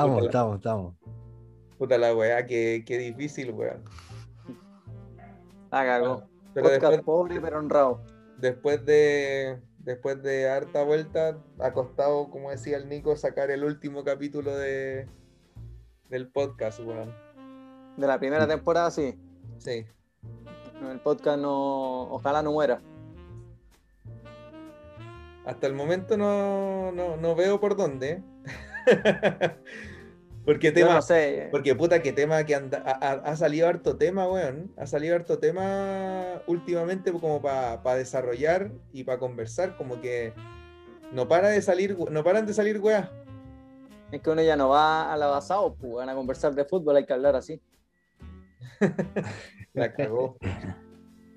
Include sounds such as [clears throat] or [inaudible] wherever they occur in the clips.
Estamos, Puta la- estamos, estamos. Puta la weá, qué, qué difícil, weón. Cagó. Pero Podcast después, pobre pero honrado. después de después de harta vuelta, ha costado, como decía el Nico, sacar el último capítulo de del podcast, weón. De la primera temporada, sí. Sí. El podcast no. Ojalá no muera. Hasta el momento no, no, no veo por dónde. [laughs] Porque tema, no sé. porque puta que tema que anda, ha, salido harto tema, weón. Ha salido harto tema últimamente como para desarrollar y para conversar, como que no para de salir, no paran de salir weas. Es que uno ya no va a la basado, pues van a conversar de fútbol, hay que hablar así. [laughs] La cagó.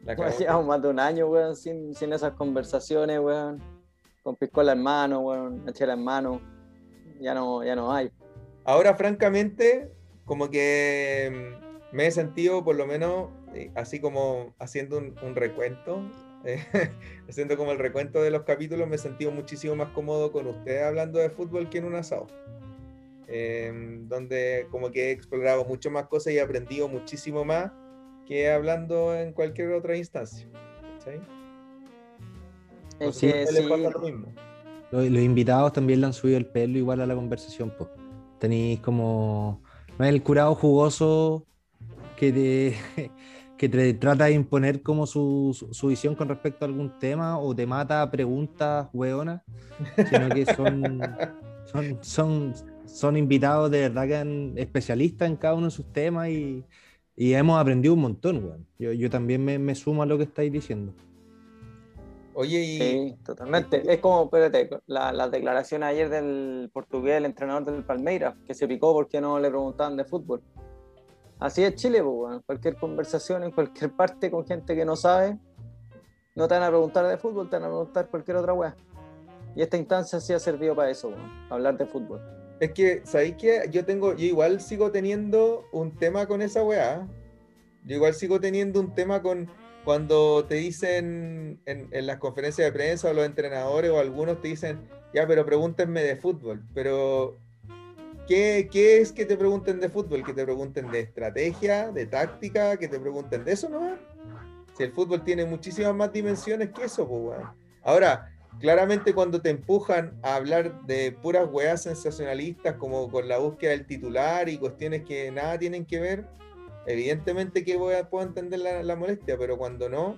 La [laughs] cagó. Llevamos más de un año, weón, sin, sin esas conversaciones, weón. Con piscola en mano, weón, una chela en mano. Ya no, ya no hay. Ahora, francamente, como que mm, me he sentido, por lo menos, eh, así como haciendo un, un recuento, eh, [laughs] haciendo como el recuento de los capítulos, me he sentido muchísimo más cómodo con ustedes hablando de fútbol que en un asado. Em, donde como que he explorado mucho más cosas y he aprendido muchísimo más que hablando en cualquier otra instancia. les sí, pasa lo mismo. Los, los invitados también le han subido el pelo igual a la conversación, pues. Tenéis como. No es el curado jugoso que te, [laughs] que te trata de imponer como su, su- su visión con respecto a algún tema o te mata preguntas hueonas, sino que son, [laughs] son, son, son invitados de verdad que han especialistas en cada uno de sus temas y, y hemos aprendido un montón, weón. Yo, yo también me, me sumo a lo que estáis diciendo. Oye, y sí, totalmente. Es como, espérate, la, la declaración ayer del portugués, el entrenador del Palmeiras, que se picó porque no le preguntaban de fútbol. Así es Chile, pues, weón. cualquier conversación en cualquier parte con gente que no sabe, no te van a preguntar de fútbol, te van a preguntar cualquier otra weá. Y esta instancia sí ha servido para eso, weón, hablar de fútbol. Es que, ¿sabéis qué? Yo tengo, yo igual sigo teniendo un tema con esa weá. Yo igual sigo teniendo un tema con cuando te dicen en, en las conferencias de prensa o los entrenadores o algunos te dicen, ya, pero pregúntenme de fútbol. Pero, ¿qué, qué es que te pregunten de fútbol? Que te pregunten de estrategia, de táctica, que te pregunten de eso, ¿no? Si el fútbol tiene muchísimas más dimensiones que eso, pues, weón. Ahora, claramente cuando te empujan a hablar de puras weas sensacionalistas como con la búsqueda del titular y cuestiones que nada tienen que ver, evidentemente que voy a, puedo entender la, la molestia, pero cuando no...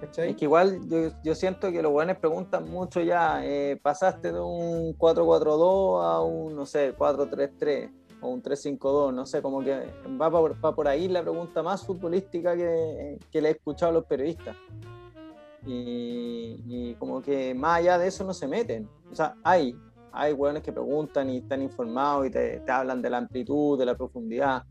¿Cachai? Es que igual yo, yo siento que los buenos preguntan mucho ya, eh, pasaste de un 4-4-2 a un, no sé, 4-3-3 o un 3-5-2, no sé, como que va por, va por ahí la pregunta más futbolística que, que le he escuchado a los periodistas. Y, y como que más allá de eso no se meten. O sea, hay, hay hueones que preguntan y están informados y te, hablan de la amplitud, de la profundidad,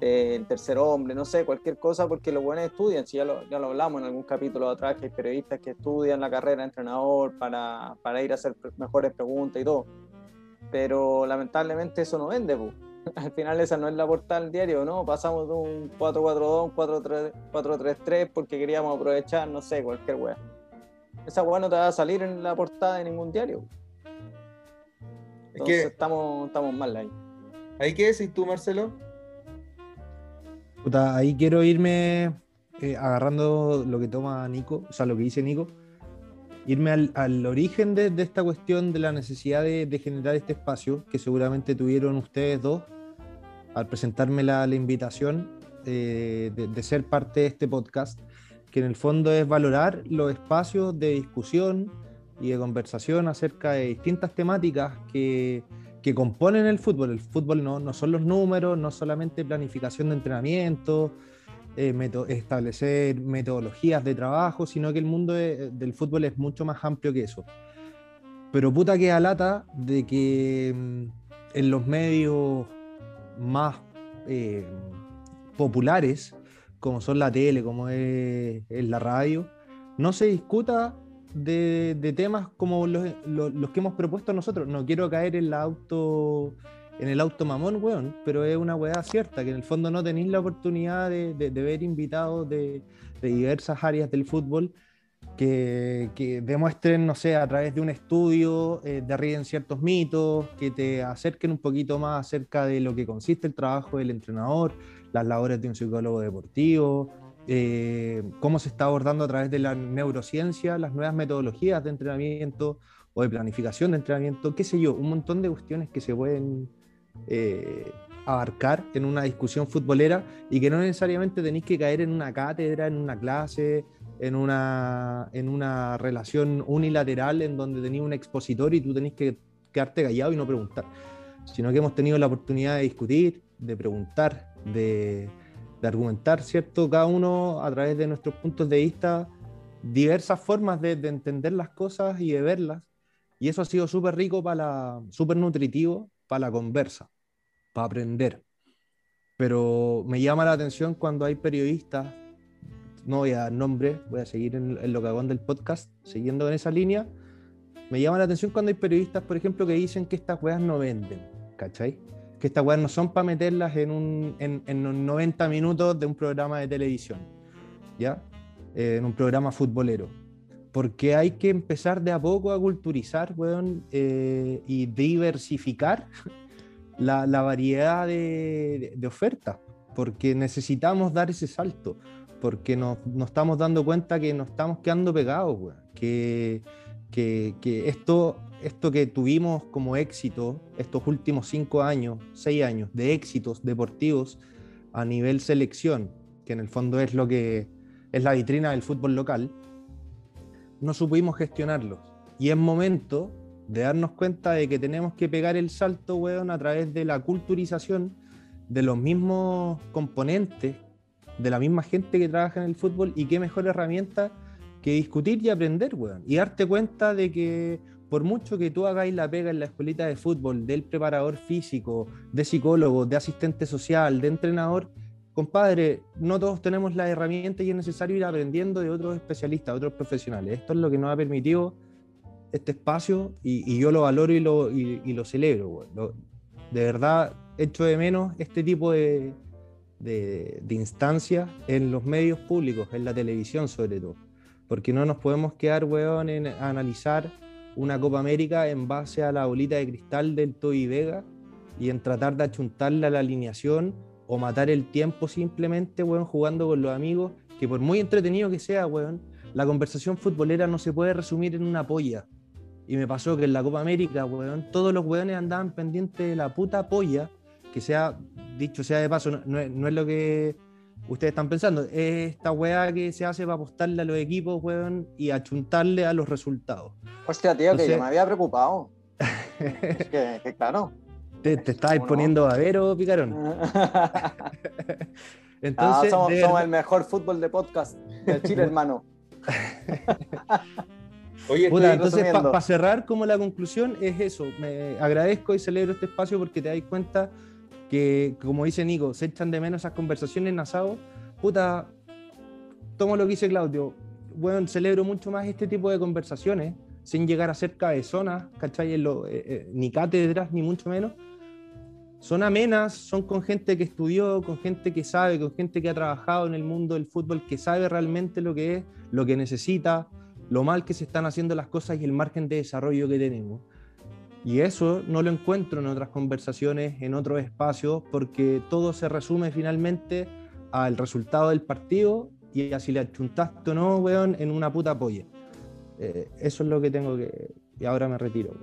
del tercer hombre, no sé, cualquier cosa, porque los buenos estudian, si ya lo, ya lo hablamos en algún capítulo atrás, que hay periodistas que estudian la carrera de entrenador para, para ir a hacer mejores preguntas y todo. Pero lamentablemente eso no vende, po. [laughs] al final esa no es la portada del diario, ¿no? Pasamos de un 4-4-2 a un 4-3 4-3-3 porque queríamos aprovechar, no sé, cualquier weá. Esa weá no te va a salir en la portada de ningún diario. Es Entonces que, estamos, estamos mal ahí. ¿ahí qué decís tú, Marcelo? Puta, ahí quiero irme eh, agarrando lo que toma Nico, o sea, lo que dice Nico, irme al, al origen de, de esta cuestión de la necesidad de, de generar este espacio que seguramente tuvieron ustedes dos al presentarme la, la invitación eh, de, de ser parte de este podcast, que en el fondo es valorar los espacios de discusión y de conversación acerca de distintas temáticas que, que componen el fútbol. El fútbol no, no son los números, no solamente planificación de entrenamiento, eh, establecer metodologías de trabajo, sino que el mundo de- del fútbol es mucho más amplio que eso. Pero puta que lata de que mm, en los medios más eh, populares, como son la tele, como es la radio, no se discuta de, de temas como los, los- los que hemos propuesto nosotros. No quiero caer en la auto en el auto mamón, weón, pero es una weá cierta, que en el fondo no tenéis la oportunidad de, de- de ver invitados de, de diversas áreas del fútbol que, que demuestren, no sé, a través de un estudio, eh, derriben ciertos mitos, que te acerquen un poquito más acerca de lo que consiste el trabajo del entrenador, las labores de un psicólogo deportivo, eh, cómo se está abordando a través de la neurociencia las nuevas metodologías de entrenamiento o de planificación de entrenamiento, qué sé yo, un montón de cuestiones que se pueden eh, abarcar en una discusión futbolera y que no necesariamente tenéis que caer en una cátedra, en una clase, en una, en una relación unilateral en donde tenéis un expositor y tú tenés que quedarte callado y no preguntar, sino que hemos tenido la oportunidad de discutir, de preguntar, de, de argumentar, ¿cierto? Cada uno a través de nuestros puntos de vista, diversas formas de, de entender las cosas y de verlas. Y eso ha sido súper rico para súper nutritivo para la conversa, para aprender. Pero me llama la atención cuando hay periodistas, no voy a dar nombre, voy a seguir en, en lo que hago del podcast, siguiendo en esa línea. Me llama la atención cuando hay periodistas, por ejemplo, que dicen que estas weas no venden, ¿cachai? Que estas weas no son para meterlas en, un, en, en 90 minutos de un programa de televisión, ¿ya? Eh, en un programa futbolero. Porque hay que empezar de a poco a culturizar, weón, eh, y diversificar [laughs] la, la variedad de, de, de ofertas, porque necesitamos dar ese salto, porque nos, nos, estamos dando cuenta que nos estamos quedando pegados, weón, que, que, que esto, esto que tuvimos como éxito estos últimos cinco años, seis años de éxitos deportivos a nivel selección, que en el fondo es lo que es la vitrina del fútbol local, no supimos gestionarlos. Y es momento de darnos cuenta de que tenemos que pegar el salto, weón, a través de la culturización de los mismos componentes, de la misma gente que trabaja en el fútbol, y qué mejor herramienta que discutir y aprender, weón. Y darte cuenta de que por mucho que tú hagáis la pega en la escuelita de fútbol, del preparador físico, de psicólogo, de asistente social, de entrenador, compadre, no todos tenemos la herramienta y es necesario ir aprendiendo de otros especialistas, otros profesionales. Esto es lo que nos ha permitido este espacio y, yo lo valoro y lo, celebro. De verdad, echo de menos este tipo de, de, de instancias en los medios públicos, en la televisión sobre todo. Porque no nos podemos quedar, weón, en analizar una Copa América en base a la bolita de cristal del Toy Vega y en tratar de achuntarle a la alineación o matar el tiempo simplemente, weón, jugando con los amigos, que por muy entretenido que sea, weón, la conversación futbolera no se puede resumir en una polla. Y me pasó que en la Copa América, weón, todos los weones andaban pendientes de la puta polla, que sea, dicho sea de paso, no, es, no es, lo que ustedes están pensando, es esta weá que se hace para apostarle a los equipos, weón, y achuntarle a los resultados. Hostia, tío, Entonces, que yo me había preocupado. [laughs] es que, que claro. Te, te estabas poniendo no? babero, picarón. [laughs] [laughs] Entonces, ah, somos, de... somos, el mejor fútbol de podcast del Chile, hermano. Oye, Puta, entonces, para pa cerrar, como la conclusión es eso. Me agradezco y celebro este espacio porque te das cuenta que, como dice Nico, se echan de menos esas conversaciones en asado. Puta, tomo lo que dice Claudio. Bueno, celebro mucho más este tipo de conversaciones, sin llegar a ser cabezonas, ¿cachai? En lo, eh, eh, ni cátedras, ni mucho menos. Son amenas, son con gente que estudió, con gente que sabe, con gente que ha trabajado en el mundo del fútbol, que sabe realmente lo que es, lo que necesita, lo mal que se están haciendo las cosas y el margen de desarrollo que tenemos. Y eso no lo encuentro en otras conversaciones, en otros espacios, porque todo se resume finalmente al resultado del partido y a si le achuntaste o no, weón, en una puta polla. Eh, eso es lo que tengo que... Y ahora me retiro.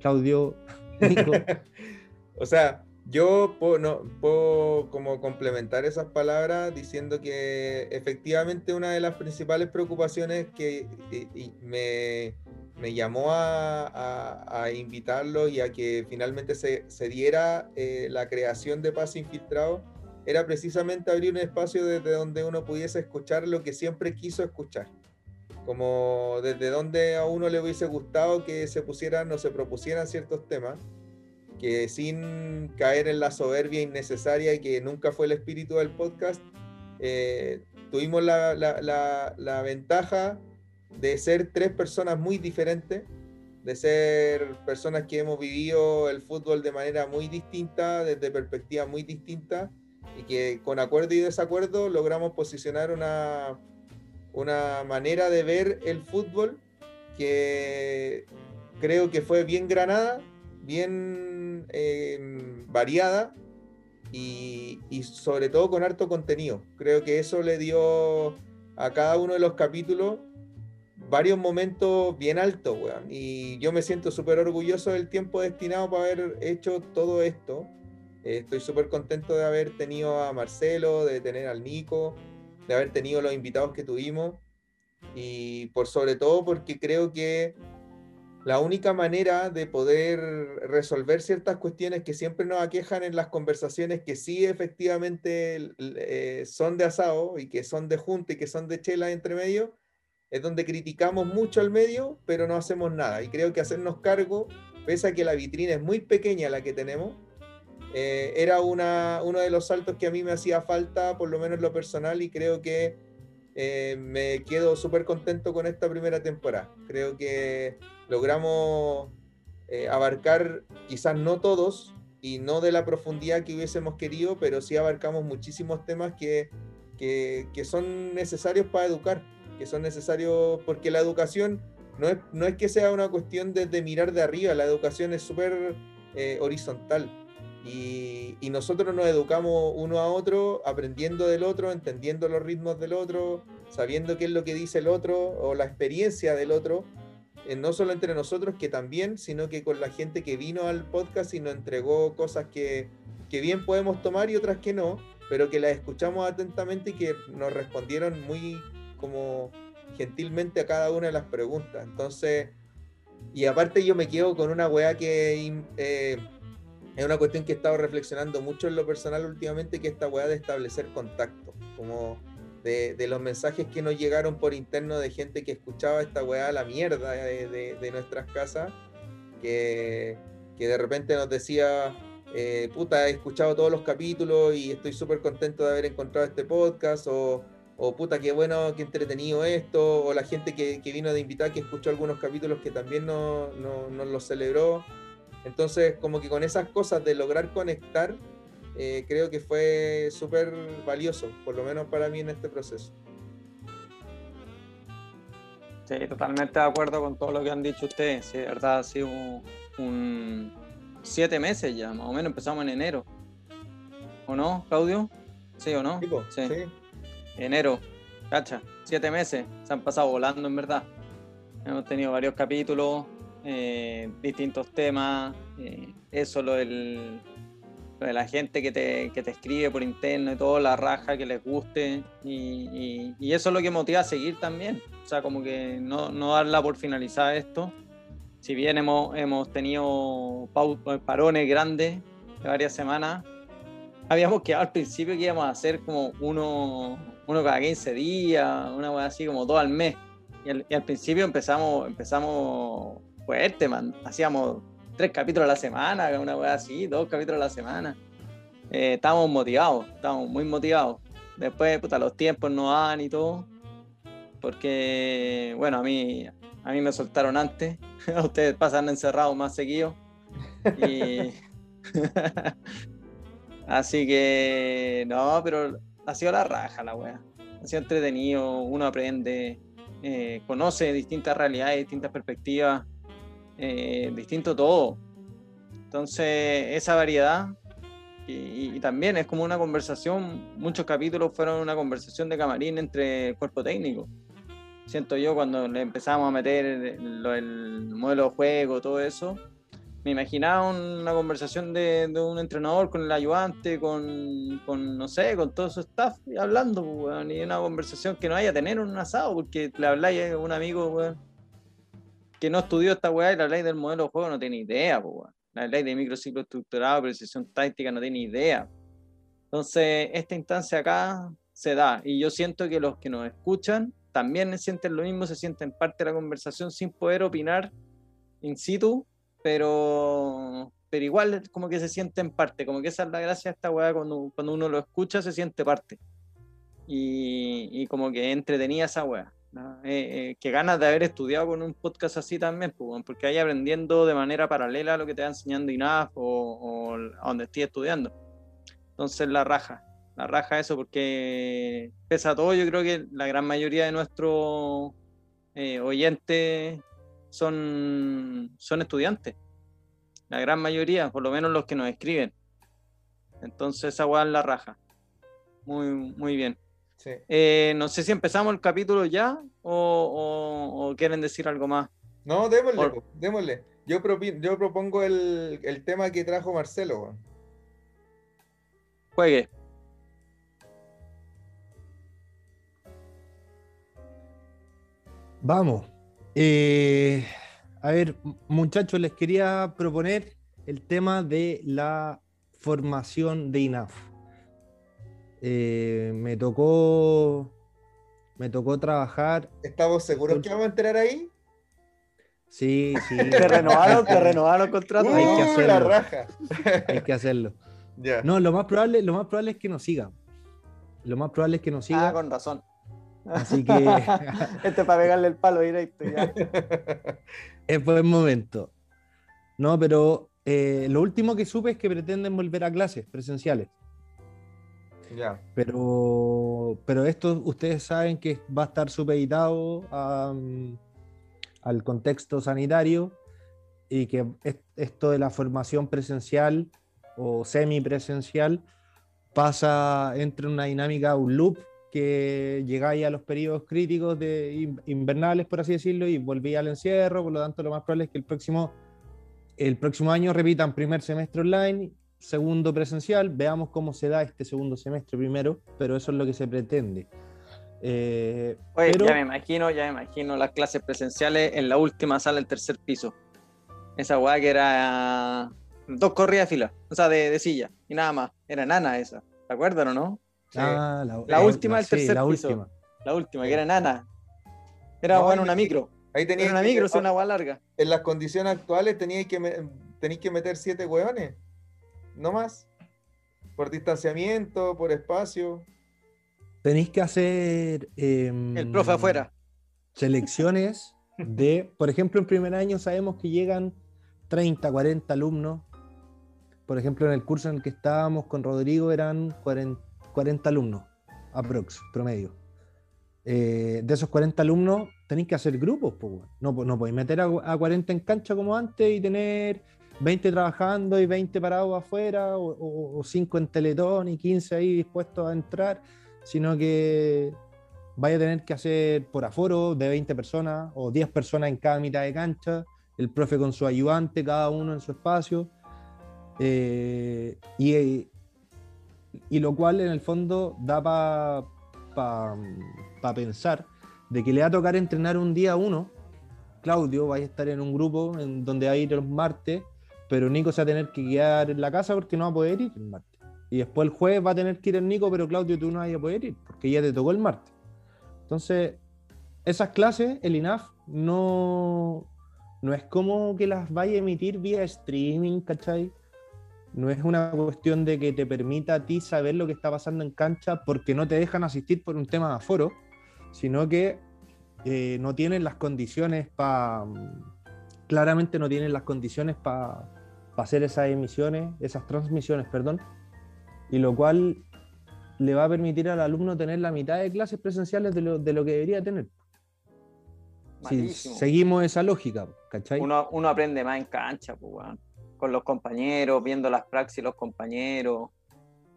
Claudio, [laughs] Nico. o sea, yo puedo, no, puedo como complementar esas palabras diciendo que efectivamente una de las principales preocupaciones que y, y me, me, llamó a, invitarlo y a que finalmente se, diera eh, la creación de Pase Infiltrado era precisamente abrir un espacio desde donde uno pudiese escuchar lo que siempre quiso escuchar. Como desde donde a uno le hubiese gustado que se pusieran o se propusieran ciertos temas que sin caer en la soberbia innecesaria y que nunca fue el espíritu del podcast, eh, tuvimos la, ventaja de ser tres personas muy diferentes, de ser personas que hemos vivido el fútbol de manera muy distinta, desde perspectivas muy distintas, y que con acuerdo y desacuerdo logramos posicionar una, una manera de ver el fútbol que creo que fue bien granada, bien em, variada y, y, sobre todo con harto contenido. Creo que eso le dio a cada uno de los capítulos varios momentos bien altos, weón. Y yo me siento súper orgulloso del tiempo destinado para haber hecho todo esto. Eh, estoy súper contento de haber tenido a Marcelo, de tener al Nico, de haber tenido los invitados que tuvimos. Y por sobre todo porque creo que la única manera de poder resolver ciertas cuestiones que siempre nos aquejan en las conversaciones que sí efectivamente eh, son de asado y que son de junta y que son de chela entre medio, es donde criticamos mucho al medio, pero no hacemos nada. Y creo que hacernos cargo, pese a que la vitrina es muy pequeña la que tenemos, eh, era una, uno de los saltos que a mí me hacía falta, por lo menos en lo personal, y creo que eh, me quedo súper contento con esta primera temporada. Creo que logramos eh, abarcar, quizás no todos, y no de la profundidad que hubiésemos querido, pero sí abarcamos muchísimos temas que, que, que son necesarios para educar que son necesarios, porque la educación no es, no es que sea una cuestión de, mirar de arriba, la educación es súper eh, horizontal. Y, y, nosotros nos educamos uno a otro, aprendiendo del otro, entendiendo los ritmos del otro, sabiendo qué es lo que dice el otro o la experiencia del otro, eh, no solo entre nosotros, que también, sino que con la gente que vino al podcast y nos entregó cosas que, que bien podemos tomar y otras que no, pero que las escuchamos atentamente y que nos respondieron muy, como gentilmente a cada una de las preguntas. Entonces, y aparte yo me quedo con una weá que eh, es una cuestión que he estado reflexionando mucho en lo personal últimamente, que esta weá de establecer contacto, como de, los mensajes que nos llegaron por interno de gente que escuchaba esta weá la mierda de, nuestras casas, que, que, de repente nos decía, eh, puta, he escuchado todos los capítulos y estoy súper contento de haber encontrado este podcast, o o puta, qué bueno, qué entretenido esto, o la gente que, vino de invitar, que escuchó algunos capítulos que también nos no, no los celebró. Entonces, como que con esas cosas de lograr conectar, eh, creo que fue súper valioso, por lo menos para mí en este proceso. Sí, totalmente de acuerdo con todo lo que han dicho ustedes. Sí, de verdad ha sido un, siete meses ya, más o menos empezamos en enero. ¿O no, Claudio? ¿Sí o no? sí. sí enero, cacha, siete meses, se han pasado volando en verdad. Hemos tenido varios capítulos, eh, distintos temas, eh, eso lo, del, de la gente que te, que te, escribe por interno y todo, la raja que les guste, y, y, eso es lo que motiva a seguir también, o sea, como que no, no darla por finalizar esto. Si bien hemos, hemos tenido parones grandes de varias semanas, habíamos quedado al principio que íbamos a hacer como uno, uno cada 15 días, una cosa así como todo al mes. Y al, principio empezamos, empezamos fuerte, man. Hacíamos tres capítulos a la semana, una cosa así, dos capítulos a la semana. Eh, estábamos motivados, estábamos muy motivados. Después, puta, los tiempos no dan y todo. Porque, bueno, a mí, a mí me soltaron antes. [laughs] Ustedes pasan encerrados más seguidos. Y... [laughs] [laughs] Así que, no, pero ha sido la raja la wea. Ha sido entretenido, uno aprende, eh, conoce distintas realidades, distintas perspectivas, eh, distinto todo. Entonces, esa variedad, y, también es como una conversación, muchos capítulos fueron una conversación de camarín entre el cuerpo técnico. Siento yo cuando le empezamos a meter el modelo de juego, todo eso, me imaginaba una conversación de, un entrenador con el ayudante, con, con, no sé, con todo su staff hablando, pues, y una conversación que no haya tener un asado, porque le habláis a un amigo, que no estudió esta weá y la ley del modelo de juego no tiene idea, pues, la ley de microciclo estructurado, precisión táctica no tiene idea. Entonces, esta instancia acá se da, y yo siento que los que nos escuchan también sienten lo mismo, se sienten parte de la conversación sin poder opinar in situ, pero, pero igual como que se siente en parte, como que esa es la gracia de esta weá, cuando, cuando uno lo escucha se siente parte. Y, y como que entretenía esa weá. Eh, eh, que ganas de haber estudiado con un podcast así también, pues, porque hay aprendiendo de manera paralela a lo que te va enseñando INAF o, o a donde estoy estudiando. Entonces la raja, la raja eso, porque pesa todo, yo creo que la gran mayoría de nuestros eh, oyentes son, son estudiantes. La gran mayoría, por lo menos los que nos escriben. Entonces esa weá es la raja. Muy, muy bien. Sí. Eh, no sé si empezamos el capítulo ya o, o- o quieren decir algo más. No, démosle, Por- démosle. Yo, propi- yo propongo el, el tema que trajo Marcelo. weón. Juegue. Vamos. Eh, a ver, muchachos, les quería proponer el tema de la formación de INAF. Eh, me tocó. Me tocó trabajar. ¿Estamos seguros que vamos a entrar ahí? Sí, sí. [laughs] Te renovaron, te renovaron el contrato. Hay que ¡Uh, la hacerlo. raja! Hay que hacerlo. No, lo más probable, lo más probable es que nos sigan. Lo más probable es que nos Ah, sigan. con razón. Así que [laughs] Este para pegarle el palo directo. ya. [laughs] es buen momento. No, pero eh, lo último que supe es que pretenden volver a clases presenciales. Ya. Pero, pero esto ustedes saben que va a estar supeditado a, mm, al contexto sanitario y que es- esto de la formación presencial o semipresencial pasa entre una dinámica, un loop que llegáis a los periodos críticos de in- invernales, por así decirlo, y volví al encierro, por lo tanto lo más probable es que el próximo, el próximo año repitan primer semestre online, segundo presencial, veamos cómo se da este segundo semestre primero, pero eso es lo que se pretende. Eh, Oye, pero- ya me imagino, ya me imagino las clases presenciales en la última sala del tercer piso. Esa weá que era dos corridas de fila, o sea, de, de silla, y nada más. Era nana esa. ¿Te acuerdan o no? Sí. Ah, la, La última del sí, tercer la piso. última. La última, que era nana. Era No, bueno una micro. Ahí Era teníais una micro, sí, una weá larga. En las condiciones actuales teníais que, que meter siete hueones. No más. Por distanciamiento, por espacio. Tenéis que hacer... em, El profe afuera. selecciones [laughs] de, por ejemplo, en primer año sabemos que llegan 30, 40 alumnos. Por ejemplo, en el curso en el que estábamos con Rodrigo eran 40, 40 alumnos, aprox, promedio. Eh, de esos 40 alumnos tenéis que hacer grupos, po, weón. no, no podéis meter a, a 40 en cancha como antes y tener 20 trabajando y 20 parados afuera, o, o- o 5 en Teletón y 15 ahí dispuestos a entrar, sino que vaya a tener que hacer por aforo de 20 personas o 10 personas en cada mitad de cancha, el profe con su ayudante, cada uno en su espacio. eh, y, y lo cual en el fondo da para pensar de que le va a tocar entrenar un día uno. Claudio va a estar en un grupo en donde va a ir los martes, pero Nico se va a tener que quedar en la casa porque no va a poder ir el martes. Y después el jueves va a tener que ir el Nico, pero Claudio tú no vas a poder ir porque ya te tocó el martes. Entonces, esas clases, el INAF no, no es como que las vaya a emitir vía streaming, ¿cachai? No es una cuestión de que te permita a ti saber lo que está pasando en cancha porque no te dejan asistir por un tema de aforo, sino que eh, no tienen las condiciones para. Claramente no tienen las condiciones para hacer esas emisiones, esas transmisiones, perdón, y lo cual le va a permitir al alumno tener la mitad de clases presenciales de lo, de lo que debería tener. Si seguimos esa lógica, ¿cachai? Uno, uno aprende más en cancha, pues, weón. Con los compañeros, viendo las praxis los compañeros,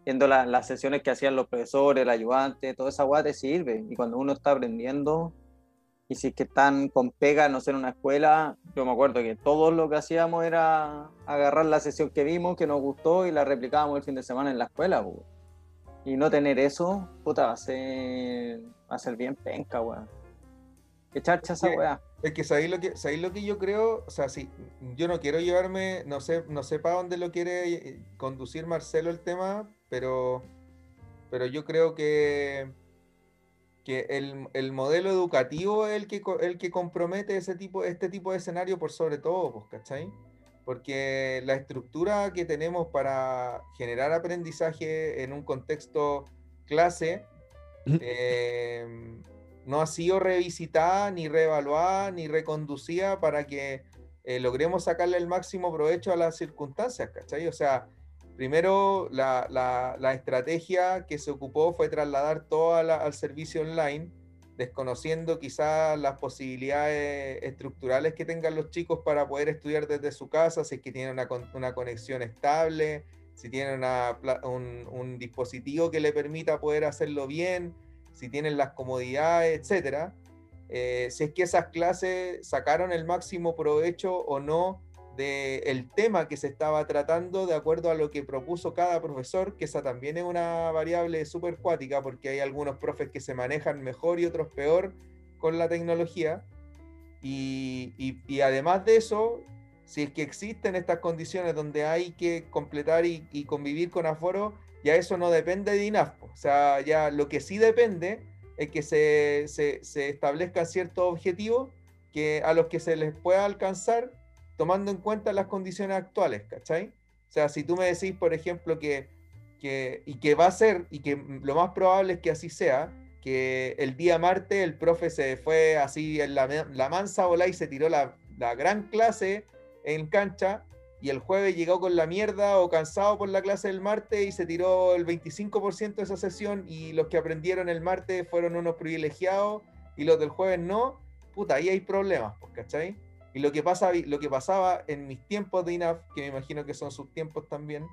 viendo la- las sesiones que hacían los profesores, el ayudante, toda esa weá te sirve. Y cuando uno está aprendiendo, y si es que están con pega, no sé, en una escuela, yo me acuerdo que todo lo que hacíamos era agarrar la sesión que vimos, que nos gustó, y la replicábamos el fin de semana en la escuela, pues. Y no tener eso, puta, va a ser, va a ser bien penca, weón. Que charcha esa weá. Es que sabéis lo que, sabéis lo que yo creo, o sea, sí, yo no quiero llevarme, no sé, no sé para dónde lo quiere eh, conducir Marcelo el tema, pero, pero yo creo que, que el, el modelo educativo es el que, el que compromete ese tipo, este tipo de escenario por sobre todo, pues, ¿cachai? Porque la estructura que tenemos para generar aprendizaje en un contexto clase, eh, no ha sido revisitada, ni reevaluada, ni reconducida para que eh, logremos sacarle el máximo provecho a las circunstancias, ¿cachai? O sea, primero la, la- estrategia que se ocupó fue trasladar todo la- al servicio online, desconociendo quizás las posibilidades estructurales que tengan los chicos para poder estudiar desde su casa, si es que tienen una, una conexión estable, si tienen un, un dispositivo que le permita poder hacerlo bien, si tienen las comodidades, etcétera. Eh, si es que esas clases sacaron el máximo provecho o no del tema que se estaba tratando de acuerdo a lo que propuso cada profesor, que esa también es una variable súper cuática porque hay algunos profes que se manejan mejor y otros peor con la tecnología. Y, y- y además de eso, si es que existen estas condiciones donde hay que completar y, y convivir con aforo, ya eso no depende de INAF. O sea, ya lo que sí depende es que se, se, se establezcan ciertos objetivos que, a los que se les pueda alcanzar tomando en cuenta las condiciones actuales, ¿cachai? O sea, si tú me decís, por ejemplo, que, que y que va a ser, y que lo más probable es que así sea, que el día martes el profe se fue así en la, la mansa bola y se tiró la, la gran clase en cancha, y el jueves llegó con la mierda o cansado por la clase del martes y se tiró el 25% de esa sesión y los que aprendieron el martes fueron unos privilegiados y los del jueves no, puta, ahí hay problemas, pues, ¿cachai? Y lo que, pasa, lo que pasaba en mis tiempos de INAF, que me imagino que son sus tiempos también,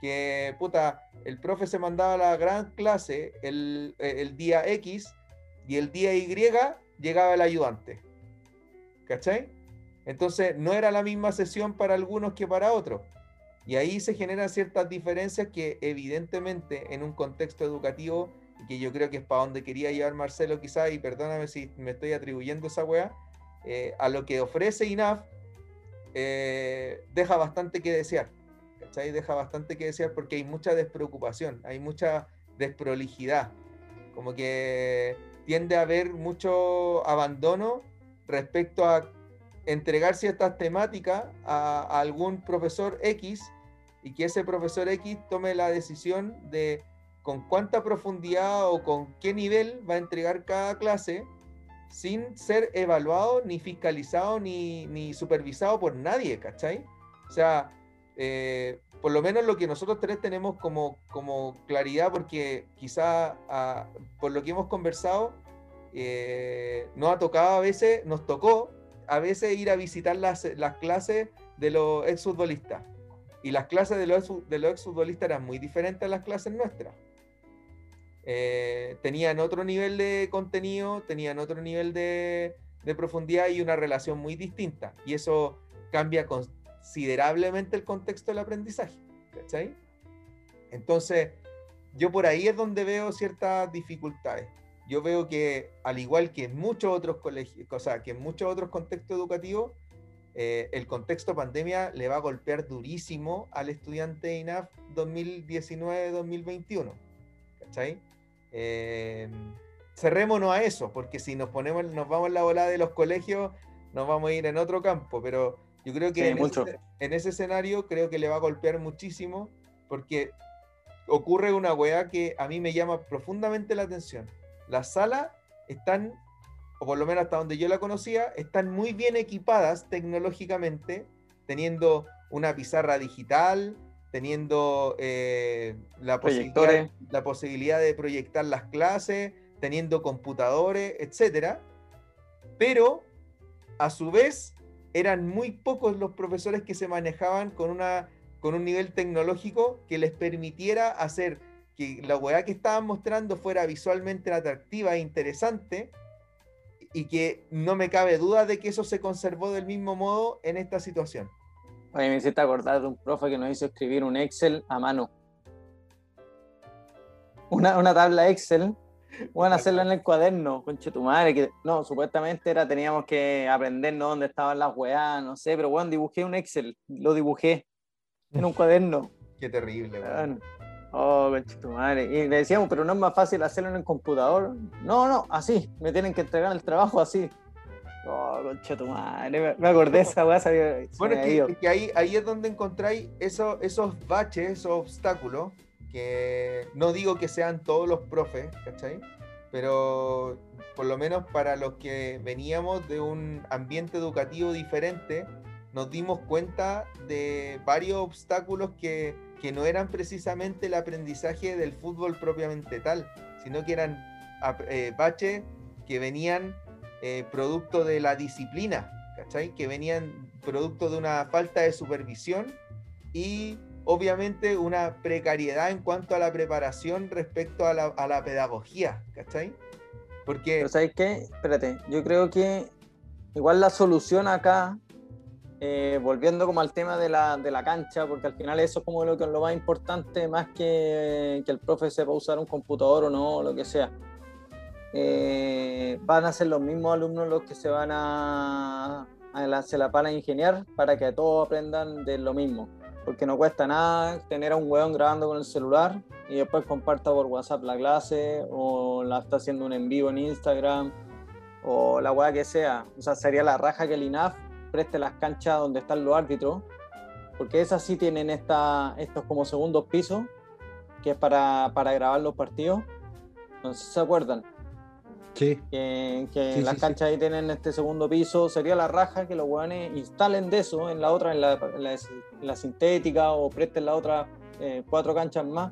que puta, el profe se mandaba la gran clase el, eh, el día X y el día Y llegaba el ayudante. ¿Cachai? Entonces no era la misma sesión para algunos que para otros. Y ahí se generan ciertas diferencias que evidentemente en un contexto educativo, que yo creo que es para donde quería llevar Marcelo quizás, y perdóname si me estoy atribuyendo esa weá, eh, a lo que ofrece INAF, eh, deja bastante que desear. ¿cachai? Deja bastante que desear porque hay mucha despreocupación, hay mucha desprolijidad. Como que tiende a haber mucho abandono respecto a entregar ciertas temáticas a, a algún profesor X y que ese profesor X tome la decisión de con cuánta profundidad o con qué nivel va a entregar cada clase sin ser evaluado, ni fiscalizado, ni, ni supervisado por nadie, ¿cachai? O sea, eh, por lo menos lo que nosotros tres tenemos como, como claridad, porque quizá ah, por lo que hemos conversado, eh, nos ha tocado a veces, nos tocó a veces ir a visitar las, las clases de los exfutbolistas. Y las clases de los, exfutbolistas eran muy diferentes a las clases nuestras. Eh, tenían otro nivel de contenido, tenían otro nivel de, de profundidad y una relación muy distinta. Y eso cambia considerablemente el contexto del aprendizaje. ¿Cachai? Entonces, yo por ahí es donde veo ciertas dificultades. Yo veo que, al igual que en muchos otros colegios, o sea, que en muchos otros contextos educativos, eh, el contexto pandemia le va a golpear durísimo al estudiante de INAF 2019-2021. ¿Cachai? Eh, cerrémonos a eso, porque si nos ponemos, nos vamos en la volada de los colegios, nos vamos a ir en otro campo, pero yo creo que Sí, en, ese, en ese escenario creo que le va a golpear muchísimo, porque ocurre una weá que a mí me llama profundamente la atención. Las salas están, o por lo menos hasta donde yo la conocía, están muy bien equipadas tecnológicamente, teniendo una pizarra digital, teniendo eh, la, posibilidad, la posibilidad de proyectar las clases, teniendo computadores, etcétera. Pero, a su vez, eran muy pocos los profesores que se manejaban con, una, con un nivel tecnológico que les permitiera hacer que la weá que estaban mostrando fuera visualmente atractiva e interesante y que no me cabe duda de que eso se conservó del mismo modo en esta situación. Oye, me hiciste acordar de un profe que nos hizo escribir un Excel a mano. Una, una tabla Excel. Bueno, hacerla en el cuaderno, conche tu madre. Que, no, supuestamente era, teníamos que aprendernos dónde estaban las weas, no sé, pero bueno, dibujé un Excel, lo dibujé en un [laughs] cuaderno. Qué terrible, weón. Oh, tu madre. Y le decíamos, pero no es más fácil hacerlo en el computador. No, no, así, me tienen que entregar el trabajo así. Oh, conche tu madre. Me, acordé de esa se Bueno, es que, que ahí, ahí es donde encontráis esos, esos baches, esos obstáculos, que no digo que sean todos los profes, ¿cachai? Pero por lo menos para los que veníamos de un ambiente educativo diferente, nos dimos cuenta de varios obstáculos que, que no eran precisamente el aprendizaje del fútbol propiamente tal, sino que eran eh, baches que venían eh, producto de la disciplina, ¿cachai? Que venían producto de una falta de supervisión y obviamente una precariedad en cuanto a la preparación respecto a la, a la pedagogía, ¿cachai? Porque... Pero ¿sabes qué? Espérate, yo creo que igual la solución acá, eh, volviendo como al tema de la, de la, cancha, porque al final eso es como lo, que, lo más importante, más que que el profe sepa usar un computador o no, lo que sea. Eh, van a ser los mismos alumnos los que se van a, a se la van a ingeniar para que todos aprendan de lo mismo porque no cuesta nada tener a un weón grabando con el celular y después comparta por WhatsApp la clase o la está haciendo un en vivo en Instagram o la weá que sea. O sea, sería la raja que el INAF preste las canchas donde están los árbitros, porque esas sí tienen esta, estos como segundos pisos, que es para, para grabar los partidos. No sé si se acuerdan. Sí. Que, que las canchas ahí tienen este segundo piso. Sería la raja que los weones instalen de eso en la otra, en la, la, sintética o presten las otras eh, cuatro canchas más.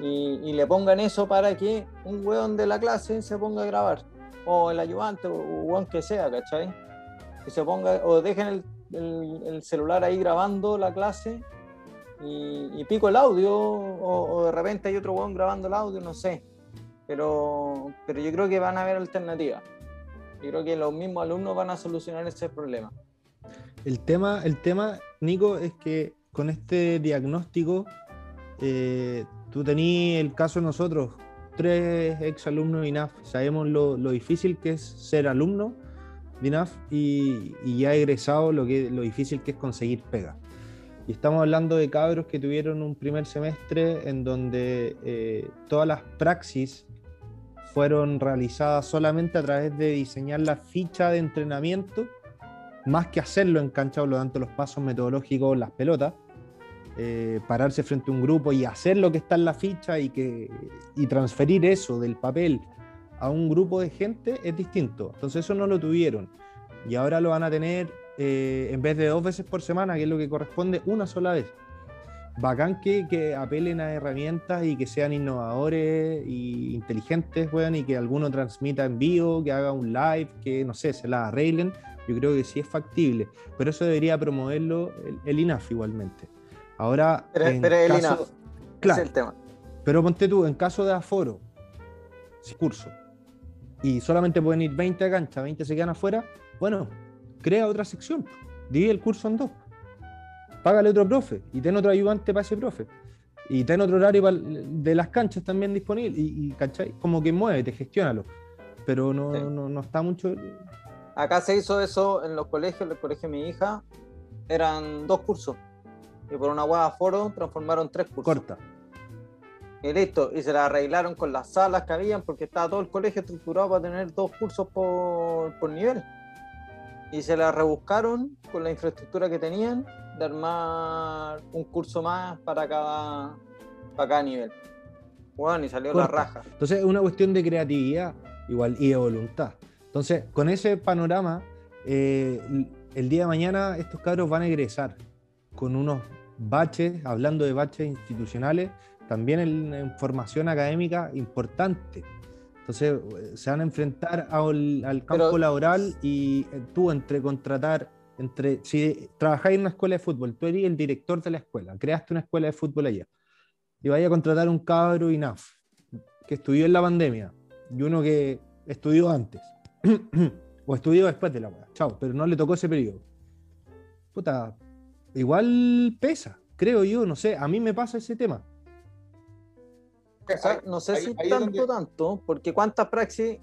Y, y, le pongan eso para que un weón de la clase se ponga a grabar. O el ayudante, o weón que sea, ¿cachai? Que se ponga, o dejen el, el, el celular ahí grabando la clase y, y pico el audio, o, o, de repente hay otro weón grabando el audio, no sé pero, pero yo creo que van a haber alternativas. Yo creo que los mismos alumnos van a solucionar ese problema. El tema, el tema Nico, es que con este diagnóstico, eh, tú tenías el caso de nosotros, tres ex alumnos INAF, sabemos lo, lo, difícil que es ser alumno de INAF y, y, ya egresado, lo, que, lo difícil que es conseguir pega. Y estamos hablando de cabros que tuvieron un primer semestre en donde eh, todas las praxis fueron realizadas solamente a través de diseñar la ficha de entrenamiento, más que hacerlo en cancha, por lo tanto los pasos metodológicos, las pelotas, eh, pararse frente a un grupo y hacer lo que está en la ficha y, que, y transferir eso del papel a un grupo de gente es distinto. Entonces eso no lo tuvieron y ahora lo van a tener eh, en vez de dos veces por semana, que es lo que corresponde, una sola vez bacán que, que, apelen a herramientas y que sean innovadores e inteligentes, weón, y que alguno transmita en vivo, que haga un live, que no sé, se la arreglen. Yo creo que sí es factible, pero eso debería promoverlo el, el INAF igualmente. Ahora, pero, pero el INAF, claro, es el tema. Pero ponte tú, en caso de aforo, curso, y solamente pueden ir 20 a cancha, 20 se quedan afuera, bueno, crea otra sección, divide el curso en dos págale otro profe y ten otro ayudante para ese profe. Y ten otro horario de las canchas también disponible. Y, y ¿cachai? Como que muévete, gestiónalo. Pero no, sí. no, no, está mucho. Acá se hizo eso en los colegios, en el colegio de mi hija, eran dos cursos. Y por una hueá foro transformaron tres cursos. Corta. Y listo. Y se la arreglaron con las salas que habían porque estaba todo el colegio estructurado para tener dos cursos por, por nivel. Y se la rebuscaron con la infraestructura que tenían de armar un curso más para cada, para cada nivel. Bueno, y salió Corta. la raja. Entonces es una cuestión de creatividad igual y de voluntad. Entonces, con ese panorama, eh, el día de mañana estos cabros van a egresar con unos baches, hablando de baches institucionales, también en, en formación académica importante. Entonces, se van a enfrentar al, al campo Pero, laboral y eh, tú entre contratar entre, si trabajáis en una escuela de fútbol, tú eres el director de la escuela, creaste una escuela de fútbol allá, y vaya a contratar un cabro INAF que estudió en la pandemia y uno que estudió antes, [clears throat] o estudió después de la weá, chao, pero no le tocó ese periodo. Puta, igual pesa, creo yo, no sé, a mí me pasa ese tema. O sea, no sé si ahí, tanto, donde... tanto, porque ¿cuántas praxis,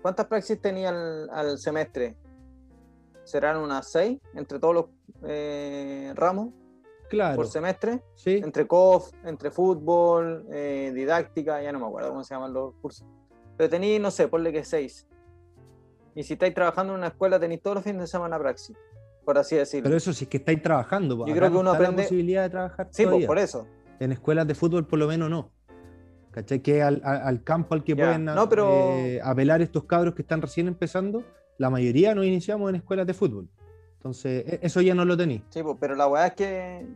cuántas praxis tenía al, al semestre? serán unas seis entre todos los eh, ramos claro. por semestre. Sí. Entre COF, entre fútbol, eh, didáctica, ya no me acuerdo cómo se llaman los cursos. Pero tenéis, no sé, ponle que seis. Y si estáis trabajando en una escuela, tenéis todos los fines de semana praxis, por así decirlo. Pero eso sí es que estáis trabajando. Yo creo que uno aprende. la posibilidad de trabajar. Sí, pues, por eso. En escuelas de fútbol, por lo menos, no. ¿Cachai? Que al, al, al campo al que ya. pueden no, pero... eh, apelar estos cabros que están recién empezando la mayoría nos iniciamos en escuelas de fútbol. Entonces, e-, eso ya no lo tenéis. Sí, pues, pero la weá es que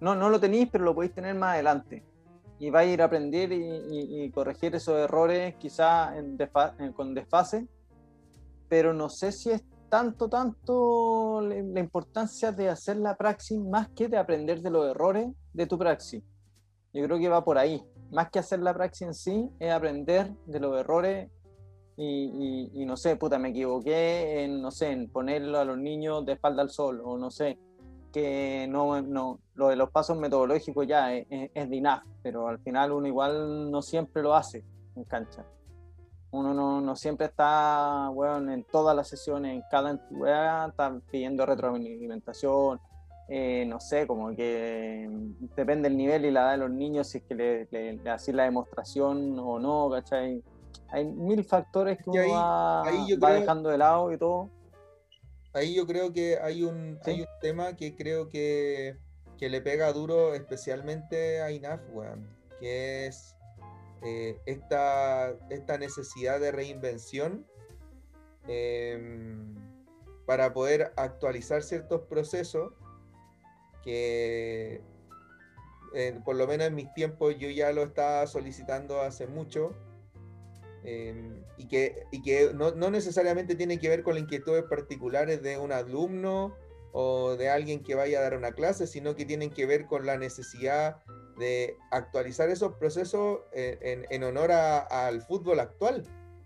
no, no lo tenéis, pero lo podéis tener más adelante. Y vais a ir a aprender y, corregir esos errores quizás con desfase, pero no sé si es tanto, tanto la importancia de hacer la praxis más que de aprender de los errores de tu praxis. Yo creo que va por ahí. Más que hacer la praxis en sí, es aprender de los errores y, y, no sé, puta, me equivoqué en, no sé, en ponerlo a los niños de espalda al sol, o no sé, que no, no lo de los pasos metodológicos ya es, es, INAF, pero al final uno igual no siempre lo hace en cancha. Uno no, no siempre está, bueno, en todas las sesiones, en cada entidad, está pidiendo retroalimentación, eh, no sé, como que depende del nivel y la edad de los niños, si es que le, le, le la demostración o no, ¿cachai? Hay mil factores que uno va, dejando de lado y todo. Ahí yo creo que hay un, hay un tema que creo que, que, le pega duro especialmente a INAF, que es eh, esta, esta necesidad de reinvención. Em, para poder actualizar ciertos procesos que por lo menos en mis tiempos yo ya lo estaba solicitando hace mucho em, y que, y que no, no, necesariamente tiene que ver con las inquietudes particulares de un alumno o de alguien que vaya a dar una clase, sino que tienen que ver con la necesidad de actualizar esos procesos en, en, honor al fútbol actual,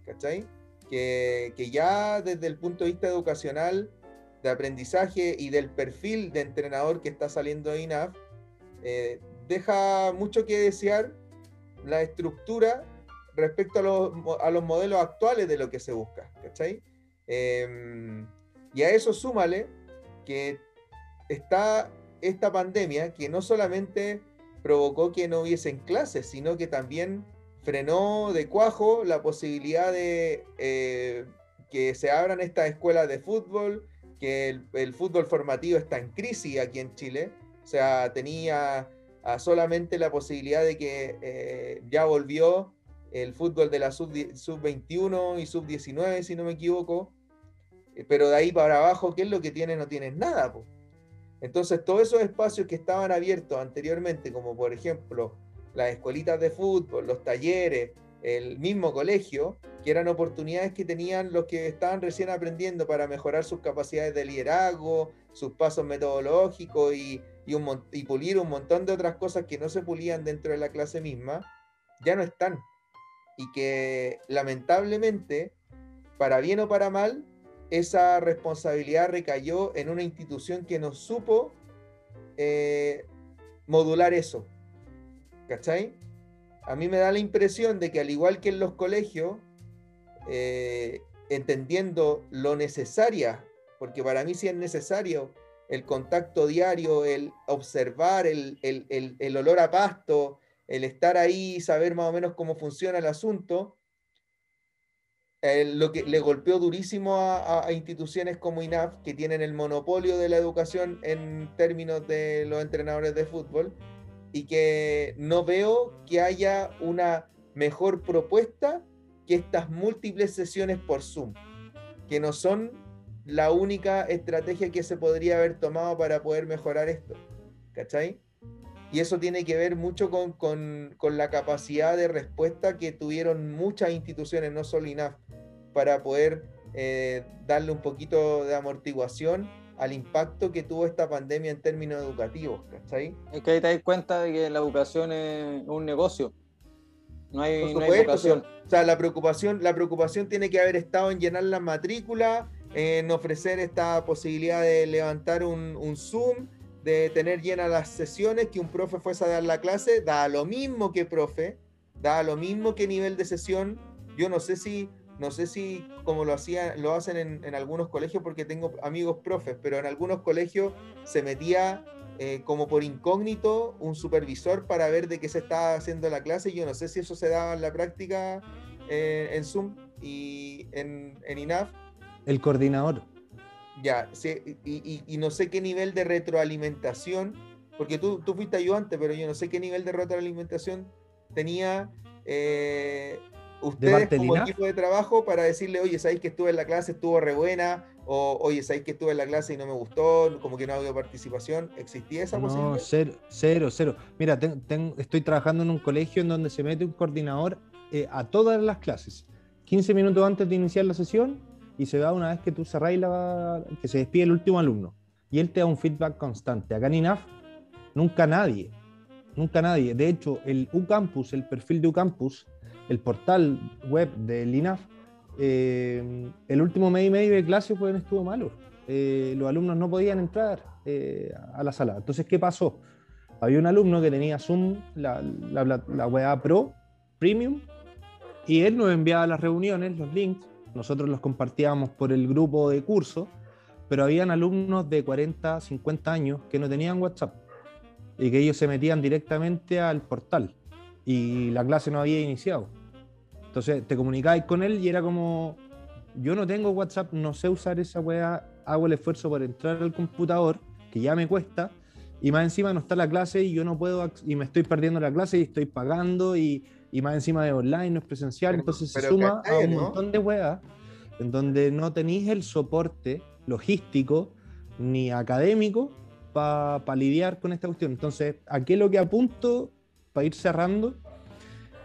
¿cachai? Que, que ya desde el punto de vista educacional de aprendizaje y del perfil de entrenador que está saliendo de INAF, eh, deja mucho que desear la estructura respecto a los, a los, modelos actuales de lo que se busca, ¿cachai? Em, y a eso súmale que está esta pandemia que no solamente provocó que no hubiesen clases, sino que también frenó de cuajo la posibilidad de eh, que se abran estas escuelas de fútbol, que el, fútbol formativo está en crisis aquí en Chile. O sea, tenía ah, solamente la posibilidad de que eh, ya volvió el fútbol de la sub-21 y sub-19, si no me equivoco. Eh, pero de ahí para abajo, ¿qué es lo que tiene? No tienes nada. Entonces, todos esos espacios que estaban abiertos anteriormente, como por ejemplo las escuelitas de fútbol, los talleres, el mismo colegio, que eran oportunidades que tenían los que estaban recién aprendiendo para mejorar sus capacidades de liderazgo, sus pasos metodológicos y, y, pulir un montón de otras cosas que no se pulían dentro de la clase misma, ya no están. Y que lamentablemente, para bien o para mal, esa responsabilidad recayó en una institución que no supo eh, modular eso. ¿Cachai? a mí me da la impresión de que al igual que en los colegios, eh, entendiendo lo necesaria, porque para mí sí es necesario el contacto diario, el observar el, olor a pasto, el estar ahí, saber más o menos cómo funciona el asunto, lo que le golpeó durísimo a, a, instituciones como INAF, que tienen el monopolio de la educación en términos de los entrenadores de fútbol, y que no veo que haya una mejor propuesta que estas múltiples sesiones por Zoom, que no son la única estrategia que se podría haber tomado para poder mejorar esto. ¿Cachai? Y eso tiene que ver mucho con, con, con la capacidad de respuesta que tuvieron muchas instituciones, no solo INAF, para poder eh, darle un poquito de amortiguación al impacto que tuvo esta pandemia en términos educativos, ¿cachai? Es que ahí te das cuenta de que la educación es un negocio. No hay, educación. O sea, la preocupación, la preocupación tiene que haber estado en llenar la matrícula, en ofrecer esta posibilidad de levantar un, un Zoom, de tener llenas las sesiones, que un profe fuese a dar la clase, da lo mismo que profe, da lo mismo que nivel de sesión. Yo no sé si no sé si como lo, hacía, lo hacen en, algunos colegios porque tengo amigos profes, pero en algunos colegios se metía eh, como por incógnito un supervisor para ver de qué se estaba haciendo la clase. Yo no sé si eso se daba en la práctica eh, en Zoom y en, en, INAF. El coordinador. Ya, sí, y, no sé qué nivel de retroalimentación, porque tú, tú fuiste ayudante, pero yo no sé qué nivel de retroalimentación tenía eh, ustedes como equipo de trabajo para decirle, oye, sabéis que estuve en la clase, estuvo re buena, O, oye, ¿sabéis que estuve en la clase y no me gustó? Como que no habido participación. ¿Existía esa No, posibilidad? cero, cero, cero. Mira, ten- ten- estoy trabajando en un colegio en donde se mete un coordinador eh, a todas las clases. 15 minutos antes de iniciar la sesión y se va una vez que tú cerráis la... que se despide el último alumno. Y él te da un feedback constante. Acá en INAF, nunca nadie. Nunca nadie. De hecho, el UCampus, el perfil de UCampus, el portal web del INAF, eh, el último mes y medio de clase pues, estuvo malo. Eh, los alumnos no podían entrar eh, a la sala. Entonces, ¿qué pasó? Había un alumno que tenía Zoom, la, la, la, la Pro, Premium, y él nos enviaba las reuniones, los links, nosotros los compartíamos por el grupo de curso, pero habían alumnos de 40, 50 años que no tenían WhatsApp y que ellos se metían directamente al portal y la clase no había iniciado. Entonces te comunicabas con él y era como, yo no tengo WhatsApp, no sé usar esa weá, hago el esfuerzo por entrar al computador, que ya me cuesta, y más encima no está la clase y yo no puedo, y me estoy perdiendo la clase y estoy pagando y, y más encima de online, no es presencial, Pero- entonces se suma a un ¿no? montón de weas en donde no tenéis el soporte logístico ni académico para lidiar con esta cuestión. Entonces, aquí lo que apunto, para ir cerrando,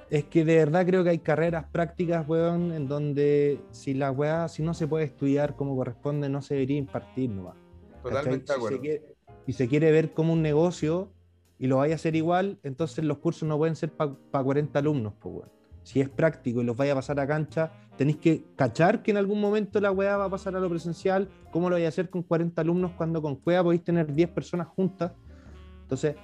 es que de verdad creo que hay carreras prácticas, weón, en donde si la weá, si no se puede estudiar como corresponde, no se debería impartir nomás. Totalmente de acuerdo. se quiere, si se quiere ver como un negocio y lo vaya a hacer igual, entonces los cursos no pueden ser para 40 alumnos, pues, weón. Si es práctico y los vaya a pasar a cancha, tenéis que cachar que en algún momento la weá va a pasar a lo presencial. ¿Cómo lo vais a hacer con 40 alumnos cuando con cueva podéis tener 10 personas juntas? Entonces,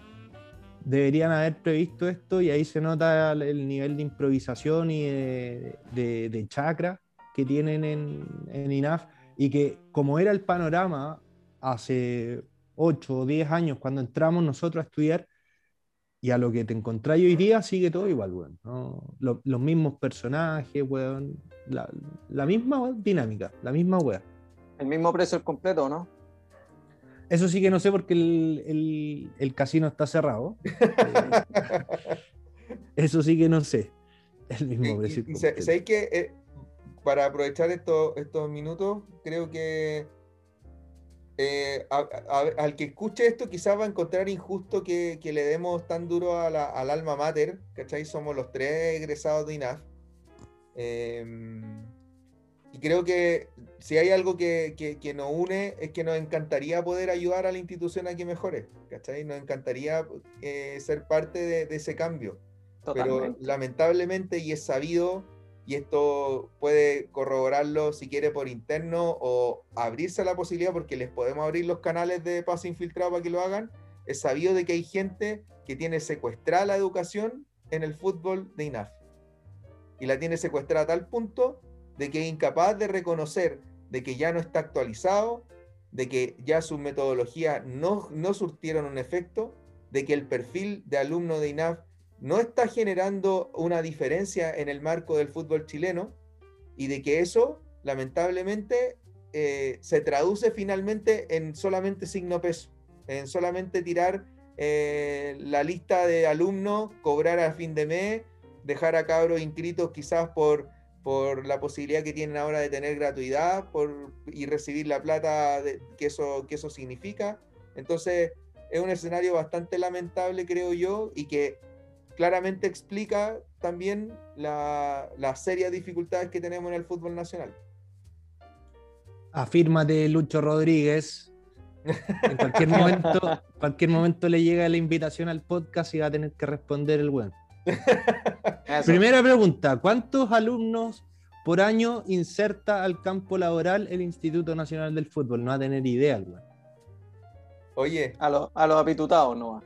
deberían haber previsto esto y ahí se nota el- el nivel de improvisación y de, de- chakra que tienen en, INAF y que como era el panorama hace 8 o 10 años cuando entramos nosotros a estudiar y a lo que te encontráis hoy día sigue todo igual, weón. ¿no? Lo- los mismos personajes, weón. La, misma weón, dinámica, la misma weá. El mismo precio completo, ¿no? Eso sí que no sé porque el, el- el casino está cerrado. [laughs] Eso sí que no sé. El mismo Y- precio. y- y sa- ¿sabéis que eh, para aprovechar estos, estos minutos, creo que eh, a- a- al que escuche esto quizás va a encontrar injusto que, que le demos tan duro a la- al alma mater, ¿cachai? Somos los tres egresados de INAF. Em, y creo que si hay algo que, que- que nos une es que nos encantaría poder ayudar a la institución a que mejore, ¿cachai? Nos encantaría eh, ser parte de- de ese cambio pero Totalmente. lamentablemente, y es sabido, y esto puede corroborarlo si quiere por interno o abrirse a la posibilidad, porque les podemos abrir los canales de pase infiltrado para que lo hagan, es sabido de que hay gente que tiene secuestrada la educación en el fútbol de INAF. Y la tiene secuestrada a tal punto de que es incapaz de reconocer de que ya no está actualizado, de que ya sus metodologías no, no surtieron un efecto, de que el perfil de alumno de INAF no está generando una diferencia en el marco del fútbol chileno y de que eso, lamentablemente, eh, se traduce finalmente en solamente signo peso, en solamente tirar eh, la lista de alumnos, cobrar a fin de mes, dejar a cabros inscritos quizás por, por la posibilidad que tienen ahora de tener gratuidad por, y recibir la plata de- que, eso, que eso significa. Entonces, es un escenario bastante lamentable, creo yo, y que claramente explica también la- las serias dificultades que tenemos en el fútbol nacional. Afírmate, Lucho Rodríguez. En cualquier [laughs] momento, cualquier momento le llega la invitación al podcast y va a tener que responder el weón. [laughs] Primera pregunta: ¿cuántos alumnos por año inserta al campo laboral el Instituto Nacional del Fútbol? No va a tener idea, weón. Oye, A, los- a los apitutados no va.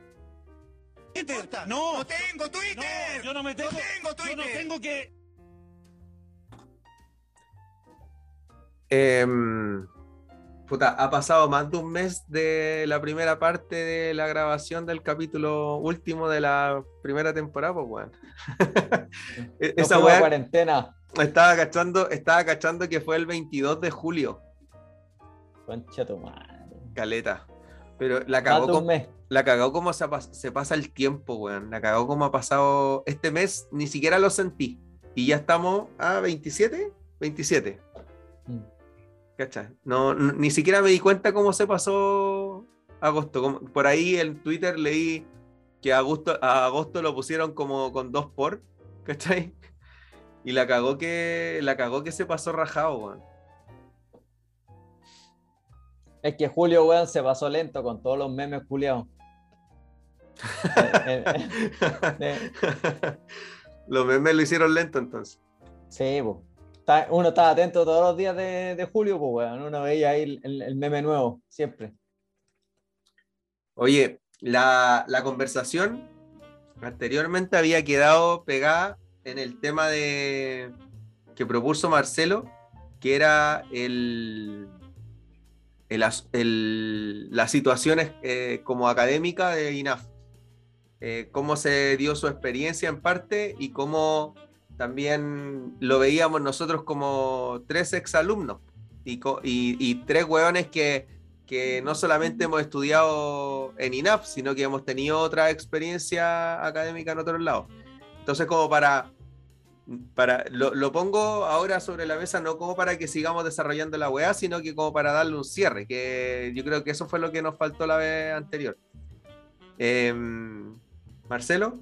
Twitter. No, tengo Twitter. No, yo no me tengo. tengo Twitter. Yo no tengo que. Em, puta, ha pasado más de un mes de la primera parte de la grabación del capítulo último de la primera temporada, pues bueno. [laughs] No Esa weá cuarentena. estaba cachando, estaba cachando que fue el 22 de julio, Concha tu madre. caleta. Pero la cagó, como, la cagó como se, se pasa el tiempo, weón. La cagó como ha pasado este mes, ni siquiera lo sentí. Y ya estamos a 27, 27. Mm. ¿Cachai? No, ni siquiera me di cuenta cómo se pasó agosto. Como- Por ahí en Twitter leí que a agosto, a agosto lo pusieron como con dos por, ¿cachai? [laughs] Y la cagó que, la cagó que se pasó rajado, weón. Es que Julio, weón, se pasó lento con todos los memes culiados. [laughs] Eh, eh, eh, Los memes lo hicieron lento entonces. Sí, pues. Uno estaba atento todos los días de, de julio, pues, weón. Uno veía ahí el, el- meme nuevo, siempre. Oye, la, la conversación anteriormente había quedado pegada en el tema de que propuso Marcelo, que era el, el el- las situaciones eh, como académica de INAF. Eh, cómo se dio su experiencia en parte y cómo también lo veíamos nosotros como tres exalumnos y, y, tres hueones que, no solamente hemos estudiado en INAF, sino que hemos tenido otra experiencia académica en otros lados. Entonces, como para, para lo, lo pongo ahora sobre la mesa, no como para que sigamos desarrollando la weá, sino que como para darle un cierre, que yo creo que eso fue lo que nos faltó la vez anterior. Em, Marcelo,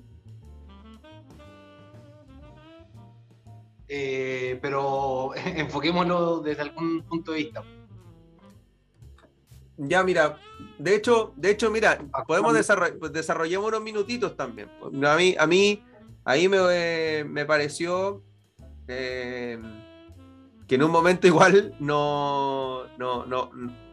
Eh, pero [laughs] enfoquémoslo desde algún punto de vista. ya mira, de hecho, de hecho, mira, podemos Actualmente- desarrollar, pues desarrollemos unos minutitos también. A mí, a mí, ahí me, me pareció eh, que en un momento igual no, no, no,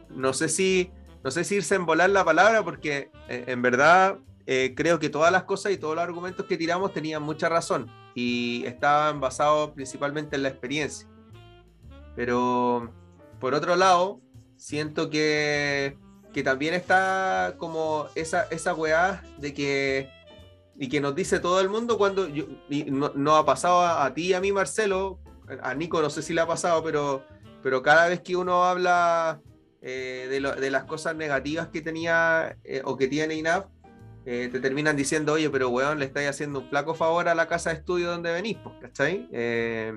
no sé si, no sé si irse en volar la palabra, porque eh, en verdad eh, creo que todas las cosas y todos los argumentos que tiramos tenían mucha razón y estaban basados principalmente en la experiencia. Pero por otro lado, siento que, que también está como esa, esa weá de que y que nos dice todo el mundo cuando yo, no, no ha pasado a, a ti a mí, Marcelo, a Nico no sé si le ha pasado, pero, pero cada vez que uno habla eh, de, lo- de las cosas negativas que tenía eh, o que tiene INAF, eh, te terminan diciendo, oye, pero weón, le estáis haciendo un flaco favor a la casa de estudio donde venís, ¿cachai? Eh,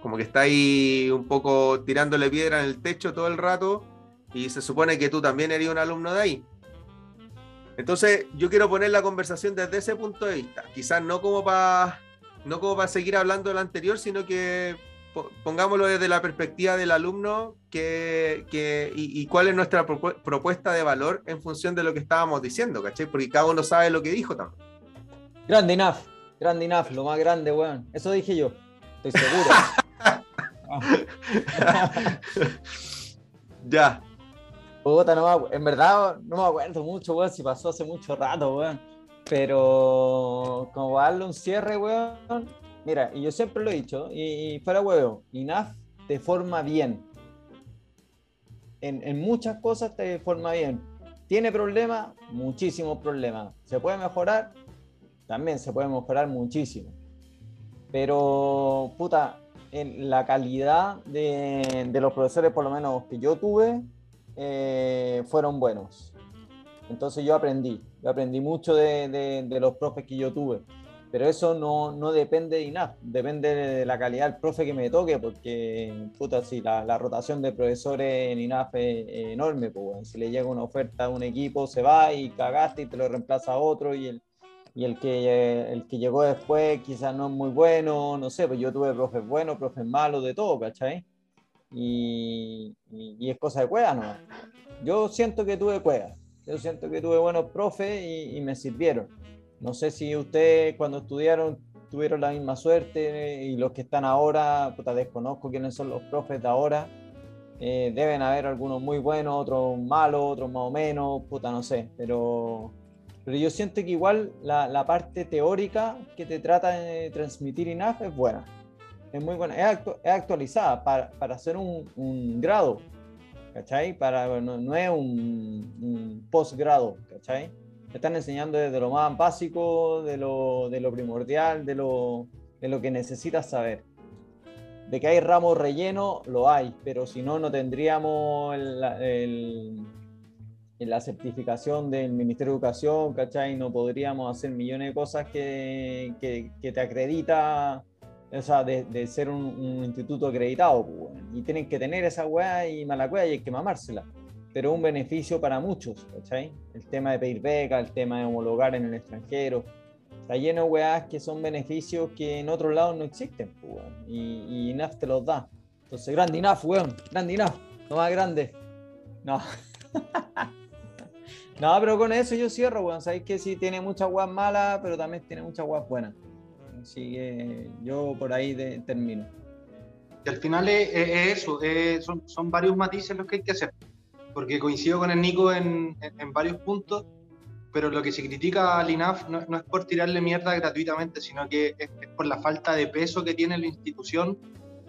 como que estáis un poco tirándole piedra en el techo todo el rato y se supone que tú también eres un alumno de ahí. Entonces, yo quiero poner la conversación desde ese punto de vista. Quizás no como para no como para seguir hablando de lo anterior, sino que pongámoslo desde la perspectiva del alumno que, que- y, y cuál es nuestra propu- propuesta de valor en función de lo que estábamos diciendo, ¿cachai? Porque cada uno sabe lo que dijo también. Grande enough, grande enough, lo más grande, weón. Eso dije yo. Estoy seguro. [laughs] ya, Puta, no me en verdad no me acuerdo mucho, weón, si pasó hace mucho rato, weón. Pero como darle un cierre, weón. Mira, y yo siempre lo he dicho, y, y fuera huevo, INAF te forma bien. En, en muchas cosas te forma bien. ¿Tiene problemas? Muchísimos problemas. ¿Se puede mejorar? También se puede mejorar muchísimo. Pero, puta, en la calidad de, de los profesores, por lo menos que yo tuve, eh, fueron buenos. Entonces yo aprendí, yo aprendí mucho de, de- de los profes que yo tuve, pero eso no, no depende de INAF, depende de la calidad del profe que me toque, porque puta, si la, la rotación de profesores en INAF es, es enorme, pues, weón. si le llega una oferta a un equipo se va y cagaste y te lo reemplaza a otro y el, y el que, el que llegó después quizás no es muy bueno, no sé, pues yo tuve profes buenos, profes malos, de todo, ¿cachai? Y, y- y es cosa de cueva, ¿no? Yo siento que tuve cueva, yo siento que tuve buenos profes y, y me sirvieron. No sé si ustedes cuando estudiaron tuvieron la misma suerte y los que están ahora, puta, desconozco quiénes son los profes de ahora. Eh, deben haber algunos muy buenos, otros malos, otros más o menos, puta, no sé, pero, pero yo siento que igual la, la parte teórica que te trata de transmitir INAF es buena es muy buena, es, actu- es actualizada para, para hacer un, un grado, ¿cachai? Para, no, no es un, un posgrado, ¿cachai? Te están enseñando desde lo más básico, de lo, de lo primordial, de lo, de lo que necesitas saber. De que hay ramos relleno, lo hay, pero si no, no tendríamos el- el- la certificación del Ministerio de Educación, ¿cachai? No podríamos hacer millones de cosas que, que, te acredita o sea, de, de ser un, un instituto acreditado, pues, y tienen que tener esa weá y mala weá y hay que mamársela. Pero un beneficio para muchos, ¿cachai? El tema de pedir beca, el tema de homologar en el extranjero. Está lleno de weás que son beneficios que en otros lados no existen, weón. Y, y INAF te los da. Entonces, grande INAF, weón. Grande INAF. No más grande. No. [laughs] no, pero con eso yo cierro, weón. Sabéis que sí tiene muchas weas malas, pero también tiene muchas weas buenas. Así que yo por ahí de- termino. Y al final es- es eso, es- son, son varios matices los que hay que hacer. Porque coincido con el Nico en, en- en varios puntos, pero lo que se critica al INAF no, no es por tirarle mierda gratuitamente, sino que es, es por la falta de peso que tiene la institución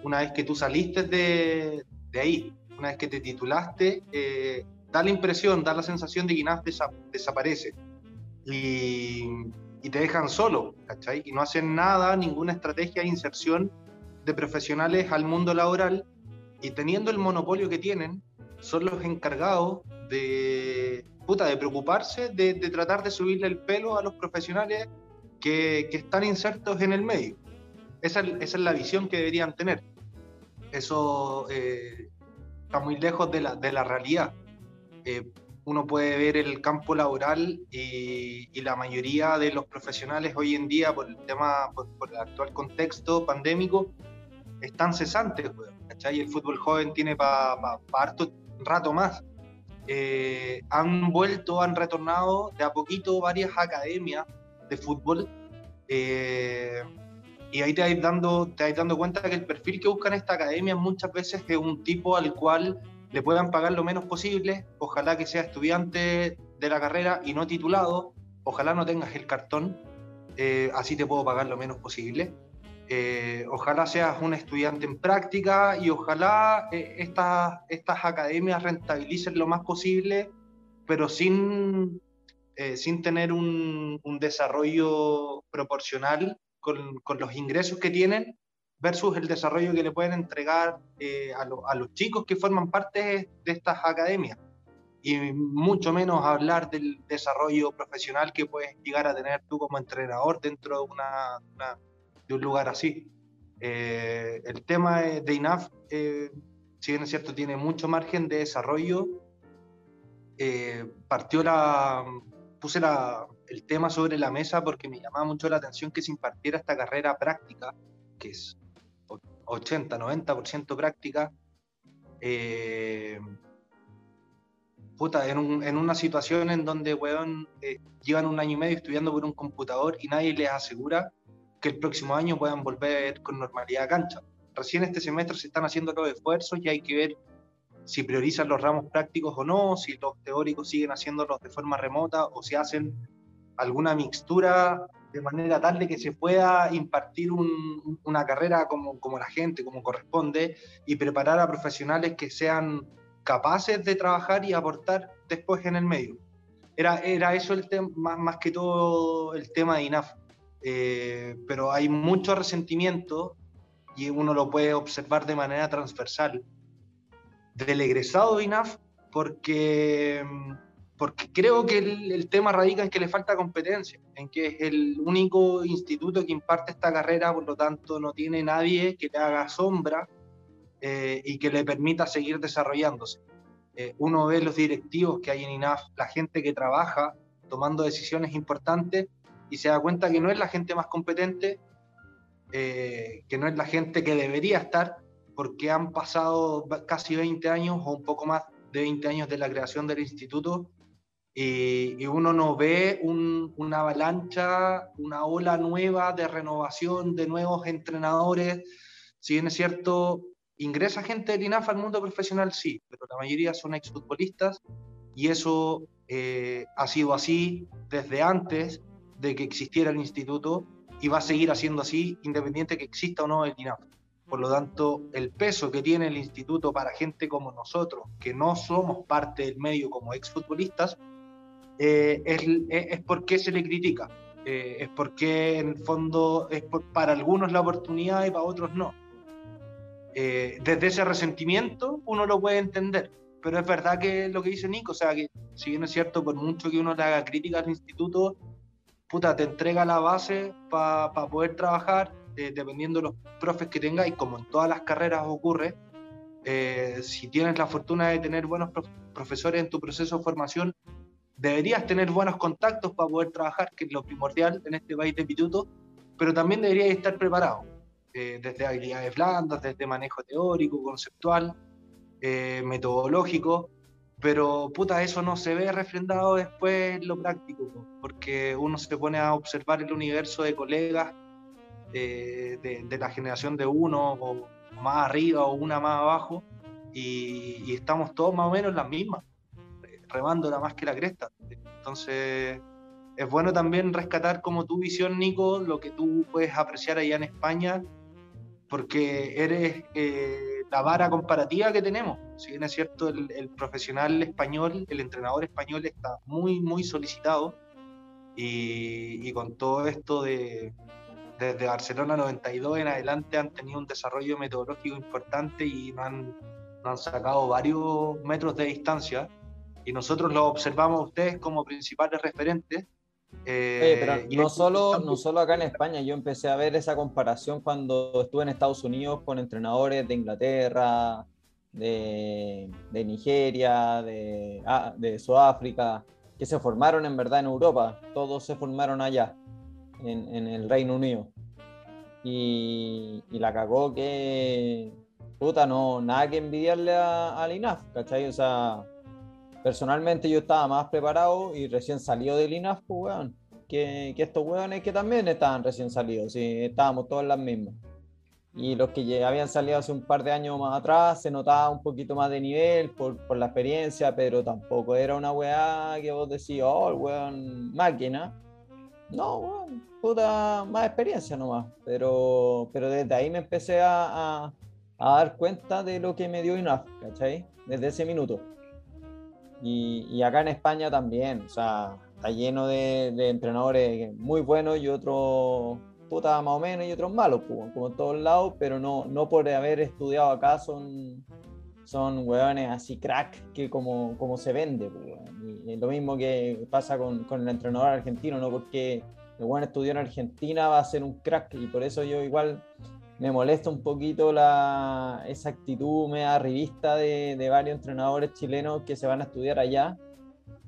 una vez que tú saliste de, de ahí, una vez que te titulaste, eh, da la impresión, da la sensación de que INAF desa- desaparece. Y, y te dejan solo, ¿cachai? Y no hacen nada, ninguna estrategia de inserción de profesionales al mundo laboral y teniendo el monopolio que tienen, son los encargados de, puta, de preocuparse, de, de tratar de subirle el pelo a los profesionales que, que están insertos en el medio. Esa, es- esa es la visión que deberían tener. Eso eh, está muy lejos de la, de la realidad. Eh, uno puede ver el campo laboral y, y la mayoría de los profesionales hoy en día, por el tema, por, por el actual contexto pandémico, están cesantes, ¿cachai? El fútbol joven tiene para harto rato más. Eh, han vuelto, han retornado de a poquito varias academias de fútbol. eh, y ahí te vais, dando, te dando cuenta que el perfil que buscan esta academia muchas veces es un tipo al cual le puedan pagar lo menos posible. Ojalá que sea estudiante de la carrera y no titulado. Ojalá no tengas el cartón. eh, así te puedo pagar lo menos posible. Eh, ojalá seas un estudiante en práctica y ojalá eh, estas, estas academias rentabilicen lo más posible, pero sin, eh, sin tener un, desarrollo proporcional con, con los ingresos que tienen versus el desarrollo que le pueden entregar a, lo- a los chicos que forman parte de estas academias. Y mucho menos hablar del desarrollo profesional que puedes llegar a tener tú como entrenador dentro de una- un lugar así. Eh, el tema de INAF, eh, si bien es cierto, tiene mucho margen de desarrollo. Eh, partió la, puse la- el tema sobre la mesa porque me llamaba mucho la atención que se impartiera esta carrera práctica, que es o- 80-90% práctica. eh, puta, en, un- en una situación en donde, weón, llevan un año y medio estudiando por un computador y nadie les asegura que el próximo año puedan volver con normalidad a cancha. Recién este semestre se están haciendo los esfuerzos y hay que ver si priorizan los ramos prácticos o no, si los teóricos siguen haciéndolos de forma remota o si hacen alguna mixtura de manera tal de que se pueda impartir un- una carrera como, como la gente, como corresponde, y preparar a profesionales que sean capaces de trabajar y aportar después en el medio. Era, era eso el tema, más, más que todo el tema de INAF. Eh, pero hay mucho resentimiento y uno lo puede observar de manera transversal del egresado de INAF porque, porque creo que el, el tema radica en que le falta competencia, en que es el único instituto que imparte esta carrera, por lo tanto no tiene nadie que le haga sombra eh, y que le permita seguir desarrollándose. Eh, uno ve los directivos que hay en INAF, la gente que trabaja tomando decisiones importantes y se da cuenta que no es la gente más competente, eh, que no es la gente que debería estar, porque han pasado casi 20 años o un poco más de 20 años de la creación del instituto y, y uno no ve un- una avalancha, una ola nueva de renovación, de nuevos entrenadores. Si bien es cierto, ingresa gente del INAF al mundo profesional, sí, pero la mayoría son exfutbolistas y eso eh, ha sido así desde antes de que existiera el instituto y va a seguir haciendo así independiente que exista o no el INAF. Por lo tanto, el peso que tiene el instituto para gente como nosotros, que no somos parte del medio como exfutbolistas, eh, es, es, es por qué se le critica. Eh, es porque en el fondo es por- para algunos la oportunidad y para otros no. Eh, desde ese resentimiento uno lo puede entender, pero es verdad que lo que dice Nico, o sea, que si bien es cierto, por mucho que uno le haga crítica al instituto, puta, te entrega la base para poder trabajar, eh, dependiendo de los profes que tengas, y como en todas las carreras ocurre, eh, si tienes la fortuna de tener buenos profesores en tu proceso de formación, deberías tener buenos contactos para poder trabajar, que es lo primordial en este país de pituto, pero también deberías estar preparado, eh, desde habilidades blandas, desde manejo teórico, conceptual, metodológico, pero puta, eso no se ve refrendado después en lo práctico, porque uno se pone a observar el universo de colegas eh, de, la generación de uno, o más arriba o una más abajo, y, estamos todos más o menos en las mismas, remando la más que la cresta. Entonces, es bueno también rescatar como tu visión, Nico, lo que tú puedes apreciar allá en España, porque eres... Eh, la vara comparativa que tenemos. Si bien es cierto, el, profesional español, el entrenador español está muy, muy solicitado y, con todo esto de desde Barcelona 92 en adelante han tenido un desarrollo metodológico importante y han, han sacado varios metros de distancia. Y nosotros lo observamos a ustedes como principales referentes. Eh, pero no solo, no solo acá en España, yo empecé a ver esa comparación cuando estuve en Estados Unidos con entrenadores de Inglaterra, de, de Nigeria, de, ah, de, Sudáfrica, que se formaron en verdad en Europa, todos se formaron allá, en, en el Reino Unido. Y, y, la cagó que, puta, no, nada que envidiarle al INAF, ¿cachai? O sea, personalmente yo estaba más preparado y recién salió del INAF, pues, weón, que, que estos weones que también estaban recién salidos, sí, estábamos todos las mismas. Y los que ya habían salido hace un par de años más atrás, se notaba un poquito más de nivel por, por la experiencia, pero tampoco era una weá que vos decís, oh, el weón máquina. No, weón, puta, más experiencia nomás. Pero, pero desde ahí me empecé a, a, a dar cuenta de lo que me dio INAF, ¿cachai? Desde ese minuto. Y, acá en España también, o sea, está lleno de, entrenadores muy buenos y otros puta más o menos y otros malos, pues, como en todos lados, pero no, no por haber estudiado acá son, son hueones así crack que como, como se vende. Pues, y lo mismo que pasa con, con el entrenador argentino, no porque el buen estudió en Argentina va a ser un crack y por eso yo igual me molesta un poquito la, esa actitud media revista de, de, varios entrenadores chilenos que se van a estudiar allá,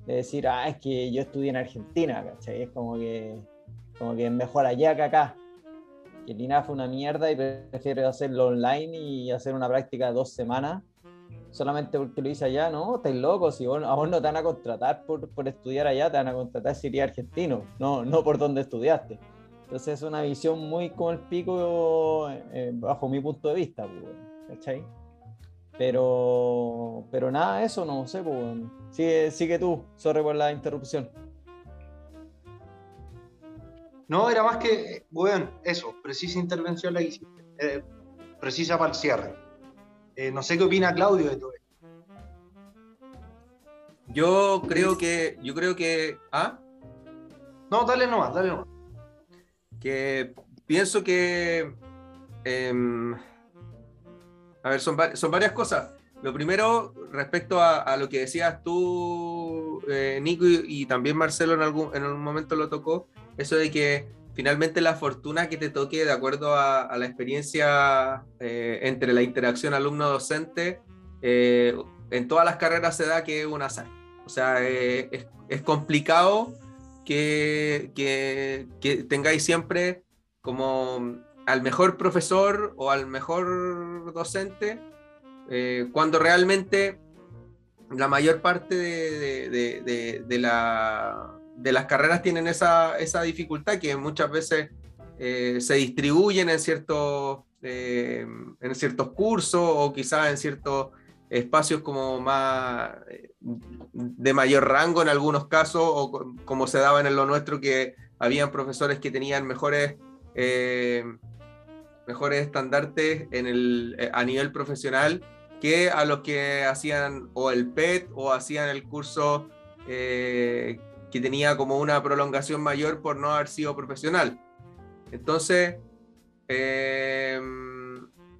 de decir, ah, es que yo estudié en Argentina, ¿cachai? Es como que, como que mejor allá que acá. Que el fue una mierda y prefiero hacerlo online y hacer una práctica de dos semanas solamente porque lo hice allá, ¿no? Estáis locos, si vos, a vos no te van a contratar por, por estudiar allá, te van a contratar si eres argentino, no, no por donde estudiaste. Entonces es una visión muy como el pico eh, bajo mi punto de vista, pues, ¿cachai? Pero, pero nada, eso no sé, pues, sigue, sigue tú, sorry por la interrupción. No, era más que, bueno, eso, precisa intervención la hiciste, eh, precisa para el cierre. Eh, no sé qué opina Claudio de todo esto. Yo creo que, yo creo que, ¿ah? No, dale nomás, dale nomás que pienso que... Em, a ver, son, son, varias cosas. Lo primero, respecto a, lo que decías tú, eh, Nico, y, también Marcelo en algún en un momento lo tocó, eso de que finalmente la fortuna que te toque de acuerdo a, la experiencia eh, entre la interacción alumno-docente, eh, en todas las carreras se da que es un azar. O sea, es, es complicado que, tengáis siempre como al mejor profesor o al mejor docente, eh, cuando realmente la mayor parte de, las carreras tienen esa, dificultad que muchas veces eh, se distribuyen en ciertos, eh, en cursos o quizás en ciertos espacios como más eh, de mayor rango en algunos casos, o como se daba en lo nuestro, que habían profesores que tenían mejores, eh, mejores estandartes en el, a nivel profesional que a los que hacían o el PET o hacían el curso que tenía como una prolongación mayor por no haber sido profesional. Entonces,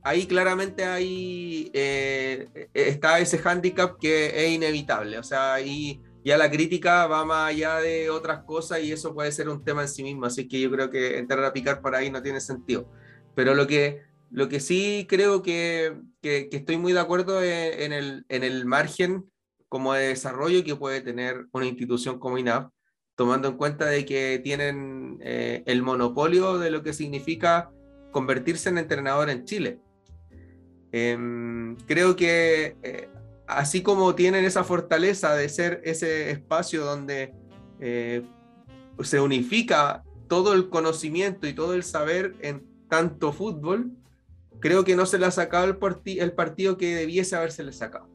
ahí claramente ahí eh, está ese hándicap que es inevitable. O sea, ahí ya la crítica va más allá de otras cosas y eso puede ser un tema en sí mismo. Así que yo creo que entrar a picar por ahí no tiene sentido. Pero lo que, lo que sí creo que, que, estoy muy de acuerdo en, el, en el margen como de desarrollo que puede tener una institución como INAF, tomando en cuenta de que tienen eh, el monopolio de lo que significa convertirse en entrenador en Chile. Em, creo que eh, así como tienen esa fortaleza de ser ese espacio donde eh, se unifica todo el conocimiento y todo el saber en tanto fútbol, creo que no se le ha sacado el, el partido que debiese haberse sacado.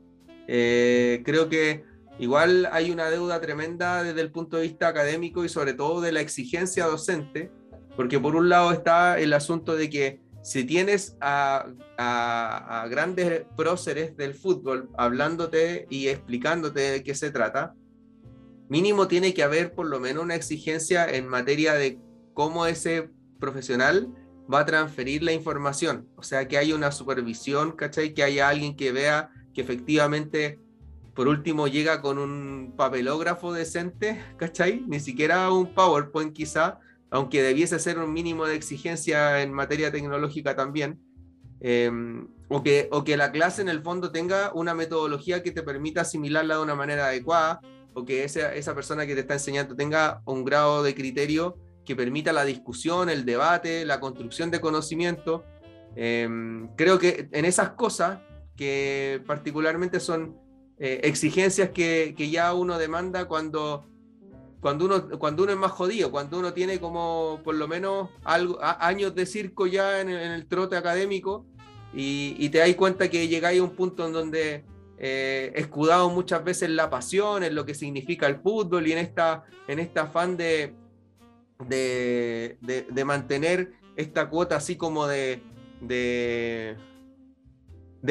Eh, creo que igual hay una deuda tremenda desde el punto de vista académico y sobre todo de la exigencia docente, porque por un lado está el asunto de que si tienes a, a, grandes próceres del fútbol hablándote y explicándote de qué se trata, mínimo tiene que haber por lo menos una exigencia en materia de cómo ese profesional va a transferir la información. O sea, que haya una supervisión, ¿cachai? Que haya alguien que vea que efectivamente, por último, llega con un papelógrafo decente, [laughs] ¿cachai? Ni siquiera un PowerPoint quizá, aunque debiese ser un mínimo de exigencia en materia tecnológica también. Em, o, que, o que la clase en el fondo tenga una metodología que te permita asimilarla de una manera adecuada, o que esa, esa persona que te está enseñando tenga un grado de criterio que permita la discusión, el debate, la construcción de conocimiento. Em, creo que en esas cosas, que particularmente son eh, exigencias que, que, ya uno demanda cuando, cuando, uno, cuando uno es más jodido, cuando uno tiene como por lo menos algo, años de circo ya en, el trote académico y, y, te das cuenta que llegáis a un punto en donde eh, escudado muchas veces en la pasión, en lo que significa el fútbol y en esta, en este afán de, de, mantener esta cuota así como de, de,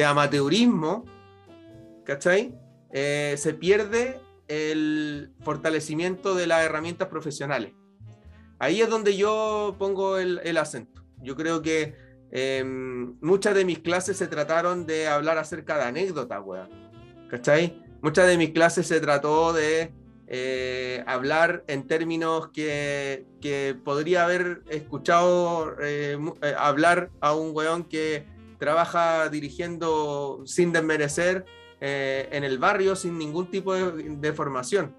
amateurismo, ¿cachai? Eh, se pierde el fortalecimiento de las herramientas profesionales. Ahí es donde yo pongo el, acento. Yo creo que em, muchas de mis clases se trataron de hablar acerca de anécdotas, weón. ¿Cachai? Muchas de mis clases se trató de eh, hablar en términos que, podría haber escuchado eh, eh, hablar a un weón que trabaja dirigiendo sin desmerecer en el barrio, sin ningún tipo de, formación.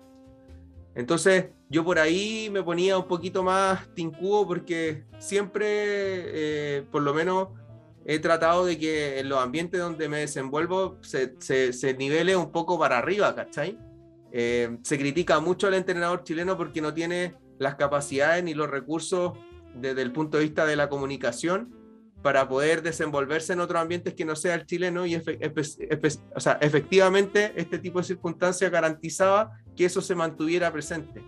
Entonces yo por ahí me ponía un poquito más tincudo porque siempre, por lo menos, he tratado de que en los ambientes donde me desenvuelvo se, se, se nivele un poco para arriba, ¿cachai? Eh, se critica mucho al entrenador chileno porque no tiene las capacidades ni los recursos desde el punto de vista de la comunicación para poder desenvolverse en otros ambientes que no sea el chileno y o sea, efectivamente este tipo de circunstancias garantizaba que eso se mantuviera presente.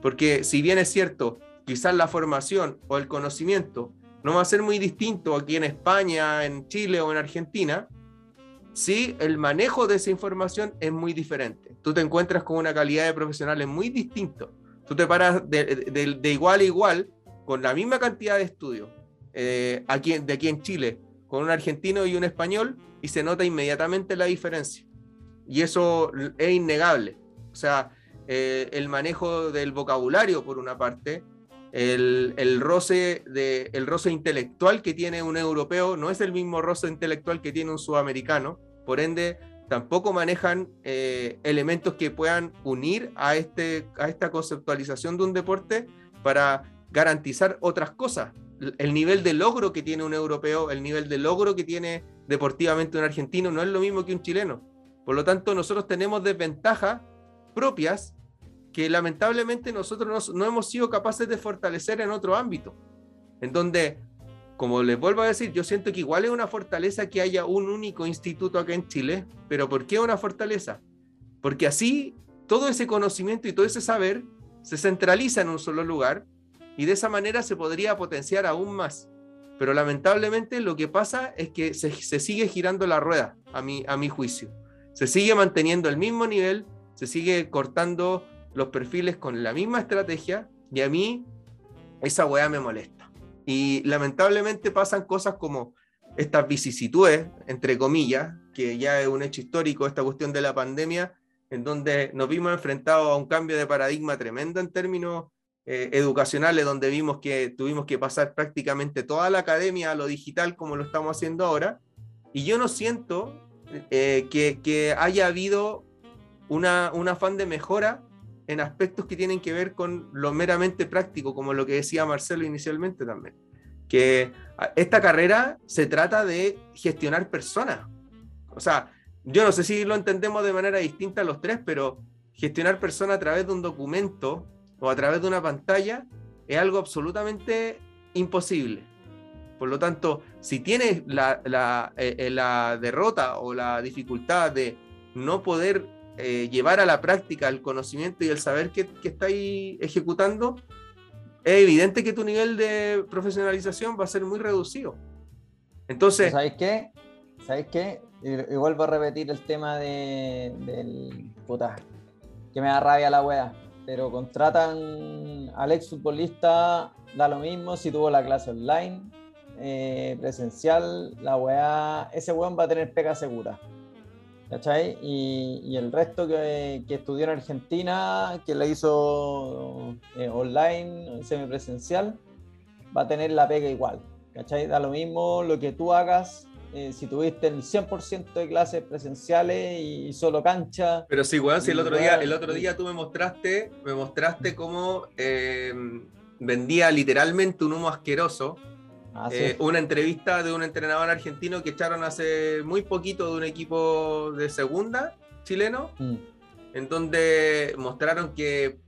Porque si bien es cierto, quizás la formación o el conocimiento no va a ser muy distinto aquí en España, en Chile o en Argentina, sí, el manejo de esa información es muy diferente. Tú te encuentras con una calidad de profesionales muy distinto. Tú te paras de, igual a igual con la misma cantidad de estudios eh, aquí, de aquí en Chile, con un argentino y un español, y se nota inmediatamente la diferencia. Y eso es innegable. O sea, eh, el manejo del vocabulario, por una parte, el, el, roce de, el roce intelectual que tiene un europeo no es el mismo roce intelectual que tiene un sudamericano, por ende tampoco manejan eh, elementos que puedan unir a, este, a esta conceptualización de un deporte para garantizar otras cosas. El nivel de logro que tiene un europeo, el nivel de logro que tiene deportivamente un argentino no es lo mismo que un chileno. Por lo tanto, nosotros tenemos desventajas propias que lamentablemente nosotros no, hemos sido capaces de fortalecer en otro ámbito, en donde, como les vuelvo a decir, yo siento que igual es una fortaleza que haya un único instituto acá en Chile, pero ¿por qué una fortaleza? Porque así todo ese conocimiento y todo ese saber se centraliza en un solo lugar y de esa manera se podría potenciar aún más. Pero lamentablemente lo que pasa es que se, sigue girando la rueda, a mi, a mi juicio. Se sigue manteniendo el mismo nivel, se sigue cortando los perfiles con la misma estrategia y a mí esa weá me molesta. Y lamentablemente pasan cosas como estas vicisitudes, entre comillas, que ya es un hecho histórico, esta cuestión de la pandemia, en donde nos vimos enfrentados a un cambio de paradigma tremendo en términos eh, educacionales donde vimos que tuvimos que pasar prácticamente toda la academia a lo digital como lo estamos haciendo ahora. Y yo no siento eh, que, haya habido una, un afán de mejora en aspectos que tienen que ver con lo meramente práctico, como lo que decía Marcelo inicialmente también. Que esta carrera se trata de gestionar personas. O sea, yo no sé si lo entendemos de manera distinta los tres, pero gestionar personas a través de un documento o a través de una pantalla es algo absolutamente imposible. Por lo tanto, si tienes la, la, eh, eh, la derrota o la dificultad de no poder eh, llevar a la práctica el conocimiento y el saber que, que estáis ejecutando, es evidente que tu nivel de profesionalización va a ser muy reducido. Entonces, ¿Sabéis qué? ¿Sabéis qué? Y, vuelvo a repetir el tema de, del. Puta, que me da rabia la wea. Pero contratan al ex futbolista, da lo mismo si tuvo la clase online, eh, presencial, la weá, ese weón va a tener pega segura. ¿Cachai? Y, y el resto que, que estudió en Argentina, que la hizo eh, online, semipresencial, va a tener la pega igual. ¿Cachai? Da lo mismo lo que tú hagas, eh, si tuviste el 100% de clases presenciales y solo cancha. pero sí, weón, si el otro día, el otro día tú me mostraste, me mostraste cómo eh, vendía literalmente un humo asqueroso Así Eh, una entrevista de un entrenador argentino que echaron hace muy poquito de un equipo de segunda chileno, Mm. en donde mostraron que,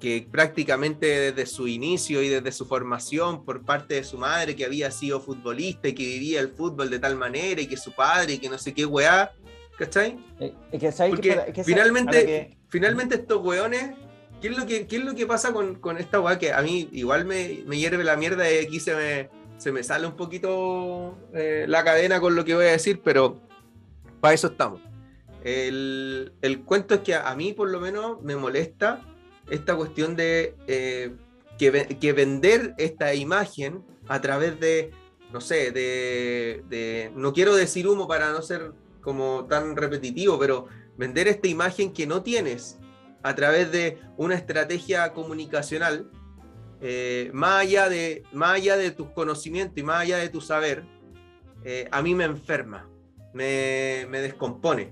que prácticamente desde su inicio y desde su formación por parte de su madre, que había sido futbolista y que vivía el fútbol de tal manera y que su padre y que no sé qué weá, ¿cachai? Eh, que Porque que, finalmente- que- Finalmente estos weones, ¿qué es lo que, qué es lo que pasa con, con esta weá que a mí igual me, me hierve la mierda y aquí se me, se me sale un poquito eh, la cadena con lo que voy a decir, pero para eso estamos. El, el cuento es que a, a mí por lo menos me molesta esta cuestión de eh, que, que vender esta imagen a través de, no sé, de, de- no quiero decir humo para no ser como tan repetitivo, pero vender esta imagen que no tienes a través de una estrategia comunicacional, eh, más, allá de, más allá de tus conocimientos y más allá de tu saber, eh, a mí me enferma, me, me descompone,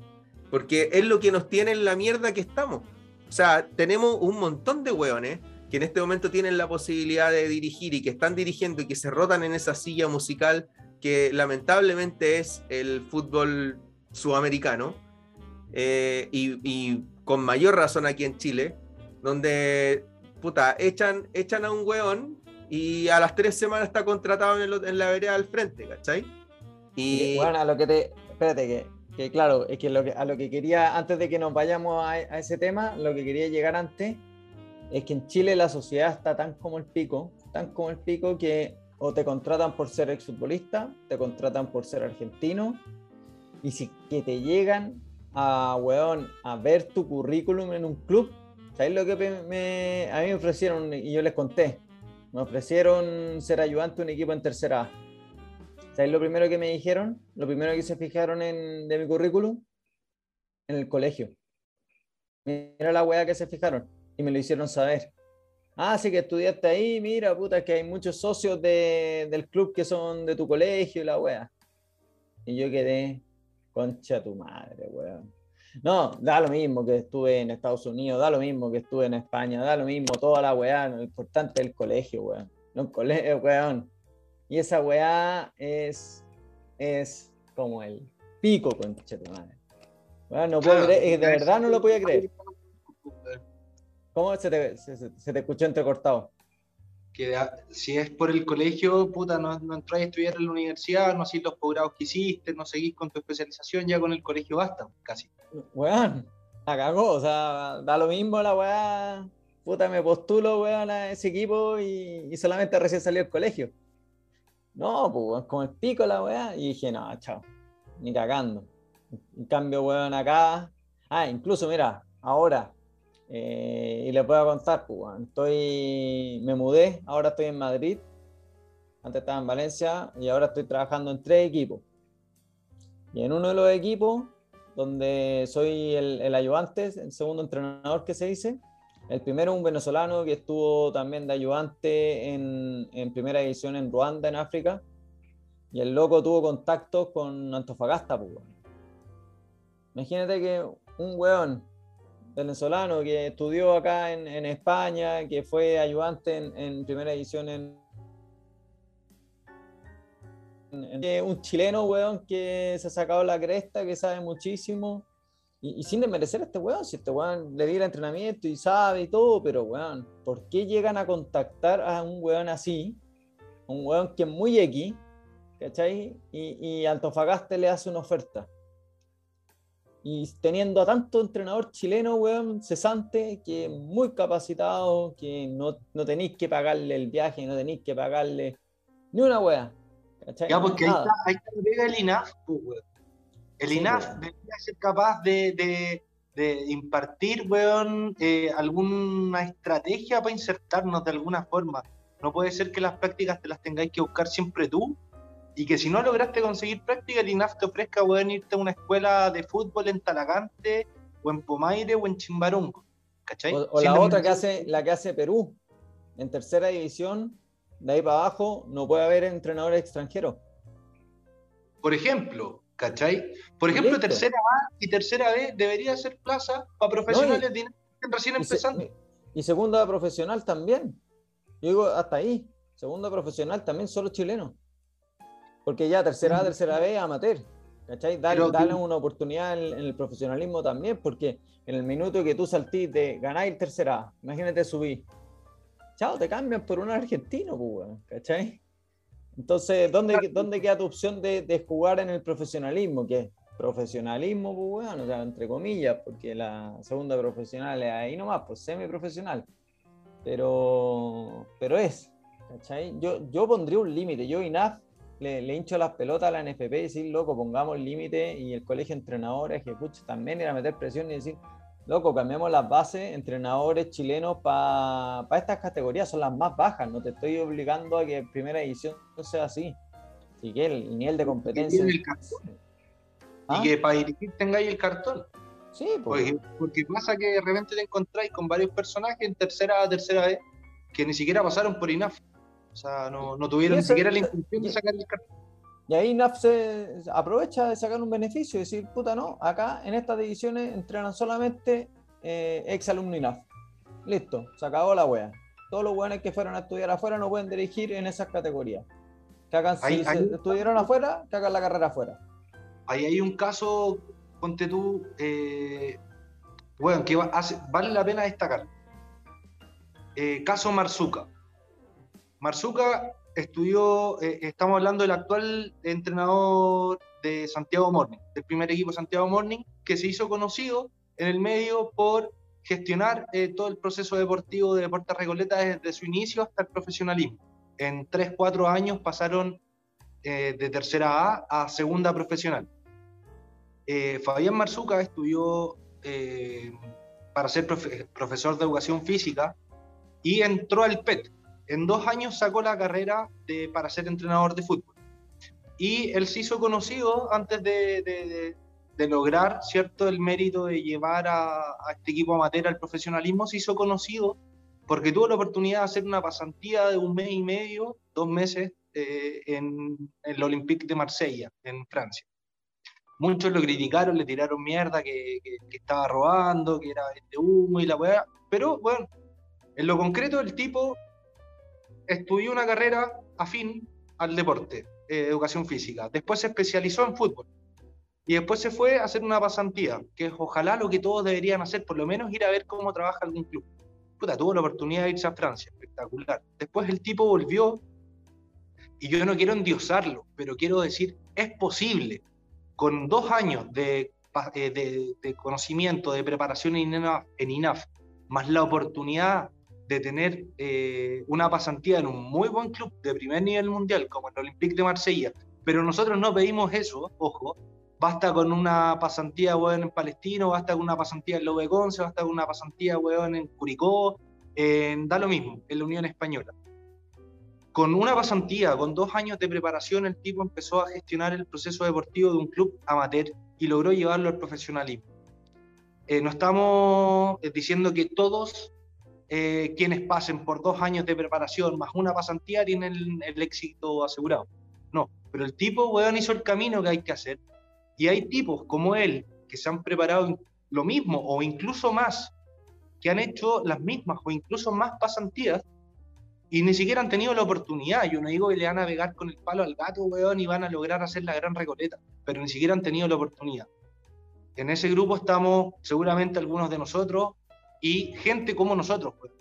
porque es lo que nos tiene en la mierda que estamos. O sea, tenemos un montón de hueones que en este momento tienen la posibilidad de dirigir y que están dirigiendo y que se rotan en esa silla musical que lamentablemente es el fútbol sudamericano eh, y, y con mayor razón aquí en Chile, donde puta, echan, echan a un hueón y a las tres semanas está contratado en, el- en la vereda del frente, ¿cachai? Y Bueno, a lo que te. Espérate, que, que claro, es que, a lo que quería, antes de que nos vayamos a, ese tema, lo que quería llegar antes es que en Chile la sociedad está tan como el pico, tan como el pico que o te contratan por ser exfutbolista, te contratan por ser argentino, y si que te llegan a, weón, a ver tu currículum en un club, ¿sabes lo que me- me- a mí me ofrecieron? Y yo les conté, me ofrecieron ser ayudante de un equipo en tercera A. ¿Sabes lo primero que me dijeron? Lo primero que se fijaron en, de mi currículum, en el colegio. Mira la weá que se fijaron y me lo hicieron saber. Ah, sí que estudiaste ahí, mira, puta, que hay muchos socios de- del club que son de tu colegio y la weá. Y yo quedé, concha tu madre, weón. No, da lo mismo que estuve en Estados Unidos, da lo mismo que estuve en España, da lo mismo, toda la weá, lo importante es el colegio, weón. No el colegio, weón. Y esa weá es, es como el pico, concha tu madre. Weón, no puedo Claro, creer, de verdad no lo podía creer. ¿Cómo se te, se, te escuchó entrecortado? Que si es por el colegio, puta, no, no entras a estudiar en la universidad, no hacís los posgrados que hiciste, no seguís con tu especialización, ya con el colegio basta, casi. Weón, la cagó, o sea, da lo mismo la weá. Puta, me postulo, weón, a ese equipo y, y solamente recién salió del colegio. No, pues, como el pico la weá. Y dije, no, chao, ni cagando. En cambio, weón, acá. Ah, incluso, mira, ahora, eh, y les a contar, pues, estoy, me mudé, ahora estoy en Madrid. Antes estaba en Valencia y ahora estoy trabajando en tres equipos. Y en uno de los equipos donde soy el ayudante, el segundo entrenador que se dice, El primero un venezolano que estuvo también de ayudante en, en primera división en Ruanda, en África. Y el loco tuvo contactos con Antofagasta, pues. Imagínate que un weón venezolano que estudió acá en, en España, que fue ayudante en, en primera en, en- en- un chileno, weón, que se ha sacado la cresta, que sabe muchísimo. Y, y sin desmerecer a este weón, si este weón le di el entrenamiento y sabe y todo, pero weón, ¿por qué llegan a contactar a un weón así? Un weón que es muy X, ¿cachai? Y, y Antofagasta le hace una oferta. Y teniendo a tanto entrenador chileno, weón, cesante, que es muy capacitado, que no, no tenéis que pagarle el viaje, no tenéis que pagarle ni una weá. ¿cachai? Ya, porque ahí está, ahí está del INAF, pues, weón. El Sí, INAF weón. debería ser capaz de, de- de impartir, weón, eh, alguna estrategia para insertarnos de alguna forma. No puede ser que las prácticas te las tengáis que buscar siempre tú y que si no lograste conseguir práctica, el INAF te ofrezca, weón, irte a una escuela de fútbol en Talagante o en Pomaire o en Chimbarongo. ¿Cachai? O, la otra que hace, la que hace Perú, en tercera división, de ahí para abajo, no puede haber entrenadores extranjeros. Por ejemplo, ¿cachai? Por ejemplo, Listo. tercera A y tercera B debería ser plaza para profesionales recién Y, se- empezando. y segunda profesional también. Yo digo, hasta ahí. Segunda profesional también, solo chilenos. Porque ya tercera A, tercera B, amateur. ¿Cachai? Dale, Pero- dale una oportunidad en, en el profesionalismo también, porque en el minuto que tú saltís de ganar tercera A, imagínate subir. Chao, te cambian por un argentino, pues, ¿cachai? Entonces, ¿dónde, ¿dónde queda tu opción de, de jugar en el profesionalismo? ¿Qué? Profesionalismo, pues, weón, o sea, entre comillas, porque la segunda profesional es ahí nomás, pues semiprofesional. Pero, pero es, ¿cachai? Yo, yo pondría un límite, yo INAF le, le hincho las pelotas a la NFP y decir, loco, pongamos límite y el colegio de entrenadores que también ir a meter presión y decir, loco, cambiamos las bases, entrenadores chilenos para estas categorías son las más bajas, no te estoy obligando a que primera edición sea así. Así que el nivel de competencia... tiene el cartón. ¿Ah? Y que para dirigir tengáis el cartón. Sí, pues, Porque, porque pasa que de repente te encontráis con varios personajes en tercera A, tercera B, que ni siquiera pasaron por INAF. O sea, no, no tuvieron ni siquiera la intención de sacar el cartón. Y ahí NAF se aprovecha de sacar un beneficio y decir, puta, no, acá en estas divisiones entrenan solamente eh, ex alumno INAF. Listo, se acabó la wea. Todos los weones que fueron a estudiar afuera no pueden dirigir en esas categorías. Que hagan, si se estudiaron afuera, que hagan la carrera afuera. Ahí hay un caso, ponte tú, eh, bueno, que hace- vale la pena destacar. Eh, caso Marzuca. Marzuca estudió, eh, estamos hablando del actual entrenador de Santiago Morning, del primer equipo Santiago Morning, que se hizo conocido en el medio por gestionar eh, todo el proceso deportivo de Deportes Recoleta desde su inicio hasta el profesionalismo. En 3, 4 años pasaron eh, de tercera A a segunda profesional. Fabián Marzuca estudió para ser profe- profesor de educación física y entró al PET. En dos años sacó la carrera de, para ser entrenador de fútbol. Y él se hizo conocido antes de, de- de- lograr cierto el mérito de llevar a, a este equipo amateur al profesionalismo, se hizo conocido porque tuvo la oportunidad de hacer una pasantía de un mes y medio, dos meses, eh, en, en el Olympique de Marsella, en Francia muchos lo criticaron, le tiraron mierda, que, que- que estaba robando, que era de humo y la weá. Pero bueno, en lo concreto el tipo estudió una carrera afín al deporte, eh, educación física. Después se especializó en fútbol. Y después se fue a hacer una pasantía, que es ojalá lo que todos deberían hacer, por lo menos ir a ver cómo trabaja algún club. Puta, tuvo la oportunidad de irse a Francia, espectacular. Después el tipo volvió, y yo no quiero endiosarlo, pero quiero decir, es posible con dos años de, eh, conocimiento, de preparación en INAF, en INAF, más la oportunidad de tener eh, una pasantía en un muy buen club de primer nivel mundial, como el Olympique de Marsella, pero nosotros no pedimos eso, ojo, basta con una pasantía, weón, en Palestino, basta con una pasantía en Lobe Conce, basta con una pasantía, weón, en Curicó, en, da lo mismo, en la Unión Española con una pasantía, con dos años de preparación, el tipo empezó a gestionar el proceso deportivo de un club amateur y logró llevarlo al profesionalismo. Eh, no estamos eh, diciendo que todos eh, quienes pasen por dos años de preparación más una pasantía tienen el, el éxito asegurado. No, pero el tipo, weón, hizo el camino que hay que hacer. Y hay tipos como él que se han preparado lo mismo o incluso más, que han hecho las mismas o incluso más pasantías y ni siquiera han tenido la oportunidad. Yo no digo que le van a pegar con el palo al gato, weón, y van a lograr hacer la gran recoleta, pero ni siquiera han tenido la oportunidad. En ese grupo estamos seguramente algunos de nosotros y gente como nosotros, pues.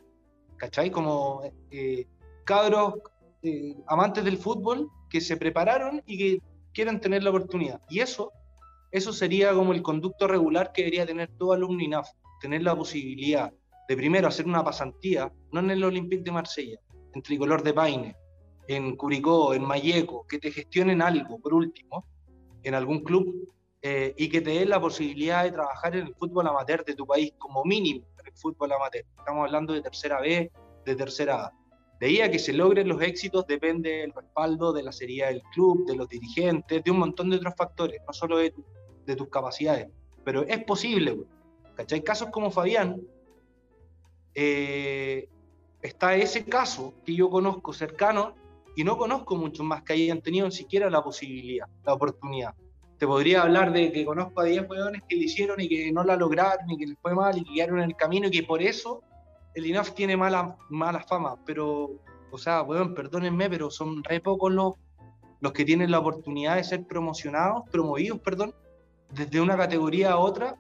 ¿cachai? Como eh, cabros eh, amantes del fútbol que se prepararon y que quieren tener la oportunidad. Y eso, eso sería como el conducto regular que debería tener todo alumno INAF, tener la posibilidad de primero hacer una pasantía, no en el Olympique de Marsella, en Tricolor de Paine, en Curicó, en Mayeco, que te gestionen algo, por último, en algún club, eh, y que te den la posibilidad de trabajar en el fútbol amateur de tu país, como mínimo fútbol amateur. Estamos hablando de tercera B, de tercera A. De ahí a que se logren los éxitos depende del respaldo, de la seriedad del club, de los dirigentes, de un montón de otros factores, no solo de, de tus capacidades. Pero es posible, güey. ¿cachai? Casos como Fabián, eh, está ese caso que yo conozco cercano y no conozco muchos más que hayan tenido ni siquiera la posibilidad, la oportunidad. Te podría hablar de que conozco a 10 hueones que lo hicieron y que no la lograron y que les fue mal y que quedaron en el camino y que por eso el INAF tiene mala, mala fama. Pero, o sea, hueón, perdónenme, pero son re pocos los, los que tienen la oportunidad de ser promocionados, promovidos, perdón, desde una categoría a otra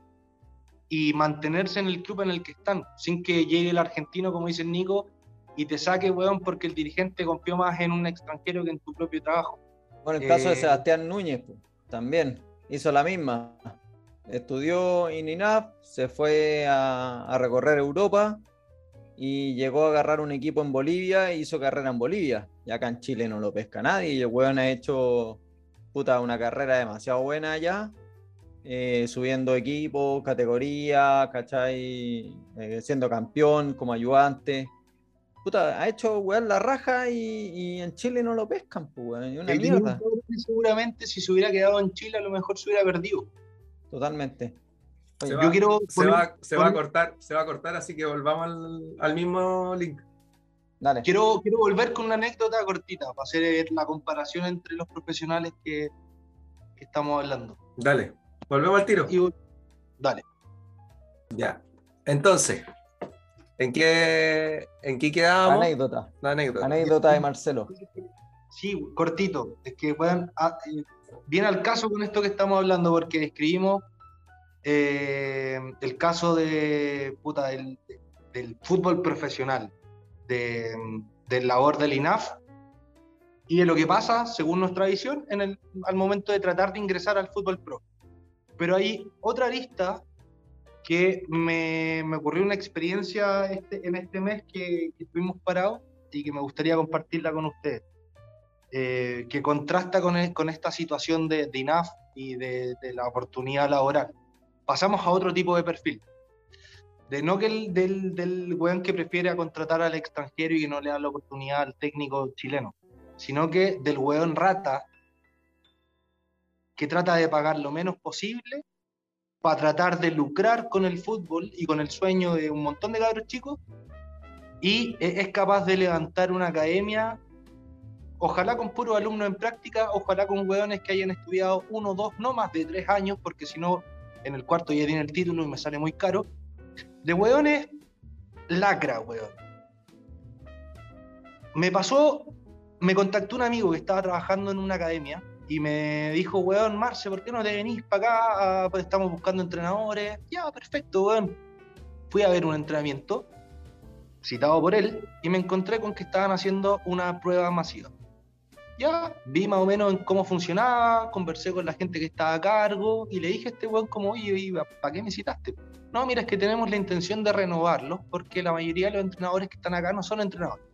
y mantenerse en el club en el que están, sin que llegue el argentino, como dice Nico, y te saque, weón, porque el dirigente confió más en un extranjero que en tu propio trabajo. Bueno, el caso de Eh, Sebastián Núñez pues, también hizo la misma. Estudió en INAF, se fue a, recorrer Europa y llegó a agarrar un equipo en Bolivia e hizo carrera en Bolivia. Y acá en Chile no lo pesca nadie y el weón ha hecho puta, una carrera demasiado buena allá, eh, subiendo equipos, categorías, ¿cachai? Eh, siendo campeón como ayudante. Puta, ha hecho weón la raja y, y en Chile no lo pescan, pues, weón, y una El mierda. Nico, seguramente si se hubiera quedado en Chile a lo mejor se hubiera perdido. Totalmente. Se va, yo quiero se poner- va- se va a cortar, se va a cortar, así que volvamos al, al mismo link. Dale. Quiero, quiero volver con una anécdota cortita para hacer la comparación entre los profesionales que, que estamos hablando. Dale, volvemos al tiro. Y, dale. Ya. Entonces, ¿en qué, en qué quedábamos? Anécdota. La anécdota. Anécdota de Marcelo. Sí, cortito. Es que puedan, ah, eh, viene al caso con esto que estamos hablando, porque describimos eh, el caso de, puta, del, del fútbol profesional, de, del labor del INAF y de lo que pasa, según nuestra visión, en el, al momento de tratar de ingresar al fútbol pro. Pero hay otra arista que me, me ocurrió una experiencia este, en este mes que, que estuvimos parados y que me gustaría compartirla con ustedes eh, que contrasta con, e- con esta situación de, de INAF y de, de la oportunidad laboral. Pasamos a otro tipo de perfil. De no que el del, del weón que prefiere contratar al extranjero y que no le da la oportunidad al técnico chileno, sino que del weón rata que trata de pagar lo menos posible para tratar de lucrar con el fútbol y con el sueño de un montón de cabros chicos y e- es capaz de levantar una academia ojalá con puros alumnos en práctica, ojalá con hueones que hayan estudiado uno, dos, no más de tres años, porque si no, en el cuarto ya tiene el título y me sale muy caro. De hueones, lacra, hueón. Me pasó, me contactó un amigo que estaba trabajando en una academia y me dijo, weón, Marce, ¿por qué no te venís para acá? Ah, pues estamos buscando entrenadores. Ya, perfecto, weón. Fui a ver un entrenamiento citado por él y me encontré con que estaban haciendo una prueba masiva. Ya vi más o menos en cómo funcionaba, conversé con la gente que estaba a cargo y le dije a este weón como, oye, ¿para qué me citaste? No, mira, es que tenemos la intención de renovarlos porque la mayoría de los entrenadores que están acá no son entrenadores.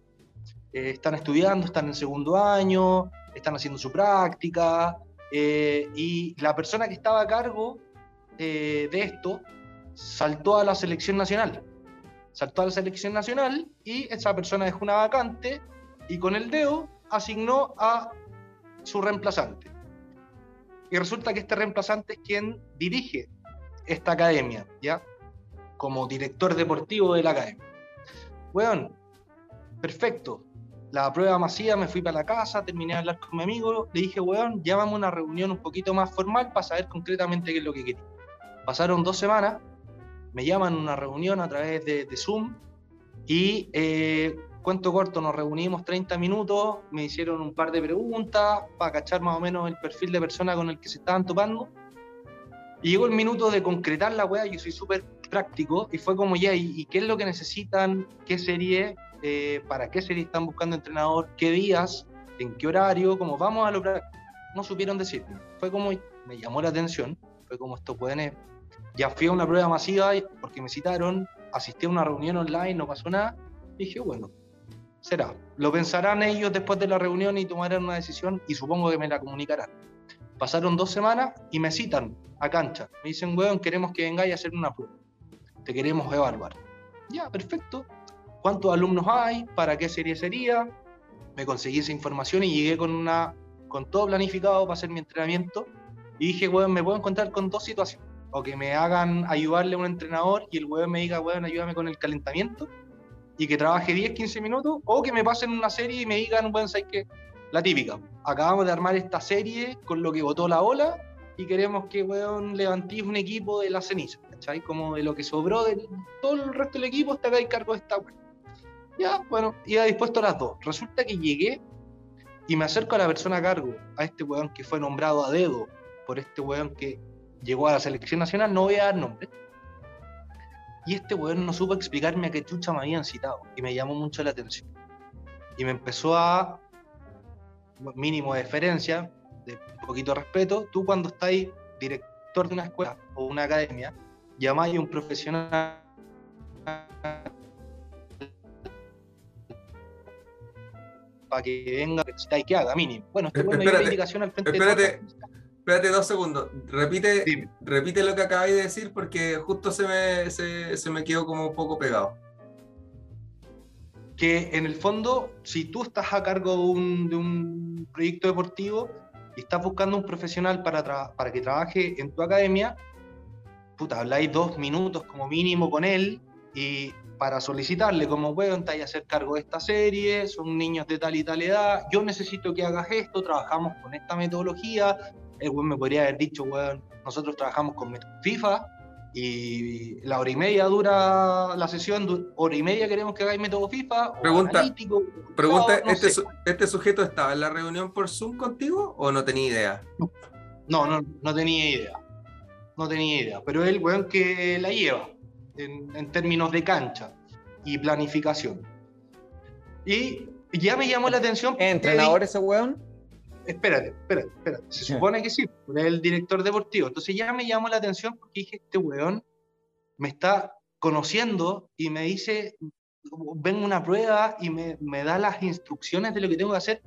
Eh, están estudiando, están en segundo año, están haciendo su práctica eh, y la persona que estaba a cargo eh, de esto saltó a la selección nacional. Saltó a la selección nacional y esa persona dejó una vacante y con el dedo asignó a su reemplazante. Y resulta que este reemplazante es quien dirige esta academia, ¿ya? Como director deportivo de la academia. weón, perfecto. La prueba masiva, me fui para la casa, terminé de hablar con mi amigo, le dije, weón, llámame a una reunión un poquito más formal para saber concretamente qué es lo que quería. Pasaron dos semanas, me llaman una reunión a través de, de Zoom y eh, cuento corto, nos reunimos 30 minutos, me hicieron un par de preguntas para cachar más o menos el perfil de persona con el que se estaban topando. Y llegó el minuto de concretar la weá, yo soy súper práctico, y fue como ya, ¿y, y qué es lo que necesitan? ¿Qué serie? Eh, ¿Para qué serie están buscando entrenador? ¿Qué días? ¿En qué horario? Como vamos a lo práctico. No supieron decirme. Fue como, me llamó la atención, fue como esto pueden... Ya fui a una prueba masiva porque me citaron, asistí a una reunión online, no pasó nada. Dije, bueno, será. Lo pensarán ellos después de la reunión y tomarán una decisión y supongo que me la comunicarán. Pasaron dos semanas y me citan a cancha. Me dicen, weón, queremos que vengáis a hacer una prueba. Te queremos evaluar. Ya, perfecto. ¿Cuántos alumnos hay? ¿Para qué serie sería? Me conseguí esa información y llegué con, una, con todo planificado para hacer mi entrenamiento. Y dije, weón, me puedo encontrar con dos situaciones. O que me hagan ayudarle a un entrenador y el weón me diga, weón, ayúdame con el calentamiento y que trabaje 10, 15 minutos, o que me pasen una serie y me digan, bueno, ¿sabes qué? La típica. Acabamos de armar esta serie con lo que votó la ola y queremos que, weón, levantís un equipo de la ceniza, ¿cachai? Como de lo que sobró de todo el resto del equipo, está acá cargo de esta weón. Ya, bueno, iba dispuesto a las dos. Resulta que llegué y me acerco a la persona a cargo, a este weón que fue nombrado a dedo por este weón que llegó a la selección nacional, no voy a dar nombre, y este weón no supo explicarme a qué chucha me habían citado. Y me llamó mucho la atención. Y me empezó a, mínimo de deferencia, de poquito de respeto, tú cuando estás director de una escuela o una academia, llamáis a un profesional para que venga y que haga, mínimo. Bueno, dio la Espérate, indicación al frente espérate. Espérate dos segundos. Repite, Dime. repite lo que acabáis de decir porque justo se me, se, se me quedó como un poco pegado. que en el fondo, si tú estás a cargo de un, de un proyecto deportivo y estás buscando un profesional para, para que trabaje en tu academia, puta, habláis dos minutos como mínimo con él y para solicitarle como, weón, te vaya a hacer cargo de esta serie, son niños de tal y tal edad, yo necesito que hagas esto, trabajamos con esta metodología, el weón me podría haber dicho, weón, nosotros trabajamos con FIFA, y la hora y media dura la sesión, hora y media queremos que hagáis método FIFA, o Pregunta- analítico, Pregunta, no ¿este, su- ¿este sujeto estaba en la reunión por Zoom contigo o no tenía idea? No, no, no tenía idea. No tenía idea. Pero es el weón que la lleva en, en términos de cancha y planificación. Y ya me llamó la atención. ¿Es entrenador ese weón? Espérate, espérate, espérate. Se [laughs] supone que sí, es el director deportivo. Entonces ya me llamó la atención porque dije, este weón me está conociendo y me dice, ven una prueba y me, me da las instrucciones de lo que tengo que hacer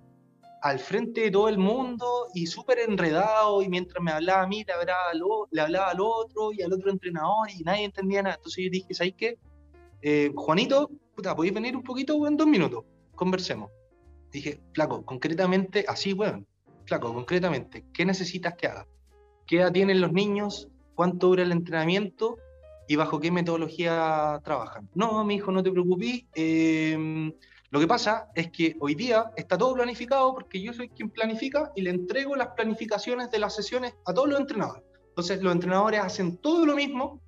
al frente de todo el mundo y súper enredado y mientras me hablaba a mí le hablaba, al, le hablaba al otro y al otro entrenador y nadie entendía nada. Entonces yo dije, ¿sabes qué? Eh, Juanito, puta, ¿podéis venir un poquito en dos minutos? Conversemos. Dije, flaco, concretamente, así, weón, flaco, concretamente, ¿qué necesitas que haga? ¿Qué edad tienen los niños? ¿Cuánto dura el entrenamiento? ¿Y bajo qué metodología trabajan? No, mi hijo, no te preocupes. eh, lo que pasa es que hoy día está todo planificado porque yo soy quien planifica y le entrego las planificaciones de las sesiones a todos los entrenadores. Entonces los entrenadores hacen todo lo mismo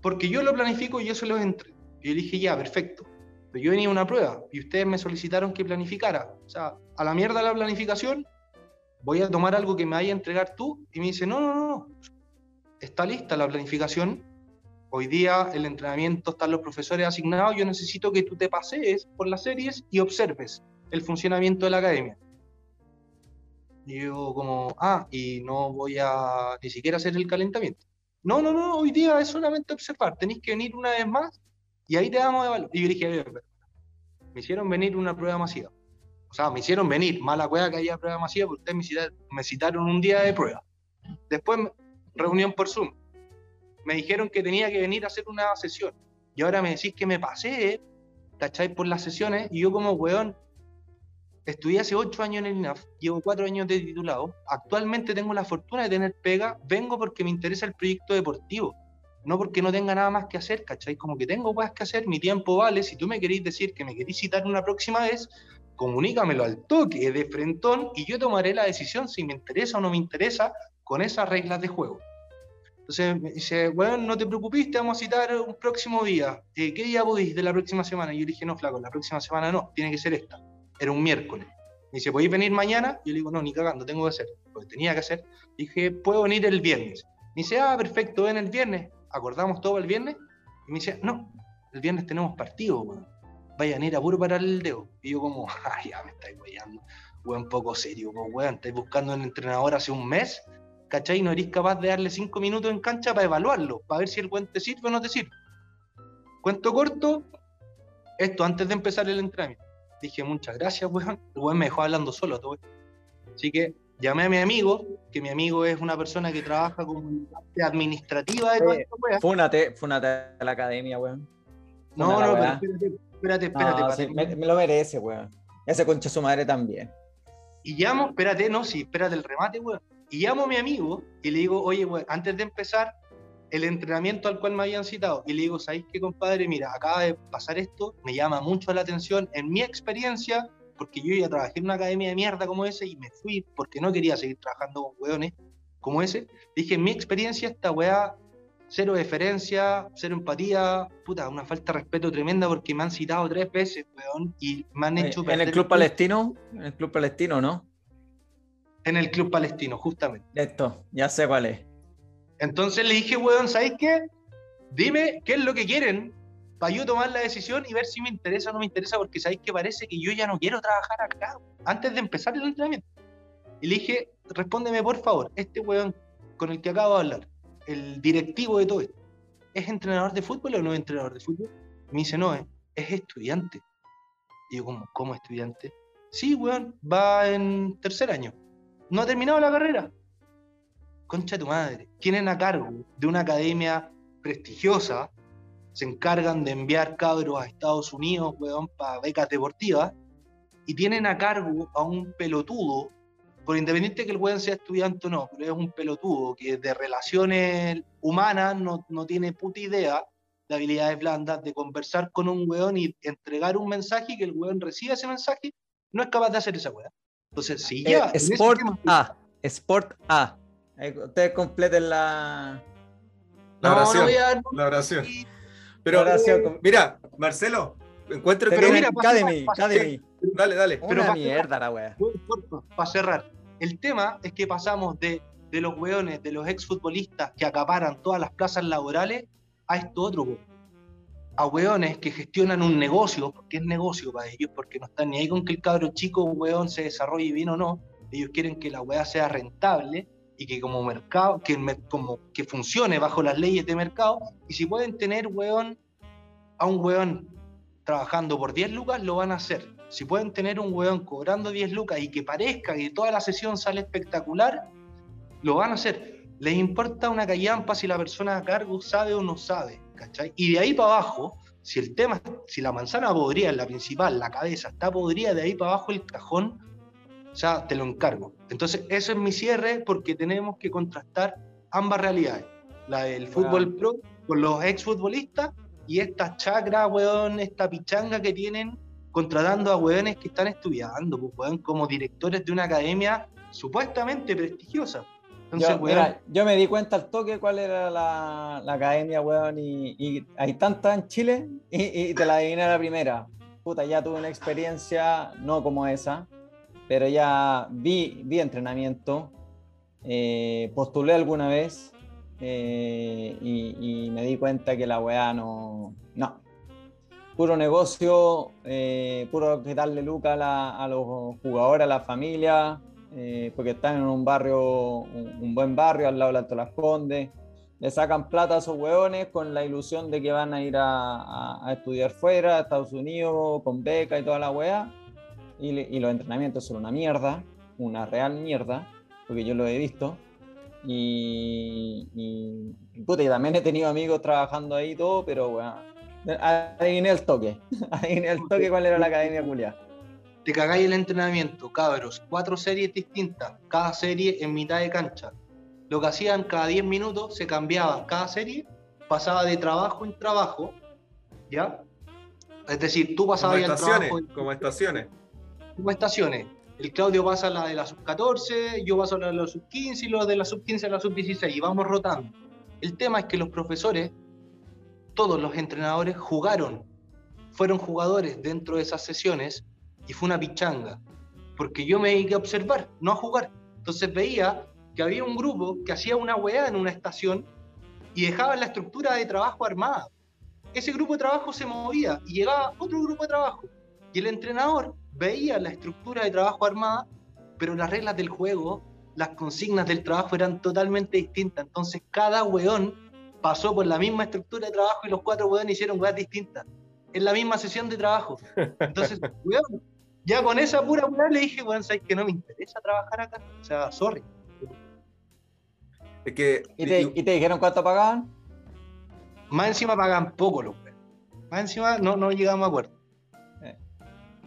porque yo lo planifico y yo se los entrego. Y yo dije, ya, perfecto. Pero yo venía a una prueba y ustedes me solicitaron que planificara. O sea, a la mierda la planificación, voy a tomar algo que me vaya a entregar tú. Y me dice, no, no, no. Está lista la planificación. Hoy día el entrenamiento están los profesores asignados. Yo necesito que tú te pasees por las series y observes el funcionamiento de la academia. Y yo como, ah, y no voy a ni siquiera hacer el calentamiento. No, no, no, hoy día es solamente observar. Tenéis que venir una vez más y ahí te damos de valor. Y yo dije, me hicieron venir una prueba masiva. O sea, me hicieron venir, mala cueva que haya prueba masiva, porque ustedes me citaron, un día de prueba. Después, reunión por Zoom. Me dijeron que tenía que venir a hacer una sesión. Y ahora me decís que me pasé, ¿cachai? Por las sesiones. Y yo como weón, estudié hace ocho años en el INAF, llevo cuatro años de titulado. Actualmente tengo la fortuna de tener pega, vengo porque me interesa el proyecto deportivo. no porque no tenga nada más que hacer, ¿cachai? Como que tengo cosas que hacer, mi tiempo vale, si tú me queréis decir que me queréis citar una próxima vez, comunícamelo al toque, de frentón, y yo tomaré la decisión si me interesa o no me interesa con esas reglas de juego. Entonces me dice, bueno, no te preocupes, te vamos a citar un próximo día. Eh, ¿Qué día podéis de la próxima semana? Y yo le dije, no, flaco, la próxima semana no, tiene que ser esta. Era un miércoles. Me dice, ¿podéis venir mañana? Yo le digo, no, ni cagando, tengo que hacer. Porque tenía que hacer. Dije, puedo venir el viernes. Me dice, ah, perfecto, ven el viernes. Acordamos todo el viernes. Y me dice, no, el viernes tenemos partido, weón. Vayan a ir a puro parar el dedo. Y yo como, [laughs] ay, ya me estáis guayando. Weón, poco serio, weón. Estáis buscando un entrenador hace un mes ¿cachai? No eres capaz de darle cinco minutos en cancha para evaluarlo, para ver si el buen te sirve o no te sirve. Cuento corto, esto antes de empezar el entrenamiento. Dije, muchas gracias, weón. El weón me dejó hablando solo todo Así que llamé a mi amigo, que mi amigo es una persona que trabaja como parte administrativa de todo esto, weón. Fúnate, fúnate a la academia, weón. No, no, pero espérate, espérate, espérate. No, para sí, me, me lo merece, weón. Ese concha su madre también. Y llamo, espérate, no, sí, espérate el remate, weón. Y llamo a mi amigo y le digo, oye, weón, antes de empezar el entrenamiento al cual me habían citado, y le digo, ¿sabéis qué, compadre? Mira, acaba de pasar esto, me llama mucho la atención en mi experiencia, porque yo ya trabajé en una academia de mierda como ese y me fui porque no quería seguir trabajando con weones como ese. Dije, en mi experiencia, esta weá, cero deferencia, cero empatía, puta, una falta de respeto tremenda porque me han citado tres veces, weón, y me han hecho en el Club Palestino, en el Club Palestino, ¿no? En el Club Palestino, justamente. Esto, ya sé cuál es. Entonces le dije, weón, ¿sabes qué? Dime qué es lo que quieren para yo tomar la decisión y ver si me interesa o no me interesa, porque sabéis que parece que yo ya no quiero trabajar acá, antes de empezar el entrenamiento. Y le dije, respóndeme por favor, este weón con el que acabo de hablar, el directivo de todo esto, ¿es entrenador de fútbol o no es entrenador de fútbol? Me dice, no, es, es estudiante. Y yo, ¿cómo, ¿cómo estudiante? Sí, weón, va en tercer año. No ha terminado la carrera. Concha tu madre, tienen a cargo de una academia prestigiosa, se encargan de enviar cabros a Estados Unidos, weón, para becas deportivas, y tienen a cargo a un pelotudo, por independiente que el weón sea estudiante o no, pero es un pelotudo que de relaciones humanas no, no tiene puta idea de habilidades blandas, de conversar con un weón y entregar un mensaje y que el weón reciba ese mensaje, no es capaz de hacer esa weá. Entonces, si Eh, ya... ese Sport tema- A. Sport A. Ahí Ustedes completen la. La No, no oración. a La oración. Pero, oración con- mira, Marcelo, encuentra el Pero mira, pasa- Academy, pasa- Academy. Dale, dale. Pero Una mierda la wea. para cerrar, el tema es que pasamos de, de los weones, de los exfutbolistas que acaparan todas las plazas laborales, a esto otro, po. A weones que gestionan un negocio, porque es negocio para ellos, porque no están ni ahí con que el cabro chico, weón, se desarrolle bien o no, ellos quieren que la weá sea rentable y que como mercado, que, como, que funcione bajo las leyes de mercado, y si pueden tener, weón, a un weón trabajando por 10 lucas, lo van a hacer. Si pueden tener un weón cobrando 10 lucas y que parezca que toda la sesión sale espectacular, lo van a hacer. Les importa una callampa si la persona a cargo sabe o no sabe, ¿cachai? Y de ahí para abajo, si el tema, si la manzana podrida, la principal, la cabeza, está podrida, de ahí para abajo el cajón, ya te lo encargo. Entonces, eso es mi cierre porque tenemos que contrastar ambas realidades. La del fútbol pro con los exfutbolistas y esta chacra, weón, esta pichanga que tienen contratando a weones que están estudiando, pues, weón, como directores de una academia supuestamente prestigiosa. Entonces, Yo, mira, yo me di cuenta al toque cuál era la, la academia, weón, y, y hay tantas en Chile y, y te la adiviné a la primera. Puta, ya tuve una experiencia, no como esa, pero ya vi, vi entrenamiento, eh, postulé alguna vez eh, y, y me di cuenta que la weá no. No. Puro negocio, eh, puro quitarle lucas a, a los jugadores, a la familia, eh, porque están en un barrio, un, un buen barrio al lado del Alto Las Condes. Le sacan plata a esos hueones con la ilusión de que van a ir a, a- a estudiar fuera, a Estados Unidos, con beca y toda la weá. Y, y los entrenamientos son una mierda, una real mierda, porque yo lo he visto. Y, y, puta, también he tenido amigos trabajando ahí y todo, pero bueno, adiviné el toque. [laughs] adiviné el toque cuál era la academia culia. Te cagáis el entrenamiento, cabros, cuatro series distintas, cada serie en mitad de cancha. Lo que hacían cada 10 minutos, se cambiaban cada serie pasaba de trabajo en trabajo, ¿ya? Es decir, tú pasabas Como al estaciones, trabajo como estaciones. como estaciones. El Claudio pasa la de la sub-14, yo paso la de la sub-15 y los de la sub-15 a la sub-16 y vamos rotando. El tema es que los profesores, todos los entrenadores jugaron, fueron jugadores dentro de esas sesiones y fue una pichanga, porque yo me dediqué a observar, no a jugar. Entonces veía que había un grupo que hacía una weá en una estación y dejaba la estructura de trabajo armada. Ese grupo de trabajo se movía y llegaba otro grupo de trabajo. Y el entrenador veía la estructura de trabajo armada, pero las reglas del juego, las consignas del trabajo eran totalmente distintas. Entonces cada weón pasó por la misma estructura de trabajo y los cuatro weones hicieron weas distintas. En la misma sesión de trabajo. [laughs] Entonces, weón, ya con esa pura weá le dije, weón, sabes que no me interesa trabajar acá. O sea, sorry. Es que. ¿Y te, y te dijeron cuánto pagaban? Más encima pagan poco los weones. Más encima no, no llegamos a acuerdo.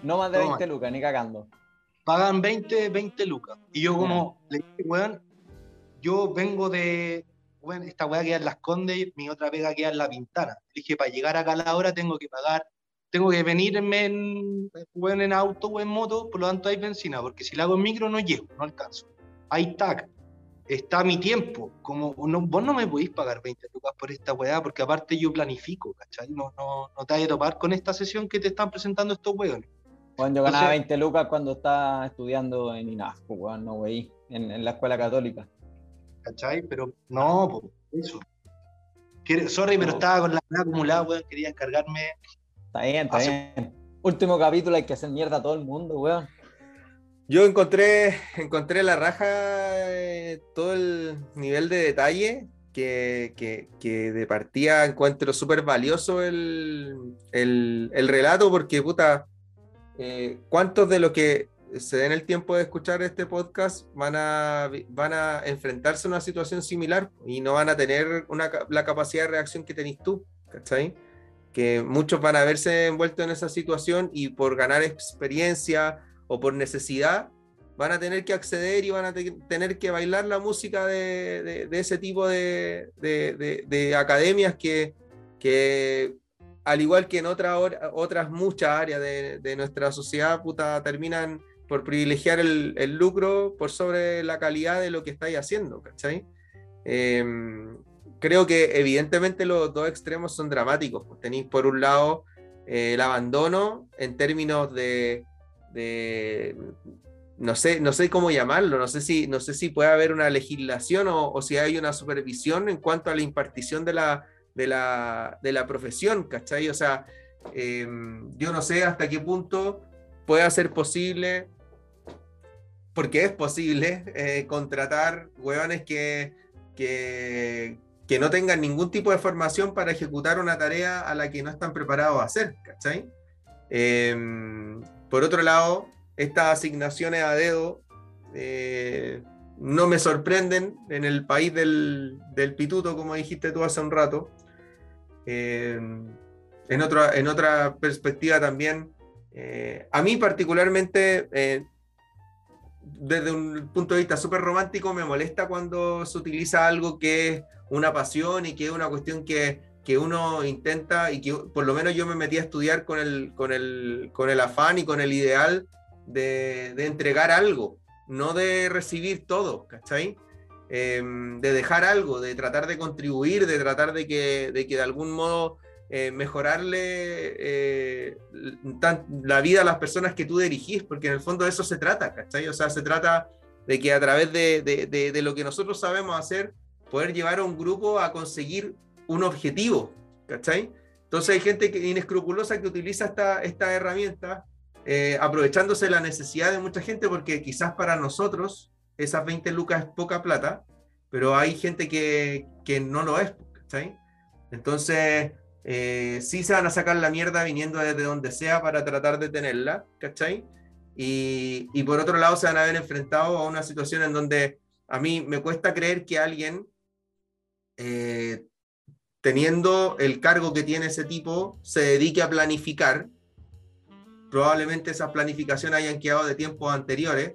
No más de Toma. 20 lucas, ni cagando. pagan 20, 20 lucas. Y yo como, le dije, weón, yo vengo de, weón, esta weá queda en Las Condes, mi otra pega queda en La Pintana. Le dije, para llegar acá a la hora tengo que pagar, tengo que venirme en, en auto o en moto, por lo tanto hay benzina, porque si la hago en micro no llego, no alcanzo. Hay TAC, está mi tiempo, como no, vos no me podéis pagar 20 lucas por esta weá, porque aparte yo planifico, ¿cachai? No, no, no te vas a topar con esta sesión que te están presentando estos weones. Bueno, yo ganaba Entonces- 20 lucas cuando estaba estudiando en INAF, pues, weón, no, güey, en, en la escuela católica. ¿cachai? Pero no, po, eso. Sorry, pero estaba con la acumulada, weón. Quería descargarme. Está bien, está Hace- bien. Último capítulo, hay que hacer mierda a todo el mundo, weón. Yo encontré, encontré la raja, eh, todo el nivel de detalle que, que- que de partida encuentro súper valioso el, el- el relato, porque puta, eh, ¿cuántos de los que se den el tiempo de escuchar este podcast van a, van a enfrentarse a una situación similar y no van a tener una, la capacidad de reacción que tenés tú? ¿Cachai? Que muchos van a verse envueltos en esa situación y por ganar experiencia o por necesidad, van a tener que acceder y van a te- tener que bailar la música de, de- de ese tipo de, de- de- de academias que, que, al igual que en otra otras muchas áreas de, nuestra sociedad, puta, terminan por privilegiar el, el lucro por sobre la calidad de lo que estáis haciendo, ¿cachai? Em, creo que evidentemente los dos extremos son dramáticos. Tenéis por un lado eh, el abandono en términos de, de- no sé, no sé cómo llamarlo, no sé si, no sé si puede haber una legislación o, o si hay una supervisión en cuanto a la impartición de la, de la, de la profesión, ¿cachai? O sea, eh, yo no sé hasta qué punto puede ser posible, porque es posible, eh, contratar hueones que, que, que no tengan ningún tipo de formación para ejecutar una tarea a la que no están preparados a hacer, ¿cachai? Eh, por otro lado, estas asignaciones a dedo eh, no me sorprenden en el país del, pituto, como dijiste tú hace un rato. Eh, en, otra, en otra perspectiva también, eh, a mí particularmente, eh, desde un punto de vista súper romántico, me molesta cuando se utiliza algo que es una pasión y que es una cuestión que, que uno intenta y que por lo menos yo me metí a estudiar con el, con el, con el afán y con el ideal de, de entregar algo, no de recibir todo, ¿cachai? Eh, de dejar algo, de tratar de contribuir, de tratar de que de, que de algún modo eh, mejorarle eh, tan- la vida a las personas que tú dirigís, porque en el fondo de eso se trata, ¿cachai? O sea, se trata de que a través de, de- de- de lo que nosotros sabemos hacer, poder llevar a un grupo a conseguir un objetivo, ¿cachai? Entonces hay gente que, inescrupulosa que utiliza esta, esta herramienta eh, aprovechándose la necesidad de mucha gente, porque quizás para nosotros esas 20 lucas es poca plata, pero hay gente que, que no lo es, ¿cachai? Entonces, eh, sí se van a sacar la mierda viniendo desde donde sea para tratar de tenerla, ¿cachai? Y, y por otro lado se van a ver enfrentados a una situación en donde a mí me cuesta creer que alguien, eh, teniendo el cargo que tiene ese tipo, se dedique a planificar. Probablemente esas planificaciones hayan quedado de tiempos anteriores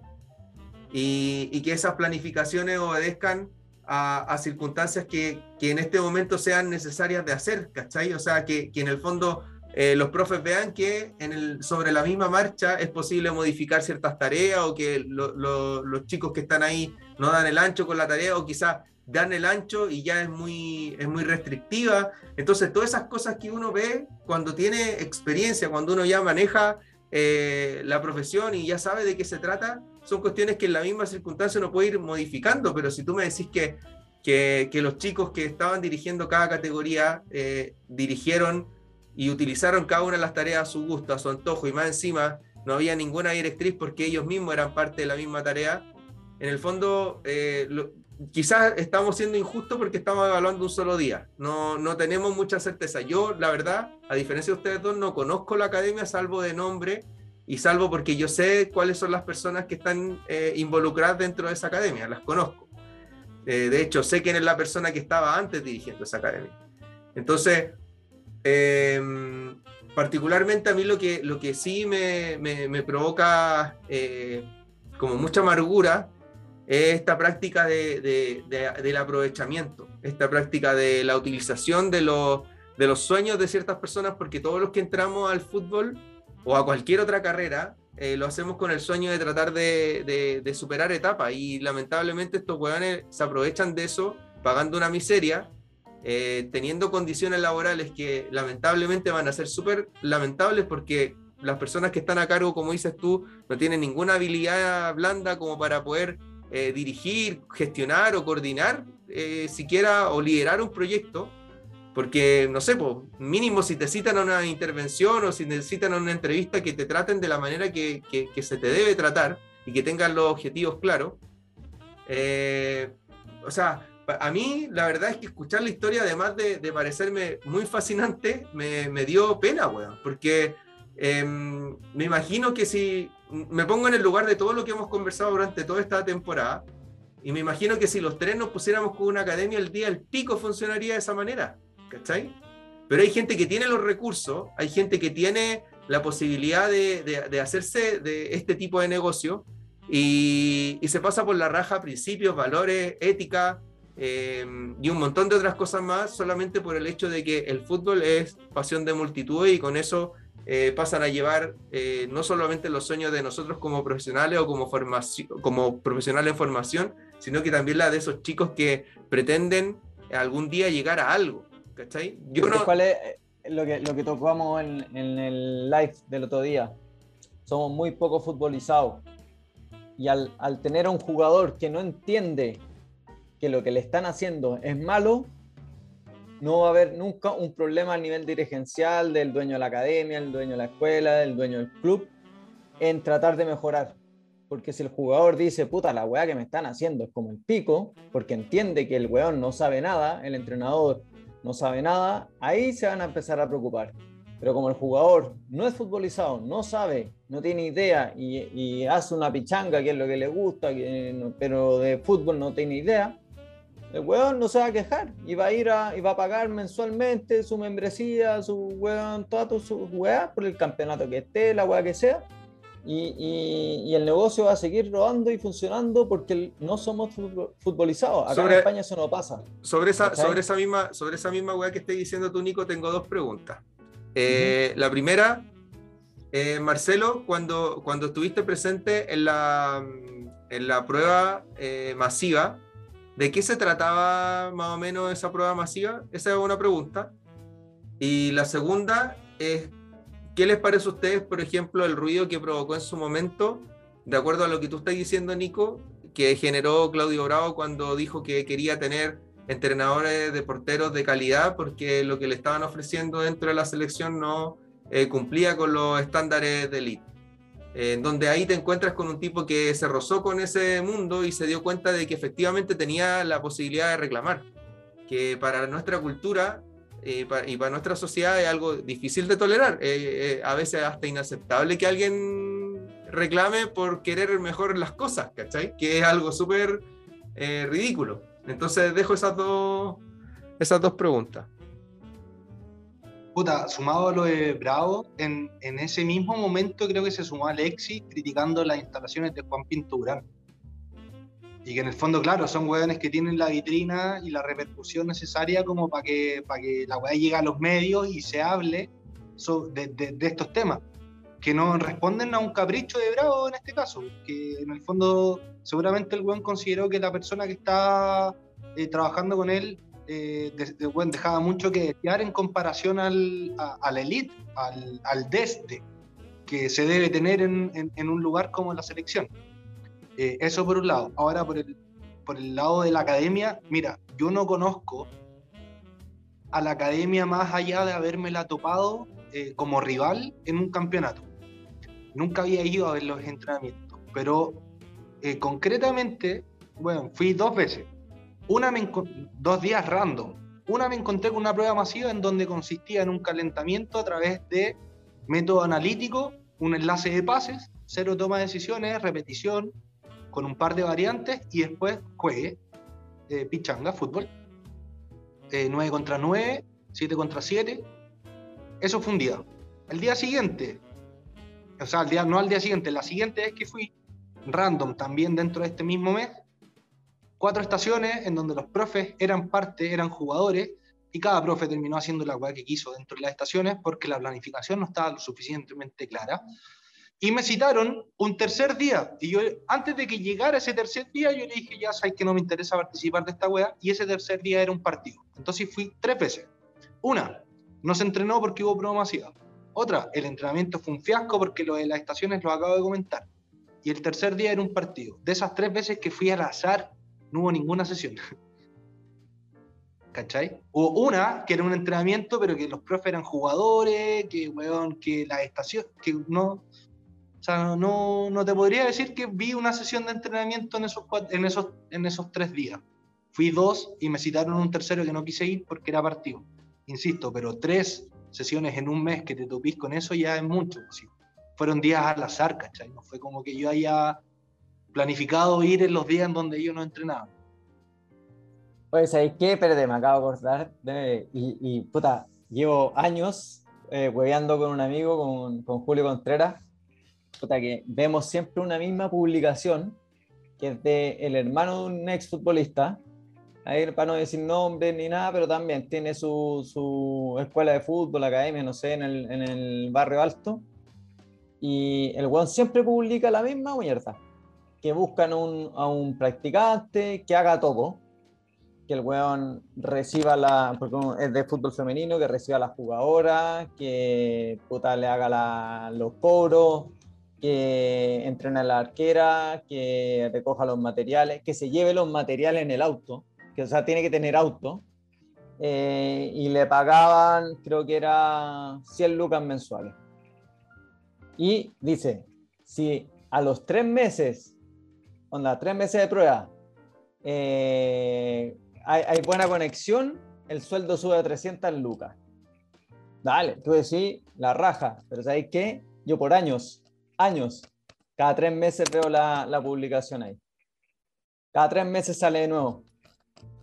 y, y que esas planificaciones obedezcan a, circunstancias que, que en este momento sean necesarias de hacer, ¿cachai? O sea, que, que en el fondo eh, los profes vean que en el, sobre la misma marcha es posible modificar ciertas tareas o que lo- lo- los chicos que están ahí no dan el ancho con la tarea o quizás dan el ancho y ya es muy, es muy restrictiva. Entonces, todas esas cosas que uno ve cuando tiene experiencia, cuando uno ya maneja eh, la profesión y ya sabe de qué se trata, son cuestiones que en la misma circunstancia uno puede ir modificando, pero si tú me decís que, que, que los chicos que estaban dirigiendo cada categoría eh, dirigieron y utilizaron cada una de las tareas a su gusto, a su antojo, y más encima no había ninguna directriz porque ellos mismos eran parte de la misma tarea, en el fondo eh, lo- quizás estamos siendo injustos porque estamos evaluando un solo día, no, no tenemos mucha certeza. Yo, la verdad, a diferencia de ustedes dos, no conozco la academia salvo de nombre y salvo porque yo sé cuáles son las personas que están eh, involucradas dentro de esa academia, las conozco. Eh, de hecho, sé quién es la persona que estaba antes dirigiendo esa academia. Entonces, eh, particularmente a mí lo que, lo que sí me, me- me provoca eh, como mucha amargura es esta práctica de- de- de- del aprovechamiento, esta práctica de la utilización de los, de los sueños de ciertas personas, porque todos los que entramos al fútbol o a cualquier otra carrera, eh, lo hacemos con el sueño de tratar de, superar etapas y lamentablemente estos hueones se aprovechan de eso pagando una miseria eh, teniendo condiciones laborales que lamentablemente van a ser súper lamentables porque las personas que están a cargo, como dices tú, no tienen ninguna habilidad blanda como para poder eh, dirigir, gestionar o coordinar siquiera o liderar un proyecto. Porque, no sé, mínimo si te citan a una intervención o si necesitan a una entrevista que te traten de la manera que, que- que se te debe tratar y que tengan los objetivos claros. Eh, o sea, a mí la verdad es que escuchar la historia, además de, de parecerme muy fascinante, me, me dio pena, weón, porque em, me imagino que si me pongo en el lugar de todo lo que hemos conversado durante toda esta temporada, y me imagino que si los tres nos pusiéramos con una academia, el día del pico funcionaría de esa manera, ¿cachai? Pero hay gente que tiene los recursos, hay gente que tiene la posibilidad de, de- de hacerse de este tipo de negocio y, y se pasa por la raja principios, valores, ética eh, y un montón de otras cosas más solamente por el hecho de que el fútbol es pasión de multitud y con eso eh, pasan a llevar eh, no solamente los sueños de nosotros como profesionales o como, como profesionales en formación, sino que también la de esos chicos que pretenden algún día llegar a algo. ¿Cachai? Yo no, ¿Cuál es eh, lo que, lo que tocamos en, en el live del otro día? Somos muy poco futbolizados. Y al, al tener a un jugador que no entiende que lo que le están haciendo es malo, no va a haber nunca un problema a nivel dirigencial del dueño de la academia, el dueño de la escuela, el dueño del club, en tratar de mejorar. Porque si el jugador dice, puta, la weá que me están haciendo es como el pico, porque entiende que el weón no sabe nada, el entrenador no sabe nada, ahí se van a empezar a preocupar. Pero como el jugador no es futbolizado, no sabe, no tiene idea y, y hace una pichanga que es lo que le gusta, que pero de fútbol no tiene idea, el weón no se va a quejar y va a ir a, a pagar mensualmente su membresía, su weón, todas sus weas por el campeonato que esté, la wea que sea. Y, y- y el negocio va a seguir rodando y funcionando porque no somos futbol- futbolizados. Acá Sobre- en España eso no pasa. sobre esa, ¿Cachai? sobre esa misma, sobre esa misma weá que estás diciendo tú, Nico, tengo dos preguntas. Eh, La primera, eh, Marcelo, cuando, cuando estuviste presente en la, en la prueba eh, masiva, ¿de qué se trataba más o menos esa prueba masiva? Esa es una pregunta. Y la segunda es, ¿qué les parece a ustedes, por ejemplo, el ruido que provocó en su momento, de acuerdo a lo que tú estás diciendo, Nico, que generó Claudio Bravo cuando dijo que quería tener entrenadores de porteros de calidad porque lo que le estaban ofreciendo dentro de la selección no eh, cumplía con los estándares de elite. Donde ahí te encuentras con un tipo que se rozó con ese mundo y se dio cuenta de que efectivamente tenía la posibilidad de reclamar, que para nuestra cultura y para nuestra sociedad es algo difícil de tolerar, eh, eh, a veces hasta inaceptable que alguien reclame por querer mejor las cosas, ¿cachai? Que es algo súper eh, ridículo. Entonces dejo esas dos, esas dos preguntas. Puta, sumado a lo de Bravo, en, en ese mismo momento creo que se sumó Alexis criticando las instalaciones de Juan Pinto Durán. Y que en el fondo, claro, son hueones que tienen la vitrina y la repercusión necesaria como para que, para que la hueá llegue a los medios y se hable de, de- estos temas. Que no responden a un capricho de Bravo en este caso. Que en el fondo, seguramente el weón consideró que la persona que está eh, trabajando con él eh, dejaba mucho que desear en comparación al, a, elite, al, al desde que se debe tener en, en- en un lugar como la selección. Eh, eso por un lado. Ahora por el, por el lado de la academia, mira, yo no conozco a la academia más allá de habérmela topado eh, como rival en un campeonato. Nunca había ido a ver los entrenamientos, pero eh, concretamente, bueno, fui dos veces. Una me dos días random. Una me encontré con una prueba masiva en donde consistía en un calentamiento a través de método analítico, un enlace de pases, cero toma de decisiones, repetición, con un par de variantes y después juegue, eh, pichanga, fútbol. Eh, 9 contra 9, 7 contra 7. Eso fue un día. El día siguiente, o sea, el día, no al día siguiente, la siguiente vez que fui, random también dentro de este mismo mes, cuatro estaciones en donde los profes eran parte, eran jugadores, y cada profe terminó haciendo la weá que quiso dentro de las estaciones porque la planificación no estaba lo suficientemente clara. Y me citaron un tercer día. Y yo, antes de que llegara ese tercer día, yo le dije, ya sabes que no me interesa participar de esta weá. Y ese tercer día era un partido. Entonces fui tres veces. Una, no se entrenó porque hubo prueba masiva. Otra, el entrenamiento fue un fiasco porque lo de las estaciones lo acabo de comentar. Y el tercer día era un partido. De esas tres veces que fui al azar, no hubo ninguna sesión. [laughs] ¿Cachai? Hubo una que era un entrenamiento, pero que los profes eran jugadores, que, weón, que la estación, que no, o sea, no, no te podría decir que vi una sesión de entrenamiento en esos, cuat- en esos, en esos tres días. Fui dos y me citaron un tercero que no quise ir porque era partido. Insisto, pero tres sesiones en un mes que te topís con eso ya es mucho. sí. Fueron días al azar, ¿cachai? No fue como que yo haya planificado ir en los días en donde ellos no entrenaban. Pues, ¿sabéis qué? Espérate, me acabo de acordar. de- y, y, puta, llevo años eh, hueveando con un amigo, con, con Julio Contreras. Puta, que vemos siempre una misma publicación, que es de el hermano de un exfutbolista. Ahí, para no decir nombres ni nada, pero también tiene su, su escuela de fútbol, academia, no sé, en el, en el barrio alto. Y el weón siempre publica la misma mierda. Que buscan un- a un practicante que haga todo que el weón reciba la, porque es de fútbol femenino, que reciba a la jugadora, que puta le haga la- los cobros, que entrene a la arquera, que recoja los materiales, que se lleve los materiales en el auto, que o sea, tiene que tener auto, eh, y le pagaban, creo que era 100 lucas mensuales. Y dice, si a los tres meses, onda, tres meses de prueba, eh, hay, hay buena conexión, el sueldo sube a 300 lucas. Dale, tú decís, la raja, pero ¿sabes qué? Yo por años, años, cada tres meses veo la, la publicación ahí. Cada tres meses sale de nuevo.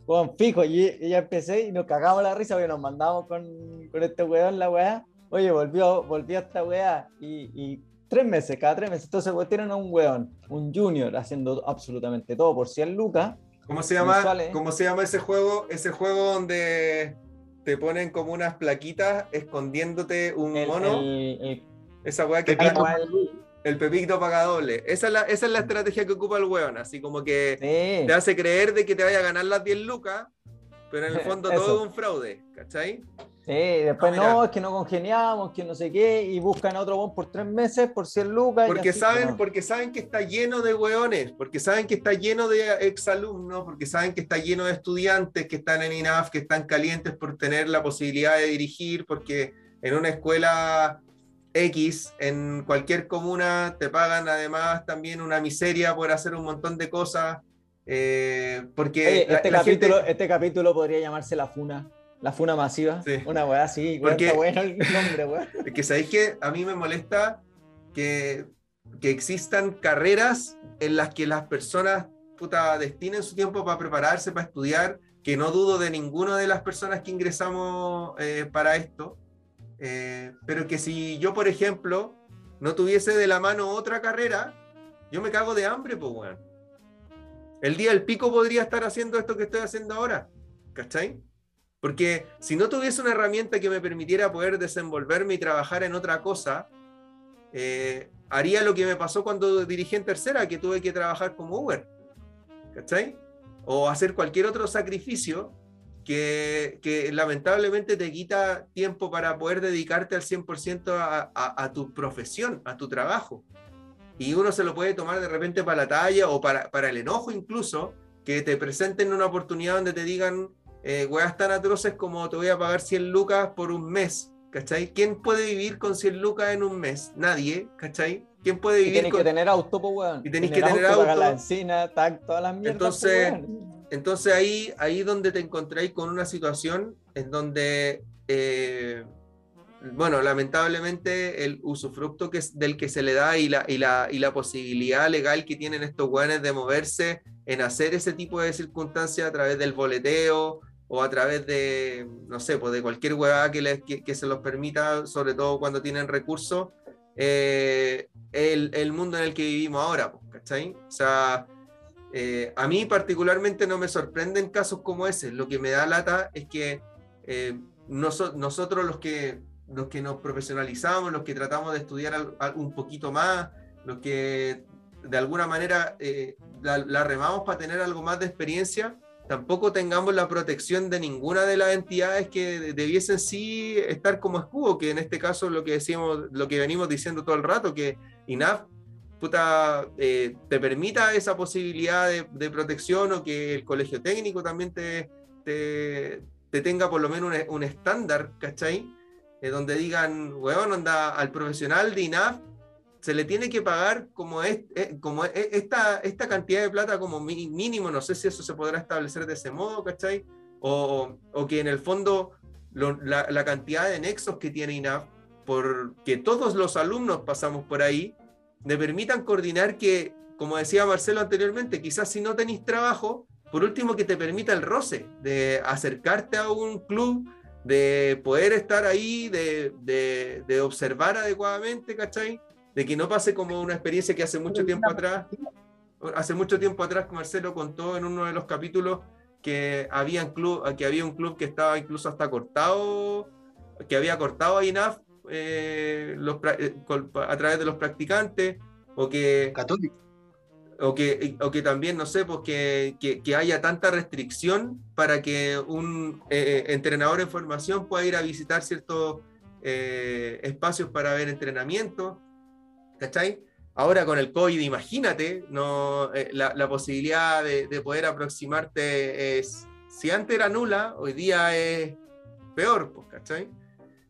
Bueno, fijo, y, y ya empecé y nos cagamos la risa porque nos mandamos con, con este weón la weá. Oye, volvió, volvió esta weá y, y tres meses, cada tres meses. Entonces, pues tienen a un weón, un junior, haciendo absolutamente todo por 100 lucas. ¿Cómo se llama? ¿Cómo se llama ese juego? Ese juego donde te ponen como unas plaquitas escondiéndote un El, mono. el- el- esa weá que está- el pepito paga doble. Esa es, la, esa es la estrategia que ocupa el weón. Así como que Sí. te hace creer de que te vaya a ganar las 10 lucas, pero en el [laughs] fondo todo es un fraude. ¿Cachai? Sí, después No, mira. no, es que no congeniamos, que no sé qué, y buscan a otro bon por tres meses, por 100 lucas. y Porque así, saben, no. porque saben que está lleno de weones, porque saben que está lleno de exalumnos, porque saben que está lleno de estudiantes que están en INAF, que están calientes por tener la posibilidad de dirigir, porque en una escuela X, en cualquier comuna, te pagan además también una miseria por hacer un montón de cosas. eh, porque Oye, la- este, la gente- capítulo, este capítulo podría llamarse La Funa. La Funa Masiva. Sí. Una weá así. Porque- Está bueno el nombre, weón. [laughs] Es que sabéis que a mí me molesta que, que existan carreras en las que las personas puta, destinen su tiempo para prepararse, para estudiar, que no dudo de ninguna de las personas que ingresamos eh, para esto, eh, pero que si yo, por ejemplo, no tuviese de la mano otra carrera, yo me cago de hambre, pues, weón. el día del pico podría estar haciendo esto que estoy haciendo ahora. ¿Cachai? Porque si no tuviese una herramienta que me permitiera poder desenvolverme y trabajar en otra cosa, eh, haría lo que me pasó cuando dirigí en tercera, que tuve que trabajar como Uber. ¿Cachai? O hacer cualquier otro sacrificio que, que lamentablemente te quita tiempo para poder dedicarte al 100% a, a, a tu profesión, a tu trabajo. Y uno se lo puede tomar de repente para la talla o para, para el enojo incluso, que te presenten una oportunidad donde te digan, eh, weas tan atroces como te voy a pagar 100 lucas por un mes, ¿cachai? ¿Quién puede vivir con 100 lucas en un mes? Nadie, ¿cachai? ¿Quién puede Y vivir tenés con... que tener auto, pues, weón. Y tenés que tener pagar auto. la encina, tac, todas las mierdas. Entonces. Entonces ahí, ahí donde te encontráis con una situación en donde, eh, bueno, lamentablemente el usufructo que, es- del que se le da y la, y, la, y la posibilidad legal que tienen estos weones de moverse en hacer ese tipo de circunstancias a través del boleteo o a través de, no sé, pues de cualquier hueá que, les, que, que se los permita, sobre todo cuando tienen recursos, eh, el, el mundo en el que vivimos ahora, pues, ¿cachai? O sea, eh, a mí particularmente no me sorprenden casos como ese. Lo que me da lata es que eh, noso- nosotros los que, los que nos profesionalizamos, los que tratamos de estudiar un poquito más, los que de alguna manera eh, la, la remamos para tener algo más de experiencia, tampoco tengamos la protección de ninguna de las entidades que de- debiesen sí estar como escudo, que en este caso lo que decimos, lo que venimos diciendo todo el rato, que INAF puta, eh, te permita esa posibilidad de, de protección o que el colegio técnico también te, te, te tenga por lo menos un, un estándar, ¿cachai? Eh, donde digan, weón, onda, al profesional de INAF se le tiene que pagar como, es, eh, como e- esta, esta cantidad de plata como mínimo, no sé si eso se podrá establecer de ese modo, ¿cachai? O, o que en el fondo lo- la, la cantidad de nexos que tiene INAF, porque todos los alumnos pasamos por ahí, me permitan coordinar que, como decía Marcelo anteriormente, quizás si no tenéis trabajo, por último que te permita el roce, de acercarte a un club, de poder estar ahí, de, de- de observar adecuadamente, ¿cachai? De que no pase como una experiencia que hace mucho tiempo atrás, hace mucho tiempo atrás Marcelo contó en uno de los capítulos que había, un club, que había un club que estaba incluso hasta cortado, que había cortado a INAF eh, los eh, a través de los practicantes, o que, Católico. o que, o que también, no sé, pues que, que- que haya tanta restricción para que un eh, entrenador en formación pueda ir a visitar ciertos eh, espacios para ver entrenamiento, ¿cachai? Ahora con el COVID, imagínate, no, eh, la, la posibilidad de, de poder aproximarte es, si antes era nula, hoy día es peor, pues, ¿cachai?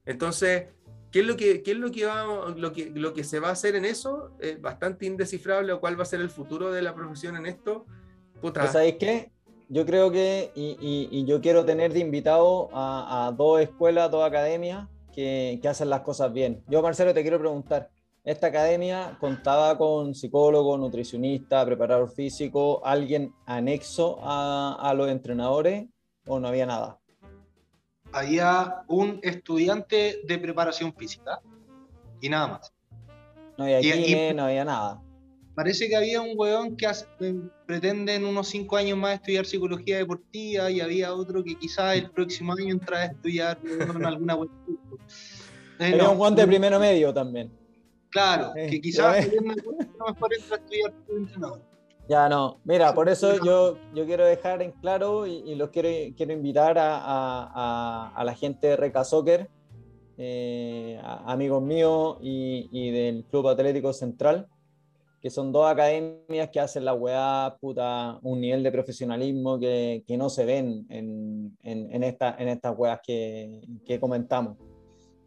Entonces, ¿qué es lo que, qué es lo que, va, lo que, lo que se va a hacer en eso? Es bastante indescifrable, o cuál va a ser el futuro de la profesión en esto. Puta, ¿Sabéis qué? Yo creo que, y, y- y yo quiero tener de invitado a, a dos escuelas, dos academias que, que hacen las cosas bien. Yo, Marcelo, te quiero preguntar, ¿esta academia contaba con psicólogo, nutricionista, preparador físico, alguien anexo a, a los entrenadores o no había nada? Había un estudiante de preparación física y nada más. No había Y- y- kine, no había nada. Parece que había un weón que hace- eh, pretende en unos cinco años más estudiar psicología deportiva y había otro que quizás el [laughs] próximo año entra a estudiar weón, alguna weón. [laughs] Eh, no, un guante de primero medio también. Claro, Eh, que ya quizás mejor entra a estudiar entrenador. Ya no, mira, por eso yo, yo quiero dejar en claro y, y los quiero, quiero invitar a, a- a- a la gente de Reca Soccer, eh, amigos míos y, y del Club Atlético Central, que son dos academias que hacen la weá, puta, un nivel de profesionalismo que, que no se ven en, en, en, esta, en estas weas que, que comentamos.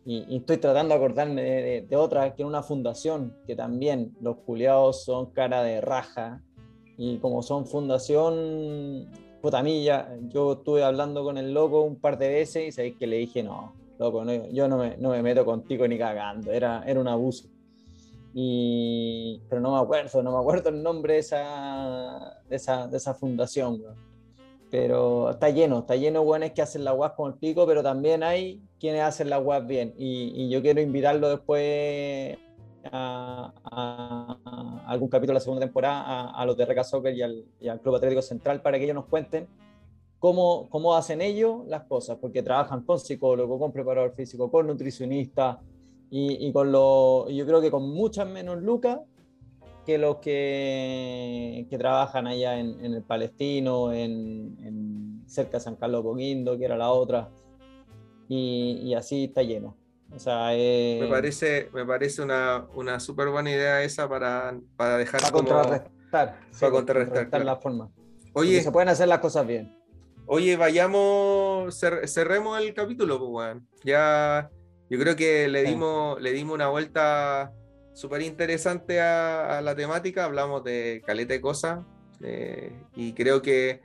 Y, y estoy tratando de acordarme de, de, de otra, que es una fundación, que también los culiados son cara de raja, y como son fundación, puta milla, yo estuve hablando con el loco un par de veces y sabéis que le dije, no, loco, no, yo no me, no me meto contigo ni cagando, era, era un abuso. Y, pero no me acuerdo, no me acuerdo el nombre de esa, de esa, de esa fundación. Pero está lleno, está lleno de buenos que hacen la guas con el pico, pero también hay quienes hacen la guas bien. Y, y yo quiero invitarlo después a, a- algún capítulo de la segunda temporada a, los de Reca Soccer y al, y al Club Atlético Central para que ellos nos cuenten cómo, cómo hacen ellos las cosas, porque trabajan con psicólogo, con preparador físico, con nutricionista y, y con lo, yo creo que con muchas menos lucas que los que, que trabajan allá en, en el Palestino, en, en cerca de San Carlos Coquindo, que era la otra, y, y así está lleno. O sea, eh, Me parece, me parece una, una súper buena idea esa para, para dejar para como... contrarrestar, sí, para contrarrestar, claro. la forma. Porque Oye, se pueden hacer las cosas bien. Oye, vayamos, cer- cerremos el capítulo, pues, weón. Ya, yo creo que le Sí. dimos, le dimos una vuelta súper interesante a, a la temática, hablamos de caleta de cosas, eh, y creo que,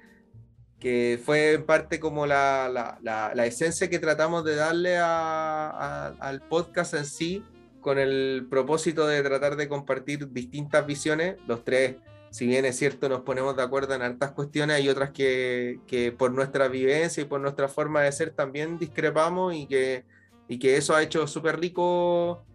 que fue en parte como la, la- esencia que tratamos de darle al podcast en sí, con el propósito de tratar de compartir distintas visiones, los tres si bien es cierto, nos ponemos de acuerdo en hartas cuestiones, hay otras que, que por nuestra vivencia y por nuestra forma de ser también discrepamos y que, y que eso ha hecho súper rico